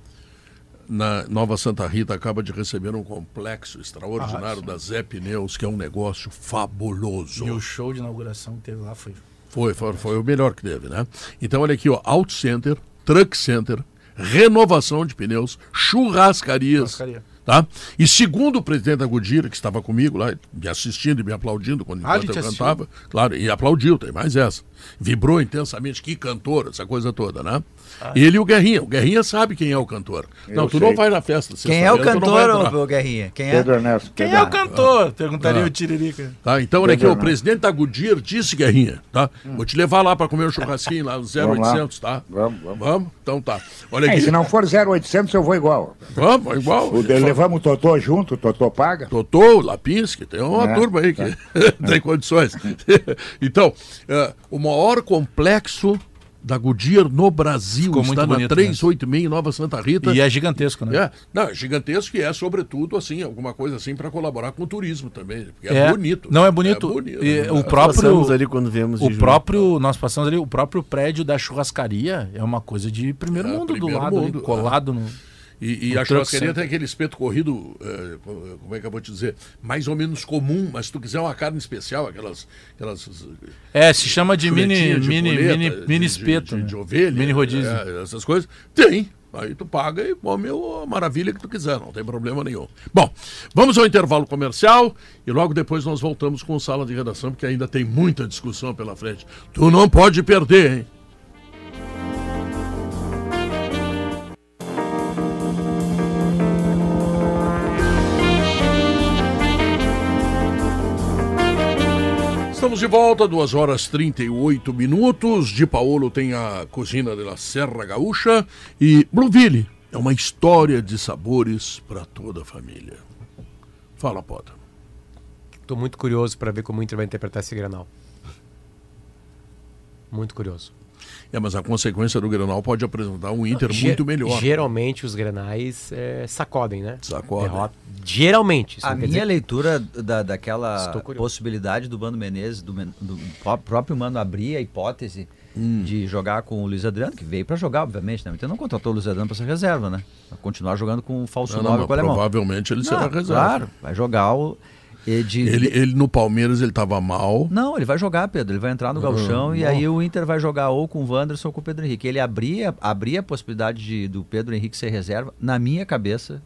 na Nova Santa Rita, acaba de receber um complexo extraordinário Ah, da Zé Pneus, que é um negócio fabuloso. E o show de inauguração que teve lá foi. Foi, foi, foi o melhor que teve, né? Então, olha aqui, ó, Auto Center, Truck Center, renovação de pneus, churrascarias, Churrascaria. tá? E segundo o presidente da Goodyear, que estava comigo lá, me assistindo e me aplaudindo quando Ah, eu assistiu? cantava, claro, e aplaudiu, tem mais essa. Vibrou intensamente, que cantor, essa coisa toda, né? Ah. Ele e o Guerrinha. O Guerrinha sabe quem é o cantor. não, tu sei. não vai na festa. Quem é o cantor, ô, ô Guerrinha? Quem é? Pedro Ernesto. Quem Pedro é o cantor? Perguntaria Ah. o Tiririca. Tá, então, olha aqui, o presidente da Goodyear disse, Guerrinha, tá? Hum. Vou te levar lá para comer um churrasquinho lá [laughs] no 0800, tá? Vamos, vamos. Vamos? Então tá. Olha É, aqui. se não for 0800, eu vou igual. Vamos, igual. O de- levamos o Totô junto, o Totô paga. Totô, Lapinski, tem uma É, turma aí que [laughs] tem condições. [laughs] então, é, o maior complexo da Goodyear no Brasil Ficou está na bonito, né? 386 em Nova Santa Rita. E é gigantesco, né? É, não, é gigantesco e é, sobretudo, assim, alguma coisa assim para colaborar com o turismo também. Porque é, É. bonito. Não, é bonito. bonito. E né? o próprio- Passamos ali quando viemos de O próprio, nós passamos ali, o próprio prédio da churrascaria é uma coisa de primeiro É, mundo do primeiro lado, ali, mundo, colado no. E, e a churrascaria Center. tem aquele espeto corrido, eh, co- como é que eu vou te dizer, mais ou menos comum, mas se tu quiser uma carne especial, aquelas. aquelas É, se chama de mini, de mini, mini, de- mini espeto. De, né? de ovelha. Mini rodízio. é, essas coisas. Tem. Aí tu paga e come a maravilha que tu quiser, não tem problema nenhum. Bom, vamos ao intervalo comercial e logo depois nós voltamos com sala de redação, porque ainda tem muita discussão pela frente. Tu não pode perder, hein? Estamos de volta, 2 horas 38 minutos. De Paolo tem a cozinha da Serra Gaúcha e Blueville é uma história de sabores para toda a família. Fala, Potter. Tô muito curioso para ver como o Inter vai interpretar esse Granal. Muito curioso. É, mas a consequência do Grenal pode apresentar um Inter Ge- muito melhor. Geralmente os grenais é, sacodem, né? Sacodem. Derrota. Geralmente. isso A minha dizer- leitura da, daquela possibilidade do Mano Menezes, do, do pró- próprio Mano abrir a hipótese Hum. de jogar com o Luiz Adriano, que veio para jogar, obviamente, né? Então não contratou o Luiz Adriano para ser reserva, né? Vai continuar jogando com o falso Não, não, com o alemão. provavelmente ele será Não, reserva. Claro, vai jogar o. e de- Ele, ele no Palmeiras ele estava mal. Não, ele vai jogar, Pedro. Ele vai entrar no gauchão e bom. aí o Inter vai jogar ou com o Wanderson ou com o Pedro Henrique. Ele abria, abria a possibilidade de, do Pedro Henrique ser reserva. Na minha cabeça,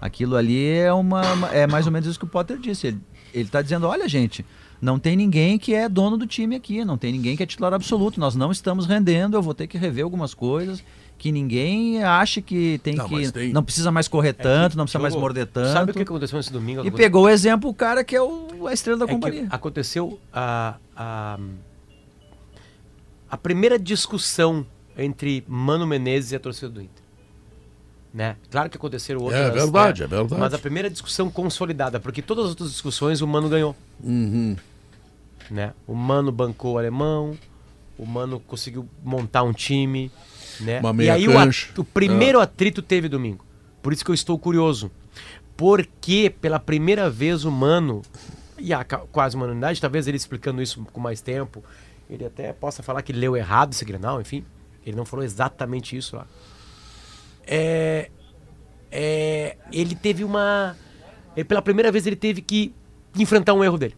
aquilo ali é uma, uma- é mais ou menos isso que o Potter disse. Ele, ele tá dizendo, olha gente, não tem ninguém que é dono do time aqui, não tem ninguém que é titular absoluto. Nós não estamos rendendo, eu vou ter que rever algumas coisas. Que ninguém ache que tem Não, que. tem- Não precisa mais correr tanto, não precisa mais Jogou. morder tanto. Sabe o que aconteceu nesse domingo? E pegou o exemplo, o cara que é o, a estrela da É que companhia. aconteceu a, a, a primeira discussão entre Mano Menezes e a torcida do Inter. Né? Claro que aconteceram outras. É verdade, né? é verdade. Mas a primeira discussão consolidada, porque todas as outras discussões o Mano ganhou. Uhum. Né? O Mano bancou o alemão, o Mano conseguiu montar um time. Né? Uma e meia aí o, cancha. o primeiro atrito teve domingo. Por isso que eu estou curioso. Porque pela primeira vez o Mano, e a quase uma unanimidade, talvez ele explicando isso com mais tempo, ele até possa falar que leu errado esse Grenal, enfim. Ele não falou exatamente isso lá. É, é, ele teve uma. ele, pela primeira vez ele teve que enfrentar um erro dele.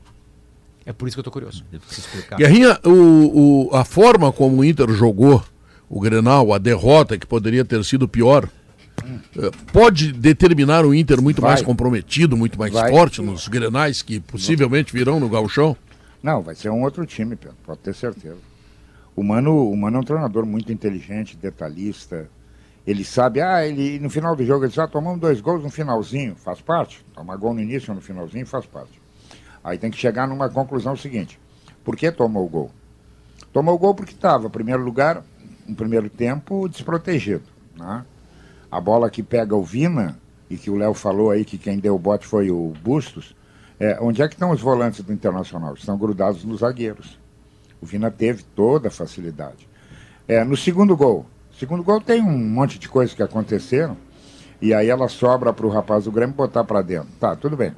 É por isso que eu tô curioso. Guerrinha, o, o- a forma como o Inter jogou o Grenal, a derrota que poderia ter sido pior, eh, pode determinar o Inter muito Vai. mais comprometido, muito mais Vai. forte nos Grenais que possivelmente virão no Gauchão? Não, vai ser um outro time, Pedro, pode ter certeza. O Mano, o Mano é um treinador muito inteligente, detalhista. Ele sabe, ah, ele no final do jogo ele já tomamos dois gols no finalzinho, faz parte. Tomar gol no início ou no finalzinho faz parte. Aí tem que chegar numa conclusão seguinte: por que tomou o gol? Tomou o gol porque estava, em primeiro lugar, no primeiro tempo, desprotegido. Né? A bola que pega o Vina, e que o Léo falou aí que quem deu o bote foi o Bustos, é, onde é que estão os volantes do Internacional? Estão grudados nos zagueiros. O Vina teve toda a facilidade. É, no segundo gol, segundo gol tem um monte de coisas que aconteceram, e aí ela sobra para o rapaz do Grêmio botar para dentro. Tá, tudo bem.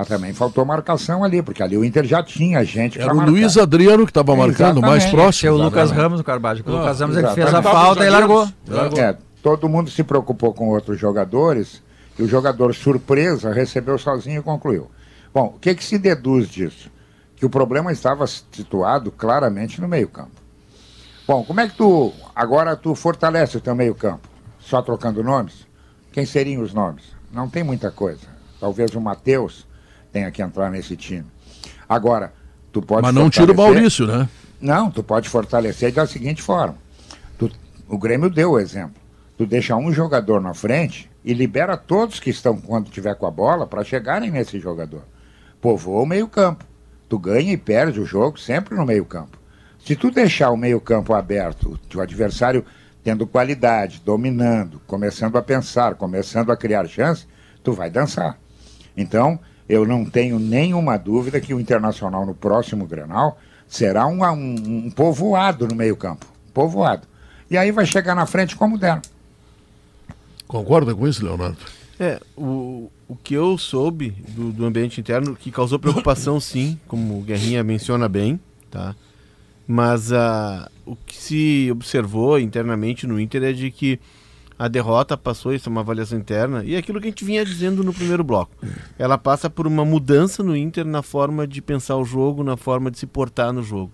Mas também faltou marcação ali, porque ali o Inter já tinha gente Era para o marcar. Luiz Adriano que estava marcando, mais próximo. Tinha o Lucas. Ramos no Carvalho. O Lucas Ah, Ramos ele exato. fez a falta e largou. zagueiros. É, todo mundo se preocupou com outros jogadores e o jogador surpresa recebeu sozinho e concluiu. Bom, o que, que se deduz disso? Que o problema estava situado claramente no meio-campo. Bom, como é que tu agora tu fortalece o teu meio-campo? Só trocando nomes? Quem seriam os nomes? Não tem muita coisa. Talvez o Matheus tenha que entrar nesse time. Agora, tu pode Mas não tira o Maurício, né? não, tu pode fortalecer da seguinte forma. Tu- o Grêmio deu o exemplo. Tu deixa um jogador na frente e libera todos que estão quando tiver com a bola para chegarem nesse jogador. Povoa o meio-campo. Tu ganha e perde o jogo sempre no meio-campo. Se tu deixar o meio-campo aberto, o adversário tendo qualidade, dominando, começando a pensar, começando a criar chance, tu vai dançar. Então, eu não tenho nenhuma dúvida que o Internacional no próximo Grenal será um, um, um povoado no meio-campo. Povoado. E aí vai chegar na frente como der. Concorda com isso, Leonardo? É, o, o que eu soube do, do ambiente interno, que causou preocupação [laughs] sim, como o Guerrinha menciona bem, tá? Mas ah, o que se observou internamente no Inter é de que a derrota passou, isso é uma avaliação interna, e é aquilo que a gente vinha dizendo no primeiro bloco. Ela passa por uma mudança no Inter na forma de pensar o jogo, na forma de se portar no jogo.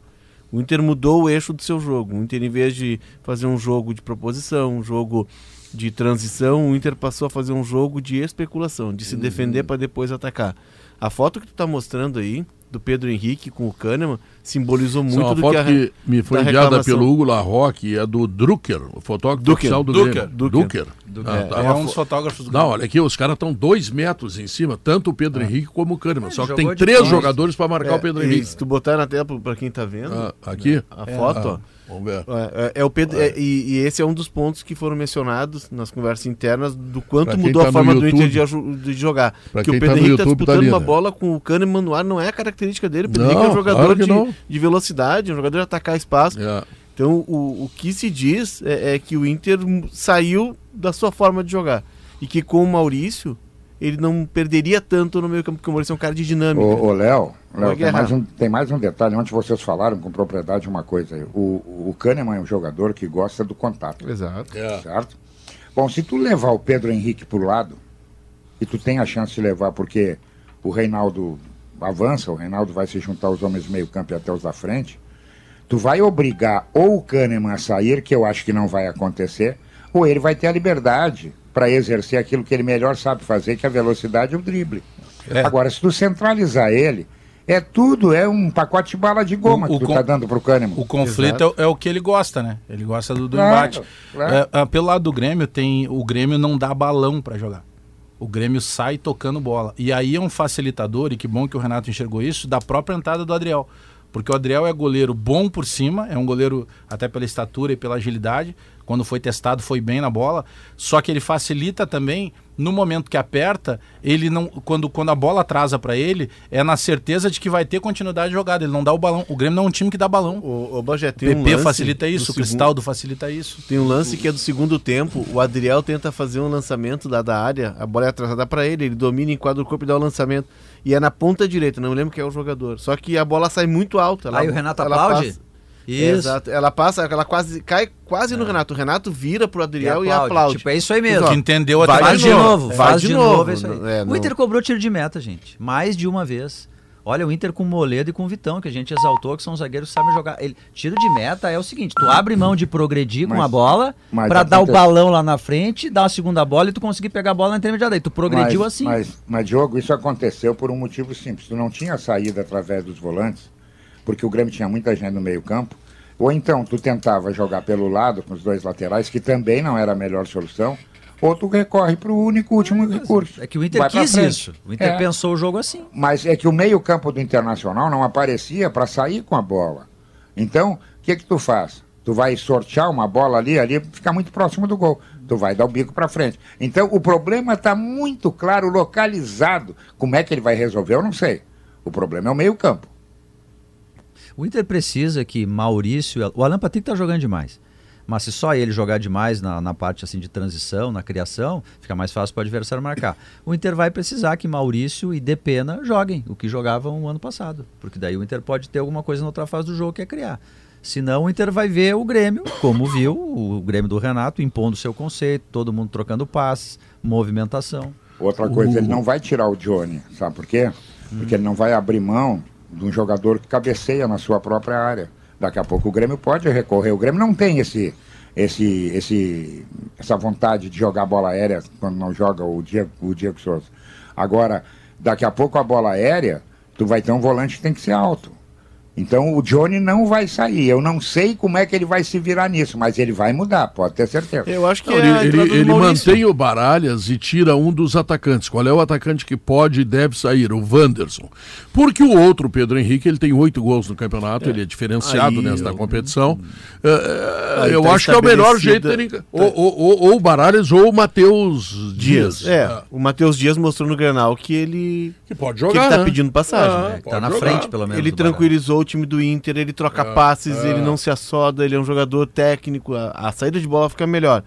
O Inter mudou o eixo do seu jogo. O Inter, em vez de fazer um jogo de proposição, um jogo de transição, o Inter passou a fazer um jogo de especulação, de se defender para depois atacar. A foto que tu tá mostrando aí, do Pedro Henrique com o Kahneman, simbolizou Essa é muito uma do foto que a, que me foi da enviada pelo Hugo Larroque e é do Drucker, o fotógrafo Drucker, oficial do Drucker, Grêmio. Drucker. Ah, É, tá. É um dos fotógrafos do Não, olha aqui, os caras estão dois metros em cima, tanto o Pedro Henrique como o Kahneman. Só que tem três jogadores para marcar o Pedro É, Henrique. se tu botar na tela para quem tá vendo, Ah, aqui? a foto, ó, Ah, vamos ver. É, é- é o Pedro, é, e, e esse é um dos pontos que foram mencionados nas conversas internas do quanto mudou tá a forma do YouTube- Inter de, de jogar. Pra que quem o tá Pedro Henrique tá tá disputando ali, uma né? bola com o Kahneman no ar, não é a característica dele. O Pedro Não, Henrique é um jogador claro de, de velocidade, um jogador de atacar espaço. É. Então, o, o que se diz é, é que o Inter saiu da sua forma de jogar. E que com o Maurício, ele não perderia tanto no meio campo, porque o Maurício é um cara de dinâmica. Ô, ô Léo, Vai Léo, tem, mais um, tem mais um detalhe. Ontem vocês falaram com propriedade uma coisa aí. O, o Kahneman é um jogador que gosta do contato. Exato. É. Certo? Bom, se tu levar o Pedro Henrique pro lado, e tu tem a chance de levar, porque o Reinaldo avança, o Reinaldo vai se juntar aos homens do meio campo e até os da frente, tu vai obrigar ou o Kahneman a sair, que eu acho que não vai acontecer, ou ele vai ter a liberdade para exercer aquilo que ele melhor sabe fazer, que é a velocidade e o drible. É. Agora, se tu centralizar ele, é tudo, é um pacote de bala de goma O- o que tu com- tá dando pro Kahneman. O conflito é, o- é o que ele gosta, né? Ele gosta do, do Claro, embate. claro. É, ah, pelo lado do Grêmio, tem o Grêmio não dá balão pra jogar. O Grêmio sai tocando bola. E aí é um facilitador, e que bom que o Renato enxergou isso, da própria entrada do Adriel. Porque o Adriel é goleiro bom por cima, é um goleiro até pela estatura e pela agilidade. Quando foi testado, foi bem na bola. Só que ele facilita também no momento que aperta, ele não. Quando, quando a bola atrasa pra ele, é na certeza de que vai ter continuidade de jogada. Ele não dá o balão. O Grêmio não é um time que dá balão. O, o Bagé, tem um PP lance facilita isso, o segundo- Cristaldo facilita isso. Tem um lance que é do segundo tempo. O Adriel tenta fazer um lançamento da, da área, a bola é atrasada pra ele, ele domina, enquadra o corpo e dá o lançamento. E é na ponta direita, não me lembro quem é o jogador. Só que a bola sai muito alta. Aí o Renato aplaude? passa- Isso. Exato. Ela passa, ela quase cai quase no Renato. O Renato vira pro Adriel e aplaude. Tipo, é isso aí mesmo. Que entendeu a vai de de novo, vai faz de novo. novo. é isso aí. É, o Inter cobrou tiro de meta, gente. Mais de uma vez. Olha, o Inter com o Moledo e com o Vitão, que a gente exaltou, que são zagueiros que sabem jogar. Ele, tiro de meta é o seguinte: tu abre mão de progredir com Mas- a bola mas pra dar o acontece- balão lá na frente, dar a segunda bola e tu conseguir pegar a bola na intermediária. Aí tu progrediu mas, assim. Mas, mas, Diogo, isso aconteceu por um motivo simples. Tu não tinha saída através dos volantes, porque o Grêmio tinha muita gente no meio campo. Ou então tu tentava jogar pelo lado com os dois laterais, que também não era a melhor solução. Ou tu recorre para o único último recurso. É que o Inter Vai quis isso. O Inter É. pensou o jogo assim. Mas é que o meio-campo do Internacional não aparecia para sair com a bola. Então, o que que tu faz? Tu vai sortear uma bola ali, ali fica muito próximo do gol. Tu vai dar o bico para frente. Então, o problema está muito claro, localizado. Como é que ele vai resolver, eu não sei. O problema é o meio-campo. O Inter precisa que Maurício. O Alan Patrick tá jogando demais. Mas se só ele jogar demais na, na parte assim de transição, na criação, fica mais fácil para o adversário marcar. O Inter vai precisar que Maurício e Depena joguem o que jogavam o ano passado. Porque daí o Inter pode ter alguma coisa na outra fase do jogo que é criar. Senão o Inter vai ver o Grêmio, como viu o Grêmio do Renato, impondo seu conceito, todo mundo trocando passes, movimentação. Outra coisa, ele não vai tirar o Johnny, sabe por quê? Porque ele não vai abrir mão de um jogador que cabeceia na sua própria área. Daqui a pouco o Grêmio pode recorrer. O Grêmio não tem esse, esse, esse, essa vontade de jogar bola aérea quando não joga o Diego, o Diego Souza. Agora, daqui a pouco a bola aérea, tu vai ter um volante que tem que ser alto. Então o Johnny não vai sair. Eu não sei como é que ele vai se virar nisso, mas ele vai mudar, pode ter certeza. Eu acho que Não, é ele ele, ele mantém o Baralhas e tira um dos atacantes. Qual é o atacante que pode e deve sair? O Wanderson. Porque o outro, Pedro Henrique, ele tem oito gols no campeonato, ele é diferenciado Aí, nesta eu- competição. É, é, Aí eu tá acho que é o melhor jeito dele. Ou, ou, ou, ou o Baralhas ou o Matheus Dias. Dias. É, o Matheus Dias mostrou no Granal que ele, Que pode que jogar. ele tá né? pedindo passagem. Ah, né? Tá na jogar. frente, pelo menos. Ele tranquilizou o time do Inter, ele troca É, passes, é. ele não se assoda, ele é um jogador técnico, a, a saída de bola fica melhor.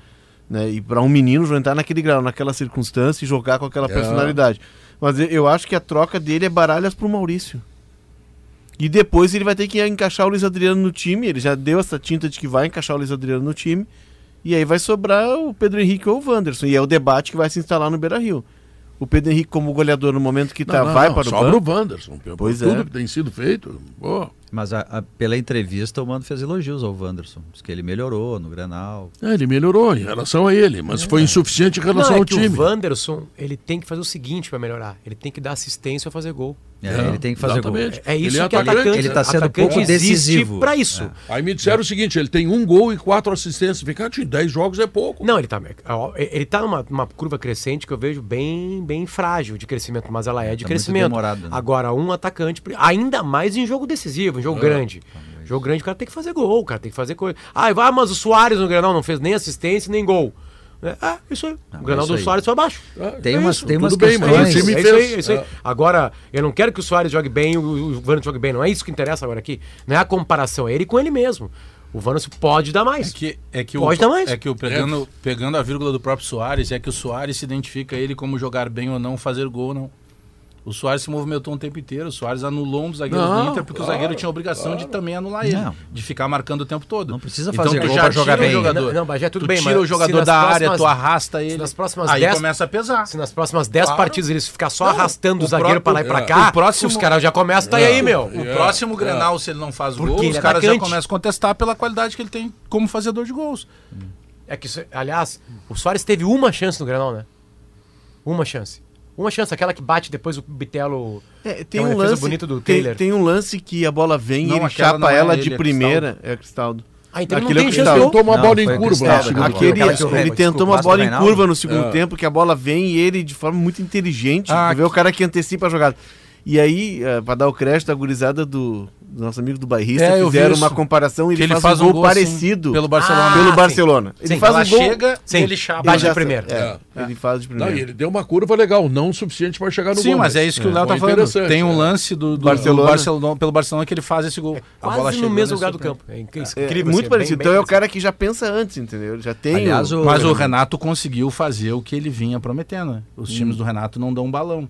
Né? E para um menino entrar naquele grau, naquela circunstância e jogar com aquela É. personalidade. Mas eu- eu acho que a troca dele é baralhas pro Maurício. E depois ele vai ter que encaixar o Luiz Adriano no time, ele já deu essa tinta de que vai encaixar o Luiz Adriano no time. E aí vai sobrar o Pedro Henrique ou o Wanderson. E é o debate que vai se instalar no Beira Rio. O Pedro Henrique, como goleador no momento que tá, não, vai não, para o sobra banco. o Wanderson. Pois tudo é. que tem sido feito. Pô. Mas a- a- pela entrevista o Mano fez elogios ao Wanderson. Diz que ele melhorou no Grenal. É, ele melhorou em relação a ele, mas foi insuficiente em relação Não, é ao que time. o Wanderson, ele tem que fazer o seguinte para melhorar. Ele tem que dar assistência ou fazer gol. É, É, ele tem que fazer gol. exatamente. É isso Ele é que atacante, atacante, ele tá sendo atacante pouco decisivo. pra isso. É. Aí me disseram o seguinte: ele tem um gol e quatro assistências. Cá, em 10 jogos é pouco. Não, ele tá, ó, ele tá numa, numa curva crescente que eu vejo bem, bem frágil de crescimento, mas ela é de Tá crescimento. demorado, né? Agora, um atacante, ainda mais em jogo decisivo, em jogo grande. Jogo grande, o cara tem que fazer gol, o cara tem que fazer coisa. Ah, vai, mas o Soares no Granal não fez nem assistência nem gol. É, ah, isso aí. Não, o Grenal é do aí. Soares foi abaixo. Tem É umas- isso, tem umas tudo bem, mas questões. o time É isso aí, fez. é isso aí. É. Agora, eu não quero que o Soares jogue bem e o, o Wanderson jogue bem. Não é isso que interessa agora aqui. Não é a comparação, é ele com ele mesmo. O Wanderson pode dar mais. É que, é que Pode o, dar mais. É que o pegando, pegando a vírgula do próprio Soares, é que o Soares se identifica ele como jogar bem ou não, fazer gol ou não. O Soares se movimentou um tempo inteiro. O Soares anulou um dos zagueiros Não, do Inter, porque claro, o zagueiro tinha a obrigação de também anular ele. Não. De ficar marcando o tempo todo. Não precisa Então fazer tu gol já jogar bem. jogador. Não, não, Bagé, tudo tu bem, tira mas o jogador da área, próximas- tu arrasta ele. nas próximas aí dez- começa a pesar. Se nas próximas 10 Claro. partidas eles ficar só Não, arrastando o, o zagueiro pra lá e pra cá, o próximo- os caras já começam, tá aí, meu. O próximo Grenal, se ele não faz Porque gol, ele os é caras já começam a contestar pela qualidade que ele tem como fazedor de gols. É que, aliás, o Soares teve uma chance no Grenal, né? Uma chance. Uma chance, aquela que bate depois o Bitelo. É, É tem uma um lance bonita do tem, Taylor. tem um lance que a bola vem Não, e ele chapa é ela ele, de é primeira. É Cristaldo. Ah, então ele Aquele é tem de gol. Tentou uma Não, bola em curva segundo Aquele- que ele tentou uma bola em curva no segundo É. tempo, que a bola vem e ele de forma muito inteligente. Ah, vê o cara que antecipa a jogada. E aí, eh, pra dar o crédito à gurizada do, do nosso amigo do bairrista, É, fizeram uma comparação e ele, ele faz, faz um um gol, assim, parecido pelo Barcelona. pelo Ah, Barcelona. Ele Sim, faz ela um gol chega Sim. ele chapa. De primeira. É, ele faz de Não, primeira. e ele deu uma curva legal, não o suficiente para chegar no Sim, gol. mas é isso que o Léo Foi tá falando. Tem um é. lance do, do Barcelona. do Barcelona, pelo Barcelona que ele faz esse gol. a bola chega no mesmo nesse lugar do campo. É É, incrível. muito assim, parecido. então é o cara que já pensa antes, entendeu? Já tem. Mas o Renato conseguiu fazer o que ele vinha prometendo. né? Hum. Os times do Renato não dão um balão.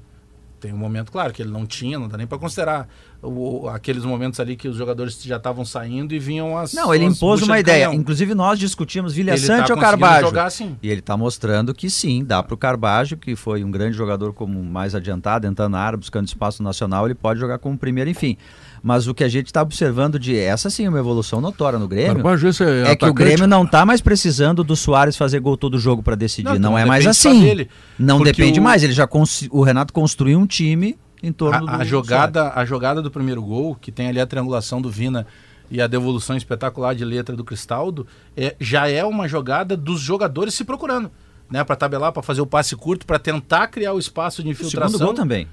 Tem um momento, claro, que ele não tinha, não dá nem pra considerar o- aqueles momentos ali que os jogadores já estavam saindo e vinham as. Não, ele as impôs uma de ideia. canhão. Inclusive nós discutimos Vilha tá Sante ou conseguindo Carbajo. jogar assim. E ele está mostrando que sim, dá para o Carbajo, que foi um grande jogador como mais adiantado, entrando na área, buscando espaço nacional, ele pode jogar como primeiro, enfim. Mas o que a gente está observando de essa sim uma evolução notória no Grêmio. É, É que o. Grêmio não tá mais precisando do Soares fazer gol todo jogo para decidir. Não, Não, não é mais assim. dele, não depende o- mais. Ele já cons- o Renato construiu um time em torno do A, a jogada, a jogada do primeiro gol, que tem ali a triangulação do Vina e a devolução espetacular de letra do Cristaldo, é, já é uma jogada dos jogadores se procurando. Né, para tabelar, para fazer o passe curto, para tentar criar o espaço de O infiltração. segundo gol também.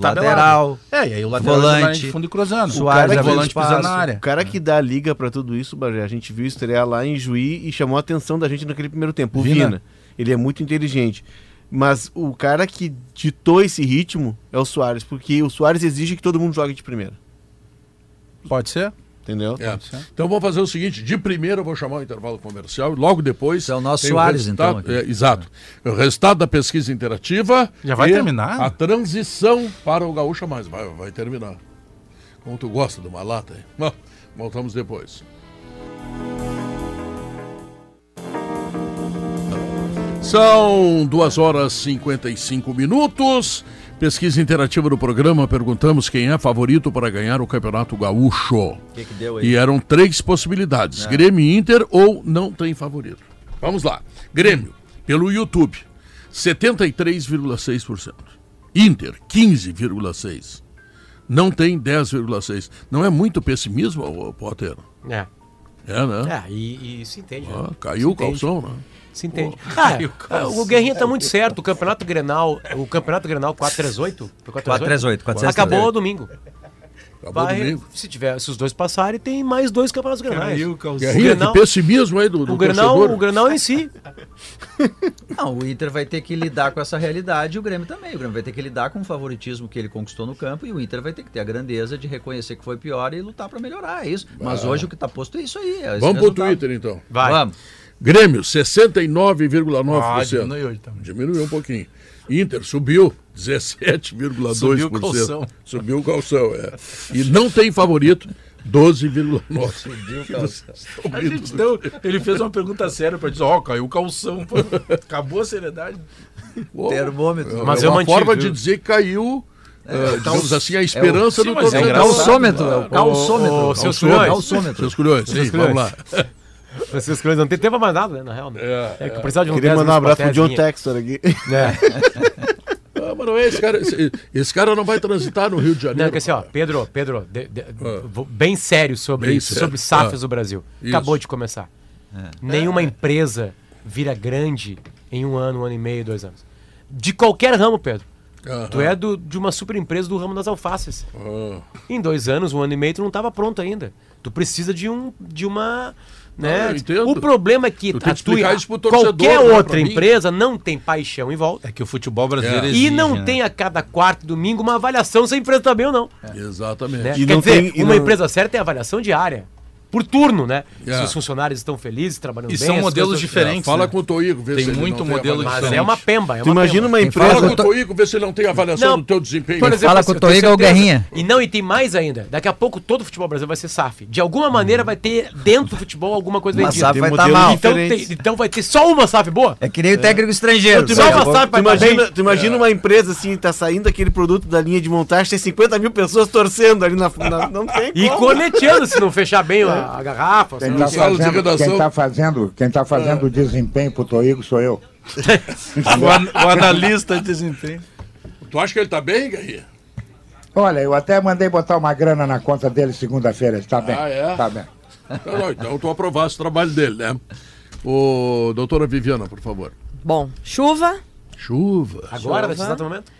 Tabelado. Lateral. É, e aí o lateral volante, fundo e cruzando. Suárez o cara volante espaço. na área. O cara que dá a liga pra tudo isso, Bagé, a gente viu estrear lá em Juí e chamou a atenção da gente naquele primeiro tempo. O Vina. Vina. Ele é muito inteligente. Mas o cara que ditou esse ritmo é o Soares, porque o Soares exige que todo mundo jogue de primeira. Pode ser? Entendeu? É. Então vamos fazer o seguinte: de primeiro eu vou chamar o intervalo comercial e logo depois. Esse é o nosso Soares, então, é, exato. O resultado da pesquisa interativa. Já vai terminar? A transição para o Gaúcha Mais. Vai, vai terminar. Como tu gosta de uma lata, hein? Bom, voltamos depois. São 2 horas e 55 minutos. Pesquisa interativa do programa, perguntamos quem é favorito para ganhar o Campeonato Gaúcho. O que, que deu aí? E eram três possibilidades: Grêmio e Inter ou não tem favorito. Vamos lá. Grêmio, pelo YouTube, 73,6%. Inter, 15,6%. Não tem 10,6%. Não é muito pessimismo, Potter? É. É, né? É, e, e se entende. Ah, né? caiu o Se entende. calção, né? Se entende. Ah, o Guerrinha tá muito certo. O Campeonato Grenal, o Campeonato Grenal 438, foi 438? 438, 438. Acabou domingo. Acabou Vai- domingo. se tiver, se os dois passarem, tem mais dois campeonatos grenais. Guerrinha, O que Grenal- pessimismo aí do, do O Grenal, o Grenal em si. [laughs] Não, o Inter vai ter que lidar com essa realidade e o Grêmio também. O Grêmio vai ter que lidar com o favoritismo que ele conquistou no campo e o Inter vai ter que ter a grandeza de reconhecer que foi pior e lutar para melhorar. É isso. Mas hoje o que está posto é isso aí. é Vamos pro resultado. Twitter, então. Vai. Vamos. Grêmio, 69,9%. Ah, diminuiu também. Diminuiu um pouquinho. Inter subiu 17,2%. Subiu o calção. Subiu o calção, é. E não tem favorito, 12,9%. Subiu o calção. A gente deu, ele fez uma pergunta séria pra dizer, ó, caiu o calção. pô. Acabou a seriedade. [laughs] Termômetro. Mas é uma mantive, forma viu? de dizer que caiu, eh, digamos assim, a esperança Sim, do mas é torcedor. engraçado. Calçômetro, é o calçômetro. Seus culhões. Seus culhões, sim, vamos lá. Francisco Cruz não tem tempo mais nada, né, na real. Né? É, É, que eu precisava de um Queria 10 mandar um abraço pro John. Textor aqui. É. [laughs] Ah, mas não é esse cara. Esse, esse cara não vai transitar no Rio de Janeiro. Não, que assim, ó, Pedro, Pedro, de- de- vou- bem sério sobre Bem isso, sério. sobre SAFs Ah. do Brasil. Isso. Acabou de começar. Nenhuma empresa vira grande em um ano, um ano e meio, dois anos. De qualquer ramo, Pedro. Aham. Tu é do, de uma super empresa do ramo das alfaces. Ah. Em dois anos, um ano e meio, tu não estava pronto ainda. Tu precisa de um de uma. Né? Ah, eu entendo. o problema é que Tu tem que a explicar tua- isso pro torcedor, qualquer não é outra empresa não tem paixão em volta. É que o futebol brasileiro É. exige, E não né? tem a cada quarto domingo uma avaliação se a empresa tá bem ou não. Exatamente. né? E Quer não dizer, tem- e uma não- empresa certa tem avaliação diária. Por turno, né? É. Se os funcionários estão felizes, trabalhando E bem. são as modelos diferentes. Fala né? com o Toigo, vê Tem se ele muito não tem modelo avaliação. Mas é uma pemba. É Tu uma imagina pemba. uma empresa. Fala com o o Toigo, vê se ele não tem avaliação Não, do teu desempenho. Por exemplo, Fala assim, com o Toigo ou Guerrinha. E não, e tem mais ainda. Daqui a pouco todo o futebol brasileiro vai ser SAF. De alguma maneira vai ter dentro do futebol alguma coisa vendida. SAF vai Tem estar modelos mal. Então, tem- então vai ter só uma SAF boa? É que nem o técnico estrangeiro. Tu Só uma SAF vai imagina, bem. tu imagina uma empresa assim, tá saindo aquele produto da linha de montagem, tem 50 mil pessoas torcendo ali na. não tem E como. corneteando se não fechar bem a, a garrafa. Quem está de fazendo, quem tá fazendo, quem tá fazendo o desempenho pro Toigo sou eu. [laughs] O, an- o analista de desempenho. Tu acha que ele tá bem, Guerrinha? Olha, eu até mandei botar uma grana na conta dele segunda-feira. Ele tá bem. Ah, é? Tá bem. Então, não, então tu aprovasse o trabalho dele, né? Ô, doutora Viviana, por favor. Bom, chuva. Chuva. Agora, Chuva. nesse exato momento?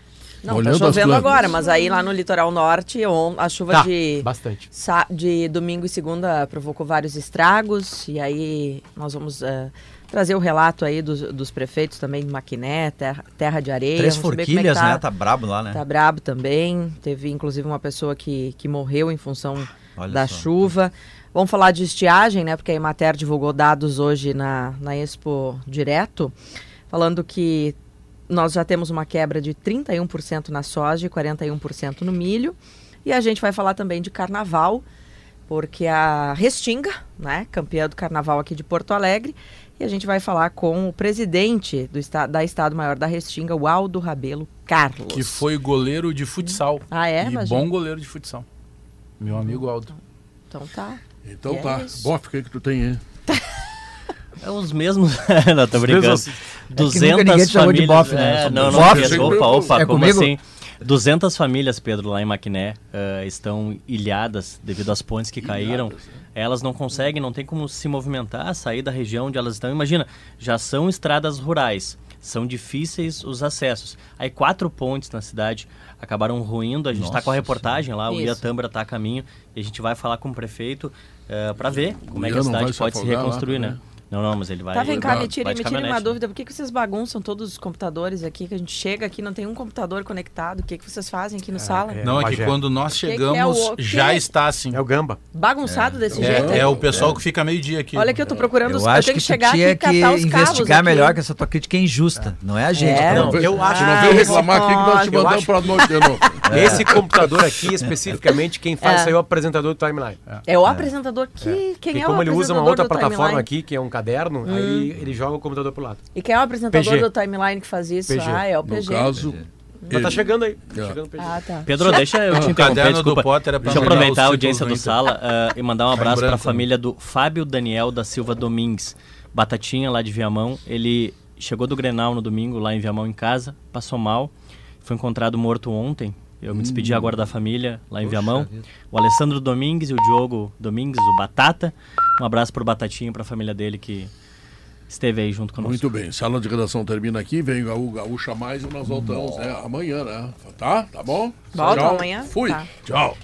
Não, Olhando tá chovendo agora, mas aí lá no litoral norte, a chuva Tá, de, bastante. de domingo e segunda provocou vários estragos. E aí nós vamos eh, trazer o relato aí dos, dos prefeitos também de Maquiné, Terra, terra de Areia. Três Vamos é forquilhas, tá. né? Tá brabo lá, né? Tá brabo também. Teve inclusive uma pessoa que, que morreu em função Olha da só. chuva. Vamos falar de estiagem, né? Porque a Emater divulgou dados hoje na, na Expo Direto, falando que nós já temos uma quebra de 31% na soja e 41% no milho. E a gente vai falar também de carnaval, porque a Restinga, né, campeã do carnaval aqui de Porto Alegre, e a gente vai falar com o presidente do esta da Estado Maior da Restinga, o Aldo Rabelo Carlos. Que foi goleiro de futsal. Ah, é? E Mas- bom goleiro de futsal. Meu amigo Aldo. Então tá. Então E é tá. isso. Bof, o que que tu tem aí? É os mesmos. [laughs] não, tô brincando. mesmos- É que nunca ninguém 200 te chamou de famílias. bofe, né? É, não, não, Pedro, sempre- opa, opa, É como comigo? assim? 200 famílias, Pedro, lá em Maquiné, eh, estão ilhadas devido às pontes que caíram. Elas não conseguem, não tem como se movimentar, sair da região onde elas estão. Imagina, já são estradas rurais, são difíceis os acessos. Aí quatro pontes na cidade acabaram ruindo. A gente está com a reportagem lá, o Isso. Ia Tâmara está a caminho e a gente vai falar com o prefeito para ver como é que a cidade se pode se afogar lá reconstruir, né? Não, não, mas ele vai. Tá, vem cá, me tire, me tire uma caminhonete. dúvida. Por que, que vocês bagunçam todos os computadores aqui? Que a gente chega aqui não tem um computador conectado. O que, que vocês fazem aqui no sala? é. Não, é que quando nós Que que é chegamos, o- já é? está assim. É o Gamba. Bagunçado desse jeito? É, é o pessoal que fica meio-dia aqui. Olha que eu tô procurando os Eu eu acho tenho que, que chegar aqui tinha e que os investigar aqui. melhor que essa tua crítica é injusta. Não é a gente. É. Não, eu acho não Ah, veio eu reclamar aqui que nós te mandamos pra noite de novo. [laughs] Esse computador aqui, especificamente, quem faz É. isso aí é o apresentador do Timeline. É o apresentador que quem é o como ele usa uma apresentador outra plataforma aqui, que é um caderno, aí ele, ele joga o computador pro lado. E quem é o apresentador PG. do Timeline que faz isso? PG. Ah, é o No PG. caso, Mas tá ele- chegando aí. Tá É. chegando o PG. Ah, tá. Pedro, deixa eu te interromper, caderno do desculpa. Potter é Deixa eu aproveitar a audiência do Sala ah, e mandar um abraço para a família do Fábio Daniel da Silva Domingues, Batatinha lá de Viamão. Ele chegou do Grenal no domingo lá em Viamão em casa, passou mal, foi encontrado morto ontem. Eu me despedi Hum. agora da família lá em Viamão. O Alessandro Domingues e o Diogo Domingues, o Batata. Um abraço pro Batatinha e pra família dele que esteve aí junto conosco. Muito bem, sala de redação termina aqui, vem o Gaú- Gaúcha Mais e nós voltamos né, amanhã, né? Tá? Tá bom? Volta Tchau. amanhã? Fui. Tá. Tchau.